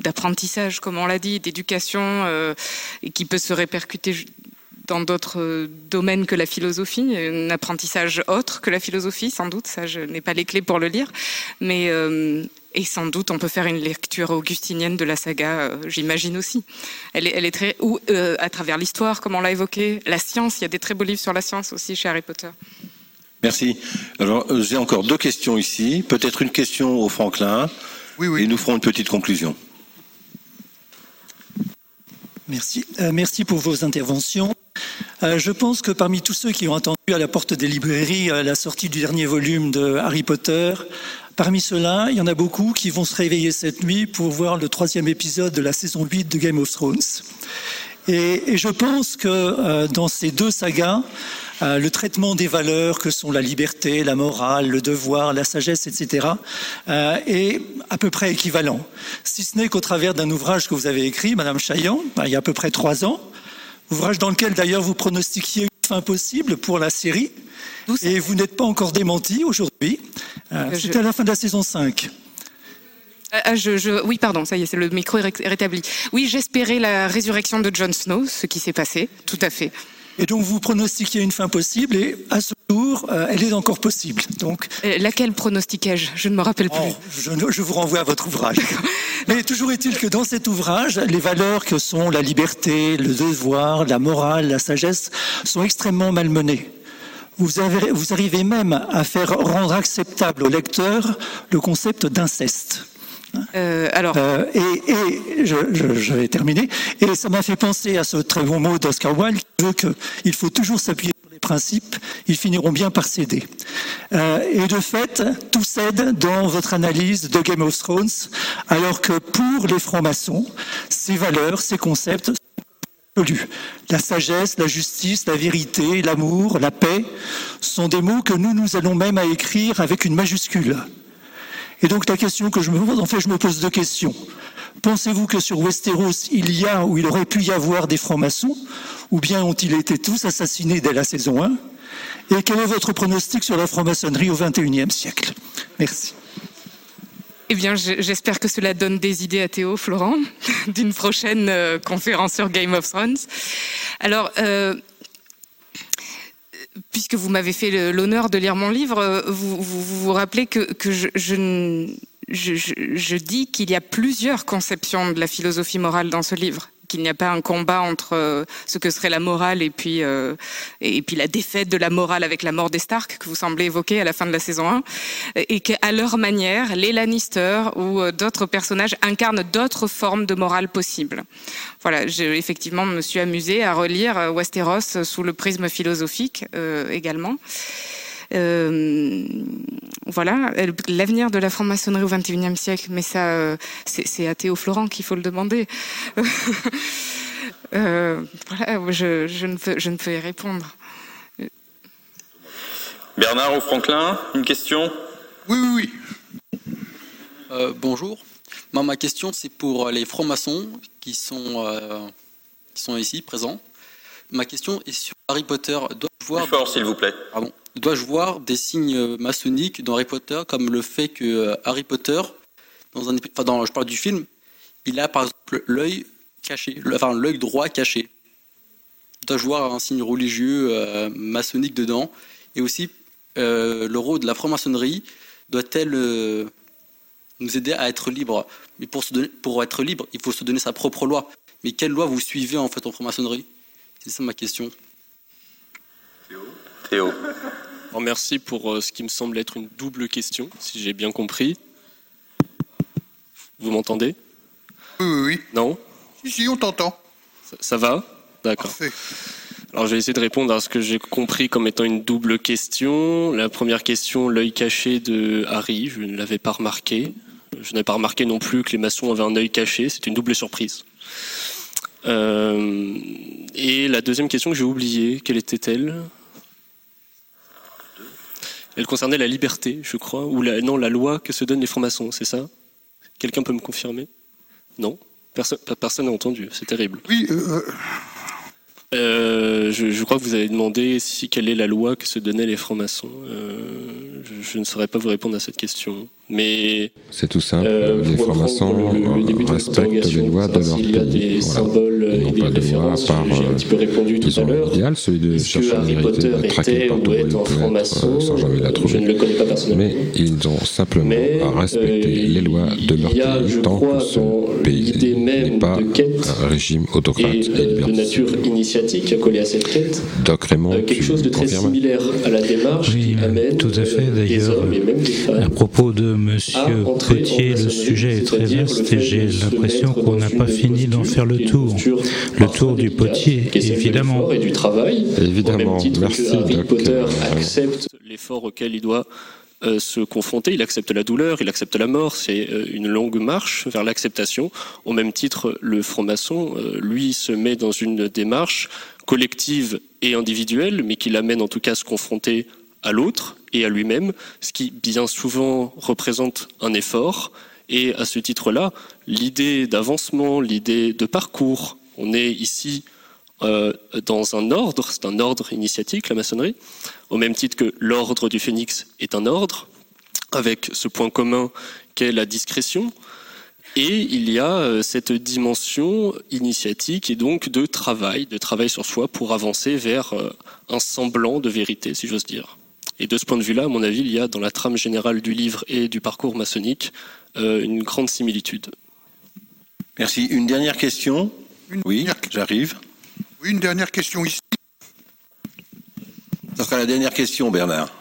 Speaker 5: d'apprentissage, comme on l'a dit, d'éducation, et qui peut se répercuter dans d'autres domaines que la philosophie, un apprentissage autre que la philosophie, sans doute. Ça, je n'ai pas les clés pour le lire, mais et sans doute, on peut faire une lecture augustinienne de la saga, euh, j'imagine aussi. Elle est, très. Ou euh, à travers l'histoire, comme on l'a évoqué, la science. Il y a des très beaux livres sur la science aussi chez Harry Potter.
Speaker 2: Merci. Alors, euh, j'ai encore deux questions ici. Peut-être une question au Franklin. Oui, oui. Et nous ferons une petite conclusion.
Speaker 18: Merci. merci pour vos interventions. je pense que parmi tous ceux qui ont attendu à la porte des librairies la sortie du dernier volume de Harry Potter, Parmi ceux-là, il y en a beaucoup qui vont se réveiller cette nuit pour voir le troisième épisode de la saison 8 de Game of Thrones. Et, je pense que euh, dans ces deux sagas, euh, le traitement des valeurs que sont la liberté, la morale, le devoir, la sagesse, etc., euh, est à peu près équivalent. Si ce n'est qu'au travers d'un ouvrage que vous avez écrit, Madame Chaillan, ben, il y a à peu près trois ans, ouvrage dans lequel d'ailleurs vous pronostiquiez une fin possible pour la série, et vous n'êtes pas encore démenti aujourd'hui. Euh, c'était à la fin de la saison 5.
Speaker 5: Ah, je, oui, pardon, ça y est, c'est le micro est rétabli. Oui, j'espérais la résurrection de Jon Snow, ce qui s'est passé, tout à fait.
Speaker 18: Et donc vous pronostiquez une fin possible et à ce jour, euh, elle est encore possible. Donc
Speaker 5: laquelle pronostiquai-je Je ne me rappelle plus.
Speaker 18: Oh, je, vous renvoie à votre ouvrage. Mais toujours est-il que dans cet ouvrage, les valeurs que sont la liberté, le devoir, la morale, la sagesse sont extrêmement malmenées. Vous, avez, vous arrivez même à faire rendre acceptable au lecteur le concept d'inceste.
Speaker 5: Euh, alors,
Speaker 18: euh, et, je, vais terminer. Et ça m'a fait penser à ce très bon mot d'Oscar Wilde qui veut qu'il faut toujours s'appuyer sur les principes. Ils finiront bien par céder. Euh, et de fait, tout cède dans votre analyse de Game of Thrones, alors que pour les francs-maçons, ces valeurs, ces concepts la sagesse, la justice, la vérité, l'amour, la paix sont des mots que nous, nous allons même à écrire avec une majuscule. Et donc la question que je me pose, en fait je me pose deux questions. Pensez-vous que sur Westeros, il y a ou il aurait pu y avoir des francs-maçons Ou bien ont-ils été tous assassinés dès la saison 1 Et quel est votre pronostic sur la franc-maçonnerie au XXIe siècle? Merci.
Speaker 5: Eh bien, j'espère que cela donne des idées à Théo, Florent, d'une prochaine euh, conférence sur Game of Thrones. Alors, euh, puisque vous m'avez fait l'honneur de lire mon livre, euh, vous vous, rappelez que, je, je dis qu'il y a plusieurs conceptions de la philosophie morale dans ce livre qu'il n'y a pas un combat entre euh, ce que serait la morale et puis euh, et puis la défaite de la morale avec la mort des Stark que vous semblez évoquer à la fin de la saison 1 et qu'à leur manière les Lannister ou d'autres personnages incarnent d'autres formes de morale possibles. Voilà, j'ai effectivement me suis amusée à relire Westeros sous le prisme philosophique euh, également. Euh, voilà, l'avenir de la franc-maçonnerie au XXIe siècle, mais ça, euh, c'est à Théo Florent qu'il faut le demander. euh, voilà, je, je, ne peux, je ne peux y répondre.
Speaker 3: Bernard ou Franklin, une question?
Speaker 7: Oui, oui, oui.
Speaker 19: Euh, bonjour. Ma question, c'est pour les francs-maçons qui sont, euh, qui sont ici, présents. Ma question est sur Harry Potter. Dois-je voir...
Speaker 3: fort, s'il vous plaît.
Speaker 19: Pardon. Dois-je voir des signes maçonniques dans Harry Potter, comme le fait que euh, Harry Potter, dans un, je parle du film, il a par exemple l'œil caché, enfin l'œil droit caché. Dois-je voir un signe religieux euh, maçonnique dedans? Et aussi, euh, le rôle de la franc-maçonnerie doit-elle euh, nous aider à être libre? Mais pour être libre, il faut se donner sa propre loi. Mais quelle loi vous suivez en fait en franc-maçonnerie? C'est ça ma question.
Speaker 3: Théo. Théo.
Speaker 4: Alors merci pour euh, ce qui me semble être une double question, si j'ai bien compris. Vous m'entendez?
Speaker 7: Oui, oui, oui.
Speaker 4: Non?
Speaker 7: Si, si, on t'entend.
Speaker 4: Ça, ça va? D'accord. Alors je vais essayer de répondre à ce que j'ai compris comme étant une double question. La première question, l'œil caché de Harry, je ne l'avais pas remarqué. Je n'avais pas remarqué non plus que les maçons avaient un œil caché, c'est une double surprise. Euh, et la deuxième question que j'ai oubliée, quelle était-elle? Elle concernait la liberté, je crois, ou la, non, la loi que se donnent les francs-maçons, c'est ça? Quelqu'un peut me confirmer? Non? Personne personne n'a entendu, c'est terrible.
Speaker 7: Oui, euh...
Speaker 4: Euh, je, je, crois que vous avez demandé si quelle est la loi que se donnaient les francs-maçons. Euh, je, je, ne saurais pas vous répondre à cette question. Mais
Speaker 1: c'est tout simple. Euh, les francs-maçons respectent les lois de leur pays. Voilà. Ils n'ont pas de loi à part.
Speaker 4: Euh,
Speaker 1: ils ont un idéal, celui de chercher la vérité, de traquer partout où il peut être, euh, sans jamais la trouver. Mais ils ont simplement
Speaker 4: Mais,
Speaker 1: à respecter les lois de leur pays tant que ce pays n'est pas un régime autocrate et,
Speaker 4: et de nature initiatique collé à cette quête.
Speaker 1: Doc Raymond,
Speaker 4: euh, quelque chose de très similaire à la démarche qui amène
Speaker 10: tout à fait d'ailleurs à propos de monsieur Potier le sujet est très vaste et j'ai l'impression qu'on n'a pas fini d'en faire le tour. le tour du potier évidemment.
Speaker 4: et du travail
Speaker 1: évidemment. merci
Speaker 4: que Harry Potter accepte l'effort auquel il doit euh, se confronter, il accepte la douleur, il accepte la mort, c'est euh, une longue marche vers l'acceptation. Au même titre, le franc-maçon, euh, lui, se met dans une démarche collective et individuelle, mais qui l'amène en tout cas à se confronter à l'autre et à lui-même, ce qui bien souvent représente un effort. Et à ce titre-là, l'idée d'avancement, l'idée de parcours, on est ici euh, dans un ordre, c'est un ordre initiatique, la maçonnerie, au même titre que l'ordre du phénix est un ordre, avec ce point commun qu'est la discrétion. Et il y a euh, cette dimension initiatique et donc de travail, de travail sur soi pour avancer vers euh, un semblant de vérité, si j'ose dire. Et de ce point de vue-là, à mon avis, il y a dans la trame générale du livre et du parcours maçonnique une grande similitude.
Speaker 2: Merci. Une dernière question Oui, j'arrive.
Speaker 7: Oui, une dernière question ici.
Speaker 2: Ça sera la dernière question, Bernard.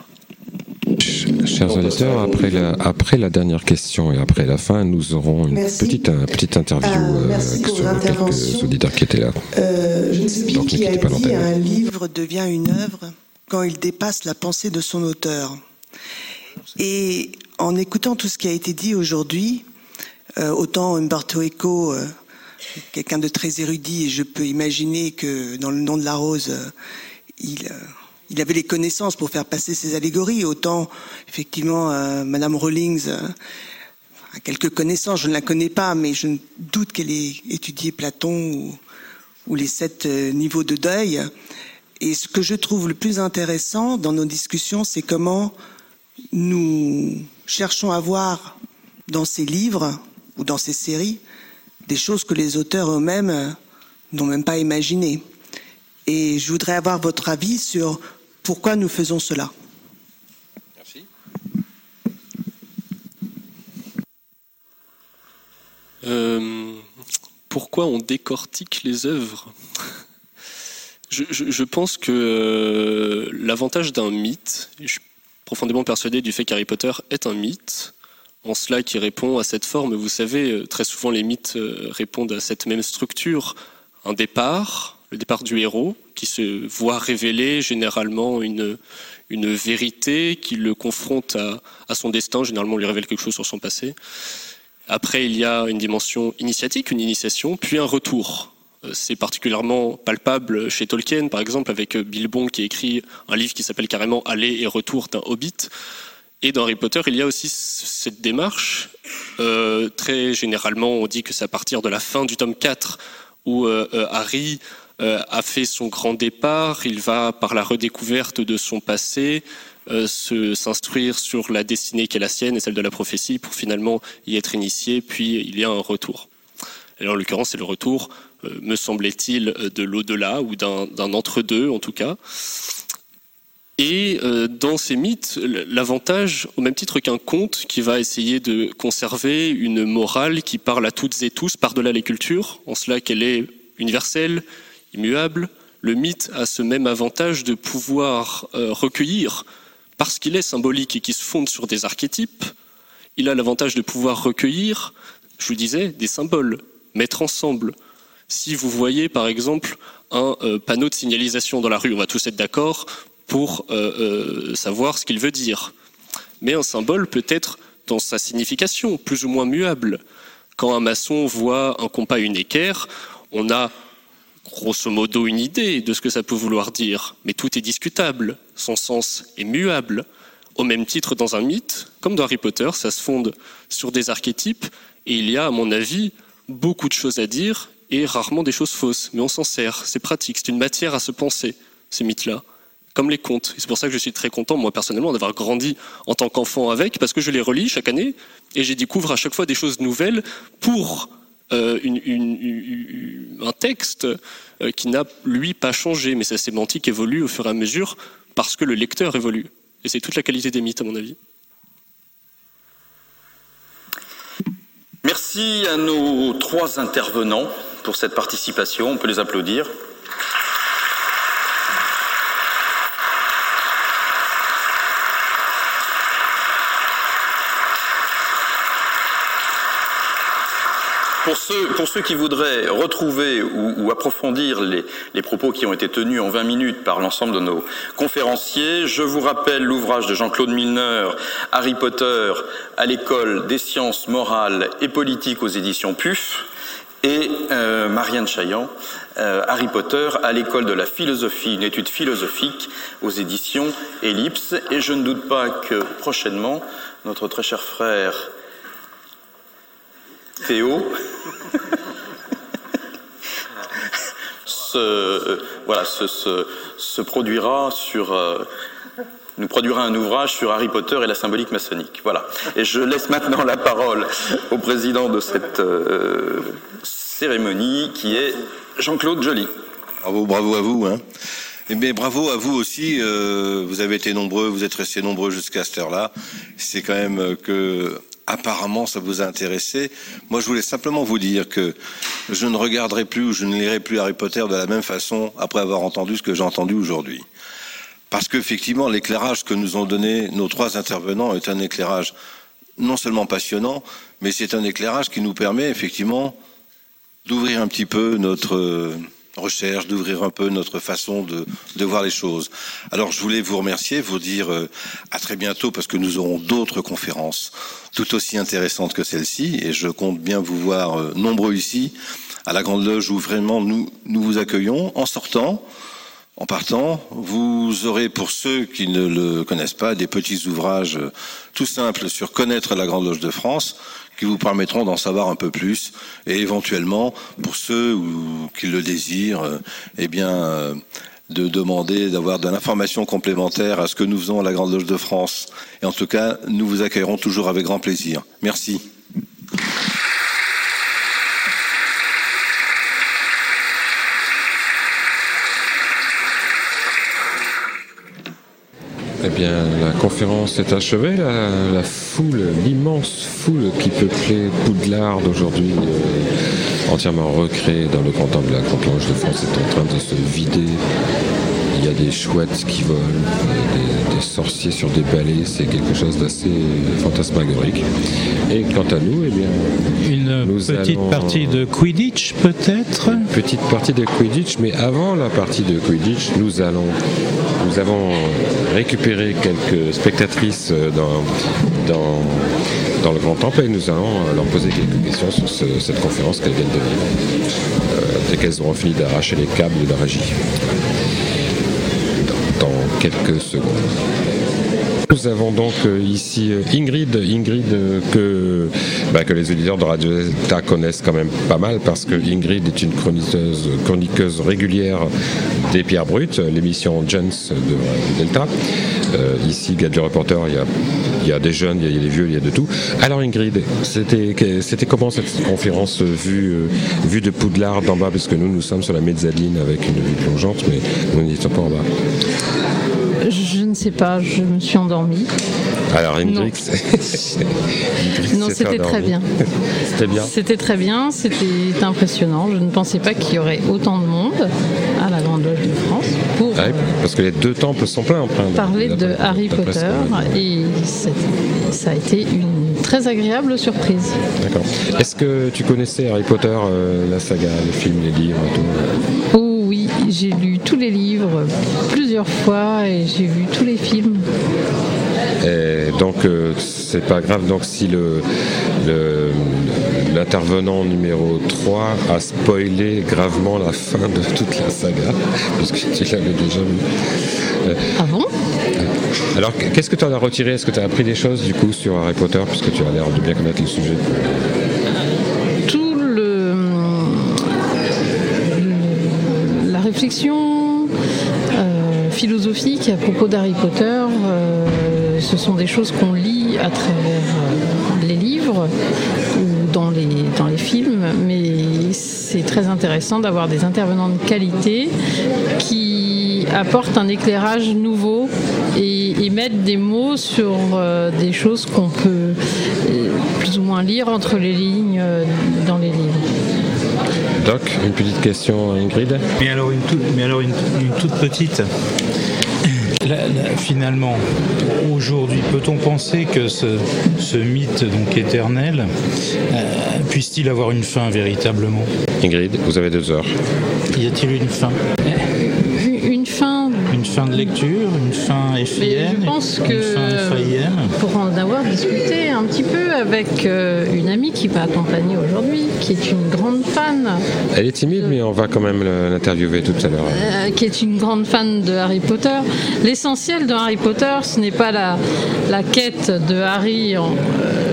Speaker 1: Chers auditeurs, après la, après la dernière question et après la fin, nous aurons une petite, petite interview
Speaker 20: euh, euh sur
Speaker 1: quelques auditeurs qui étaient là.
Speaker 20: Euh, je ne sais plus qui a dit un livre devient une œuvre quand il dépasse la pensée de son auteur. Et en écoutant tout ce qui a été dit aujourd'hui, euh, autant Umberto Eco, euh, quelqu'un de très érudit, et je peux imaginer que dans le nom de la rose, euh, il, avait les connaissances pour faire passer ses allégories, autant effectivement Madame Rawlings a quelques connaissances, je ne la connais pas, mais je doute qu'elle ait étudié Platon ou les sept niveaux de deuil. Et ce que je trouve le plus intéressant dans nos discussions, c'est comment nous cherchons à voir dans ces livres ou dans ces séries des choses que les auteurs eux-mêmes n'ont même pas imaginées. Et je voudrais avoir votre avis sur pourquoi nous faisons cela. Merci.
Speaker 4: Euh, pourquoi on décortique les œuvres? Je, pense que euh, l'avantage d'un mythe, je suis profondément persuadé du fait qu'Harry Potter est un mythe, en cela qui répond à cette forme. Vous savez, euh, très souvent les mythes euh, répondent à cette même structure. Un départ, le départ du héros, qui se voit révéler généralement une, une vérité qui le confronte à, à son destin, généralement on lui révèle quelque chose sur son passé. Après, il y a une dimension initiatique, une initiation, puis un retour. Euh, c'est particulièrement palpable chez Tolkien, par exemple, avec Bilbon qui écrit un livre qui s'appelle carrément Aller et retour d'un hobbit. Et dans Harry Potter, il y a aussi cette démarche. Euh, très généralement, on dit que c'est à partir de la fin du tome 4 où euh, Harry a fait son grand départ. Il va, par la redécouverte de son passé, s'instruire sur la destinée qui est la sienne et celle de la prophétie pour finalement y être initié, puis il y a un retour. Alors, en l'occurrence, c'est le retour, me semblait-il, de l'au-delà ou d'un entre-deux en tout cas. Et euh, dans ces mythes, l'avantage, au même titre qu'un conte qui va essayer de conserver une morale qui parle à toutes et tous par-delà les cultures, en cela qu'elle est universelle, immuable, le mythe a ce même avantage de pouvoir euh, recueillir, parce qu'il est symbolique et qui se fonde sur des archétypes, il a l'avantage de pouvoir recueillir, je vous disais, des symboles, mettre ensemble. Si vous voyez par exemple un euh, panneau de signalisation dans la rue, on va tous être d'accord, pour euh, euh, savoir ce qu'il veut dire. Mais un symbole peut être dans sa signification, plus ou moins muable. Quand un maçon voit un compas, une équerre, on a grosso modo une idée de ce que ça peut vouloir dire, mais tout est discutable, son sens est muable. Au même titre, dans un mythe, comme dans Harry Potter, ça se fonde sur des archétypes, et il y a, à mon avis, beaucoup de choses à dire, et rarement des choses fausses, mais on s'en sert, c'est pratique, c'est une matière à se penser, ces mythes-là comme les contes. C'est pour ça que je suis très content, moi personnellement, d'avoir grandi en tant qu'enfant avec, parce que je les relis chaque année et j'y découvre à chaque fois des choses nouvelles pour euh, un texte euh, qui n'a, lui, pas changé, mais sa sémantique évolue au fur et à mesure parce que le lecteur évolue. Et c'est toute la qualité des mythes, à mon avis.
Speaker 3: Merci à nos trois intervenants pour cette participation. On peut les applaudir. Pour ceux, pour ceux qui voudraient retrouver ou, approfondir les, les, propos qui ont été tenus en 20 minutes par l'ensemble de nos conférenciers, je vous rappelle l'ouvrage de Jean-Claude Milner, Harry Potter à l'école des sciences morales et politiques aux éditions PUF, et euh, Marianne Chaillant, euh, Harry Potter à l'école de la philosophie, une étude philosophique aux éditions Ellipse. Et je ne doute pas que prochainement, notre très cher frère Théo se, voilà, se, produira sur, euh, nous produira un ouvrage sur Harry Potter et la symbolique maçonnique. Voilà. Et je laisse maintenant la parole au président de cette euh, cérémonie, qui est Jean-Claude Joly.
Speaker 2: Bravo, bravo à vous. Hein. Eh bravo à vous aussi. Euh, vous avez été nombreux, vous êtes restés nombreux jusqu'à cette heure-là. C'est quand même que apparemment ça vous a intéressé. Moi, je voulais simplement vous dire que je ne regarderai plus ou je ne lirai plus Harry Potter de la même façon après avoir entendu ce que j'ai entendu aujourd'hui. Parce qu'effectivement, l'éclairage que nous ont donné nos trois intervenants est un éclairage non seulement passionnant, mais c'est un éclairage qui nous permet effectivement d'ouvrir un petit peu notre recherche, d'ouvrir un peu notre façon de, voir les choses. Alors je voulais vous remercier, vous dire euh, à très bientôt parce que nous aurons d'autres conférences tout aussi intéressantes que celle-ci et je compte bien vous voir euh, nombreux ici à la Grande Loge où vraiment nous, nous vous accueillons en sortant. En partant, vous aurez, pour ceux qui ne le connaissent pas, des petits ouvrages tout simples sur connaître la Grande Loge de France, qui vous permettront d'en savoir un peu plus, et éventuellement, pour ceux qui le désirent, euh, eh bien, euh, de demander d'avoir de l'information complémentaire à ce que nous faisons à la Grande Loge de France. Et en tout cas, nous vous accueillerons toujours avec grand plaisir. Merci.
Speaker 1: La conférence est achevée. La, foule, l'immense foule qui peuplait Poudlard aujourd'hui, euh, entièrement recréée dans le temple de la Grande de France, est en train de se vider il y a des chouettes qui volent, des, sorciers sur des balais, c'est quelque chose d'assez fantasmagorique. Et quant à nous, eh bien,
Speaker 10: une petite partie de Quidditch peut-être?
Speaker 1: Une petite partie de Quidditch, mais avant la partie de Quidditch, nous allons, nous avons récupéré quelques spectatrices dans, dans dans le Grand Temple et nous allons leur poser quelques questions sur cette conférence qu'elles viennent de vivre, euh, dès qu'elles auront fini d'arracher les câbles de la régie quelques secondes. Nous avons donc euh, ici euh, Ingrid, Ingrid euh, que, bah, que les auditeurs de Radio Delta connaissent quand même pas mal parce que Ingrid est une chroniqueuse, régulière des Pierres Brutes, l'émission Gens de Delta. ici, Gadget Reporter, il y, a, il y a des jeunes, il y a des vieux, il y a de tout. Alors Ingrid, c'était comment cette conférence vue, vue de Poudlard d'en bas? Parce que nous, nous sommes sur la mezzanine avec une vue plongeante, mais nous n'étions pas en bas.
Speaker 21: Je ne sais pas, je me suis endormie.
Speaker 1: Alors Hendrix
Speaker 21: Non, c'était très bien.
Speaker 1: C'était bien
Speaker 21: C'était très bien, c'était impressionnant. Je ne pensais pas qu'il y aurait autant de monde à la Grande Loge de France pour
Speaker 1: ah parce que les deux temples sont pleins en
Speaker 21: de parler de Harry Potter et ça a été une très agréable surprise.
Speaker 1: D'accord. Est-ce que tu connaissais Harry Potter, euh, la saga, les films, les livres
Speaker 21: tout j'ai lu tous les livres plusieurs fois et j'ai vu tous les films.
Speaker 1: Et donc euh, c'est pas grave donc si le, l'intervenant numéro 3 a spoilé gravement la fin de toute la saga, l'avais déjà vu.
Speaker 21: Euh, ah bon?
Speaker 1: Alors qu'est-ce que tu en as retiré? Est-ce que tu as appris des choses du coup sur Harry Potter, puisque tu as l'air de bien connaître le sujet?
Speaker 21: Réflexion euh, philosophique à propos d'Harry Potter. Euh, ce sont des choses qu'on lit à travers euh, les livres dans les, dans les films, mais c'est très intéressant d'avoir des intervenants de qualité qui apportent un éclairage nouveau et, et mettent des mots sur des choses qu'on peut plus ou moins lire entre les lignes dans les livres.
Speaker 1: Doc, une petite question Ingrid?
Speaker 10: Mais alors une toute, mais alors une, toute petite. Finalement, aujourd'hui, peut-on penser que ce, mythe donc éternel euh, puisse-t-il avoir une fin véritablement?
Speaker 1: Ingrid, vous avez deux heures.
Speaker 10: Y a-t-il une fin? Fin de lecture, une fin FIM,
Speaker 21: je pense que pour en avoir discuté un petit peu avec euh, une amie qui m'a accompagnée aujourd'hui, qui est une grande fan.
Speaker 1: Elle est timide, mais on va quand même l'interviewer tout à l'heure.
Speaker 21: Euh, qui est une grande fan de Harry Potter. L'essentiel de Harry Potter, ce n'est pas la, la quête de Harry, euh,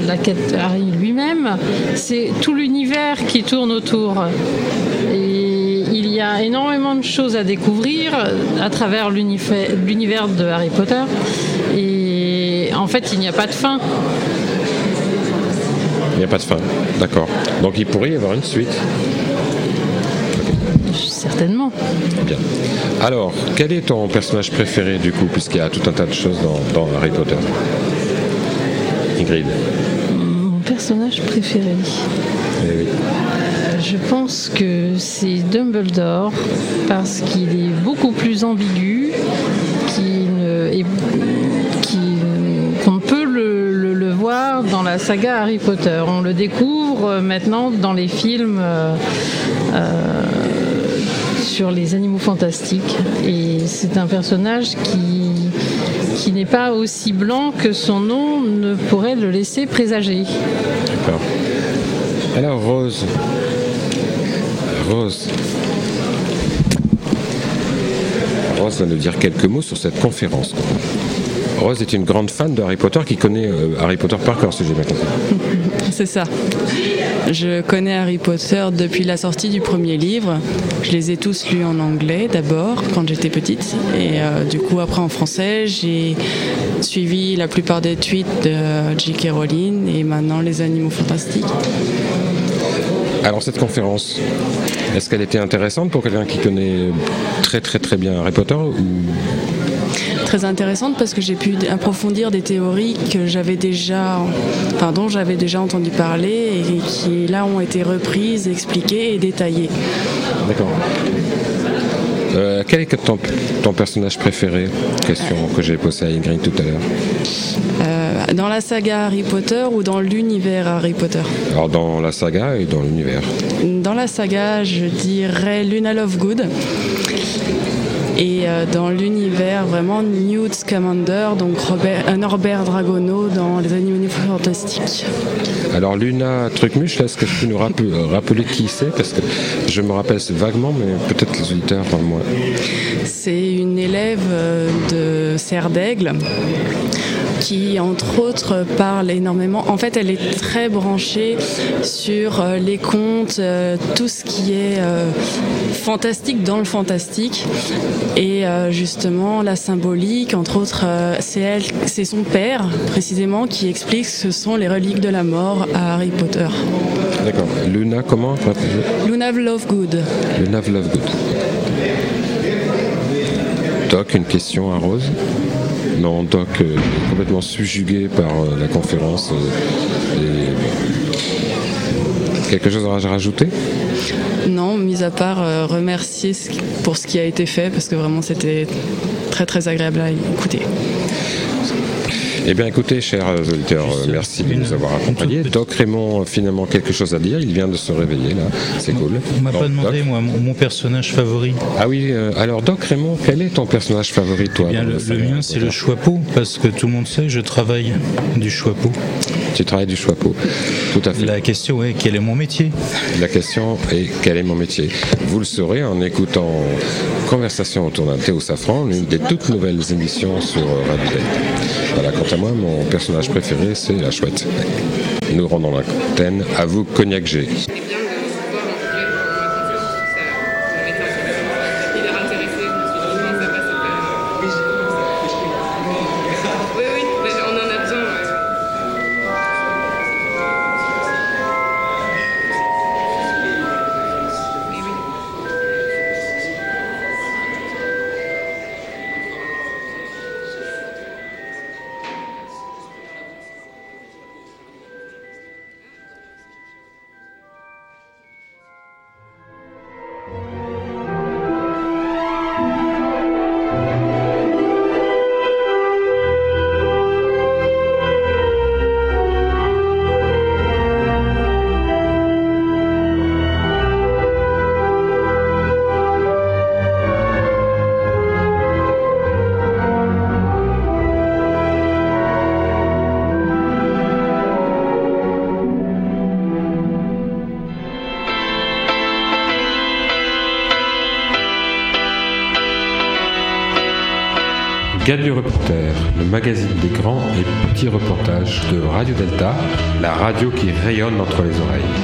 Speaker 21: la quête de Harry lui-même, c'est tout l'univers qui tourne autour. Il y a énormément de choses à découvrir à travers l'univers de Harry Potter. Et en fait, il n'y a pas de fin.
Speaker 1: Il n'y a pas de fin, d'accord. Donc il pourrait y avoir une suite.
Speaker 21: Certainement.
Speaker 1: Bien. Alors, quel est ton personnage préféré du coup, puisqu'il y a tout un tas de choses dans, Harry Potter? Ingrid
Speaker 21: Mon personnage préféré. Je pense que c'est Dumbledore parce qu'il est beaucoup plus ambigu, qu'on peut le, voir dans la saga Harry Potter. On le découvre maintenant dans les films. Euh, euh, sur les animaux fantastiques. Et c'est un personnage qui, qui n'est pas aussi blanc que son nom ne pourrait le laisser présager.
Speaker 1: D'accord. Alors Rose. Rose. Rose va nous dire quelques mots sur cette conférence. Rose est une grande fan de Harry Potter qui connaît euh, Harry Potter par cœur, si j'ai bien compris.
Speaker 22: C'est ça. Je connais Harry Potter depuis la sortie du premier livre. Je les ai tous lus en anglais d'abord quand j'étais petite et euh, du coup après en français j'ai suivi la plupart des tweets de J.K. Rowling et maintenant les animaux fantastiques.
Speaker 1: Alors cette conférence, est-ce qu'elle était intéressante pour quelqu'un qui connaît très très très bien Harry Potter ou
Speaker 22: très intéressante parce que j'ai pu approfondir des théories que j'avais déjà, pardon, j'avais déjà entendu parler et qui là ont été reprises, expliquées et détaillées.
Speaker 1: D'accord. Euh, quel est ton, ton, personnage préféré? Question que j'ai posée à Ingrid tout à l'heure.
Speaker 22: Dans la saga Harry Potter ou dans l'univers Harry Potter
Speaker 1: Alors dans la saga et dans l'univers.
Speaker 22: Dans la saga, je dirais Luna Lovegood. Et euh, dans l'univers, vraiment, Newt Scamander, donc Robert, euh, Norbert Dragono dans Les Animaux Fantastiques.
Speaker 1: Alors Luna Trucmuche, est-ce que tu peux nous euh, rappeler, qui c'est? Parce que je me rappelle vaguement, mais peut-être les auditeurs parlent moins.
Speaker 22: C'est une élève de Serre d'Aigle qui, entre autres, parle énormément. En fait, elle est très branchée sur euh, les contes, euh, tout ce qui est euh, fantastique dans le fantastique. Et justement, la symbolique, entre autres, c'est elle, c'est son père, précisément, qui explique ce sont les reliques de la mort à Harry Potter.
Speaker 1: D'accord. Luna, comment
Speaker 22: Luna Lovegood.
Speaker 1: Luna Lovegood. Doc, une question à Rose? Non, Doc est complètement subjugué par euh, la conférence. Euh, quelque chose à rajouter?
Speaker 22: Non, mis à part euh, remercier pour ce qui a été fait, parce que vraiment c'était très très agréable à écouter.
Speaker 1: Eh bien, écoutez, chers auditeurs, euh, merci de nous avoir accompagnés. Doc Raymond, finalement, quelque chose à dire. Il vient de se réveiller, là. C'est cool.
Speaker 10: On m'a pas demandé, moi, mon, personnage favori.
Speaker 1: Ah oui, euh, alors, Doc Raymond, quel est ton personnage favori, toi
Speaker 10: eh Le, mien, c'est le Choixpeau, parce que tout le monde sait, je travaille du Choixpeau.
Speaker 1: Tu travailles du Choixpeau, tout à fait.
Speaker 10: La question est, quel est mon métier?
Speaker 1: La question est, quel est mon métier? Vous le saurez en écoutant Conversation autour d'un thé au safran, l'une des toutes nouvelles émissions sur Radio Voilà, quant à moi, mon personnage préféré, c'est la chouette. Nous rendons l'antenne à vous, Cognac. De Radio Delta, la radio qui rayonne entre les oreilles.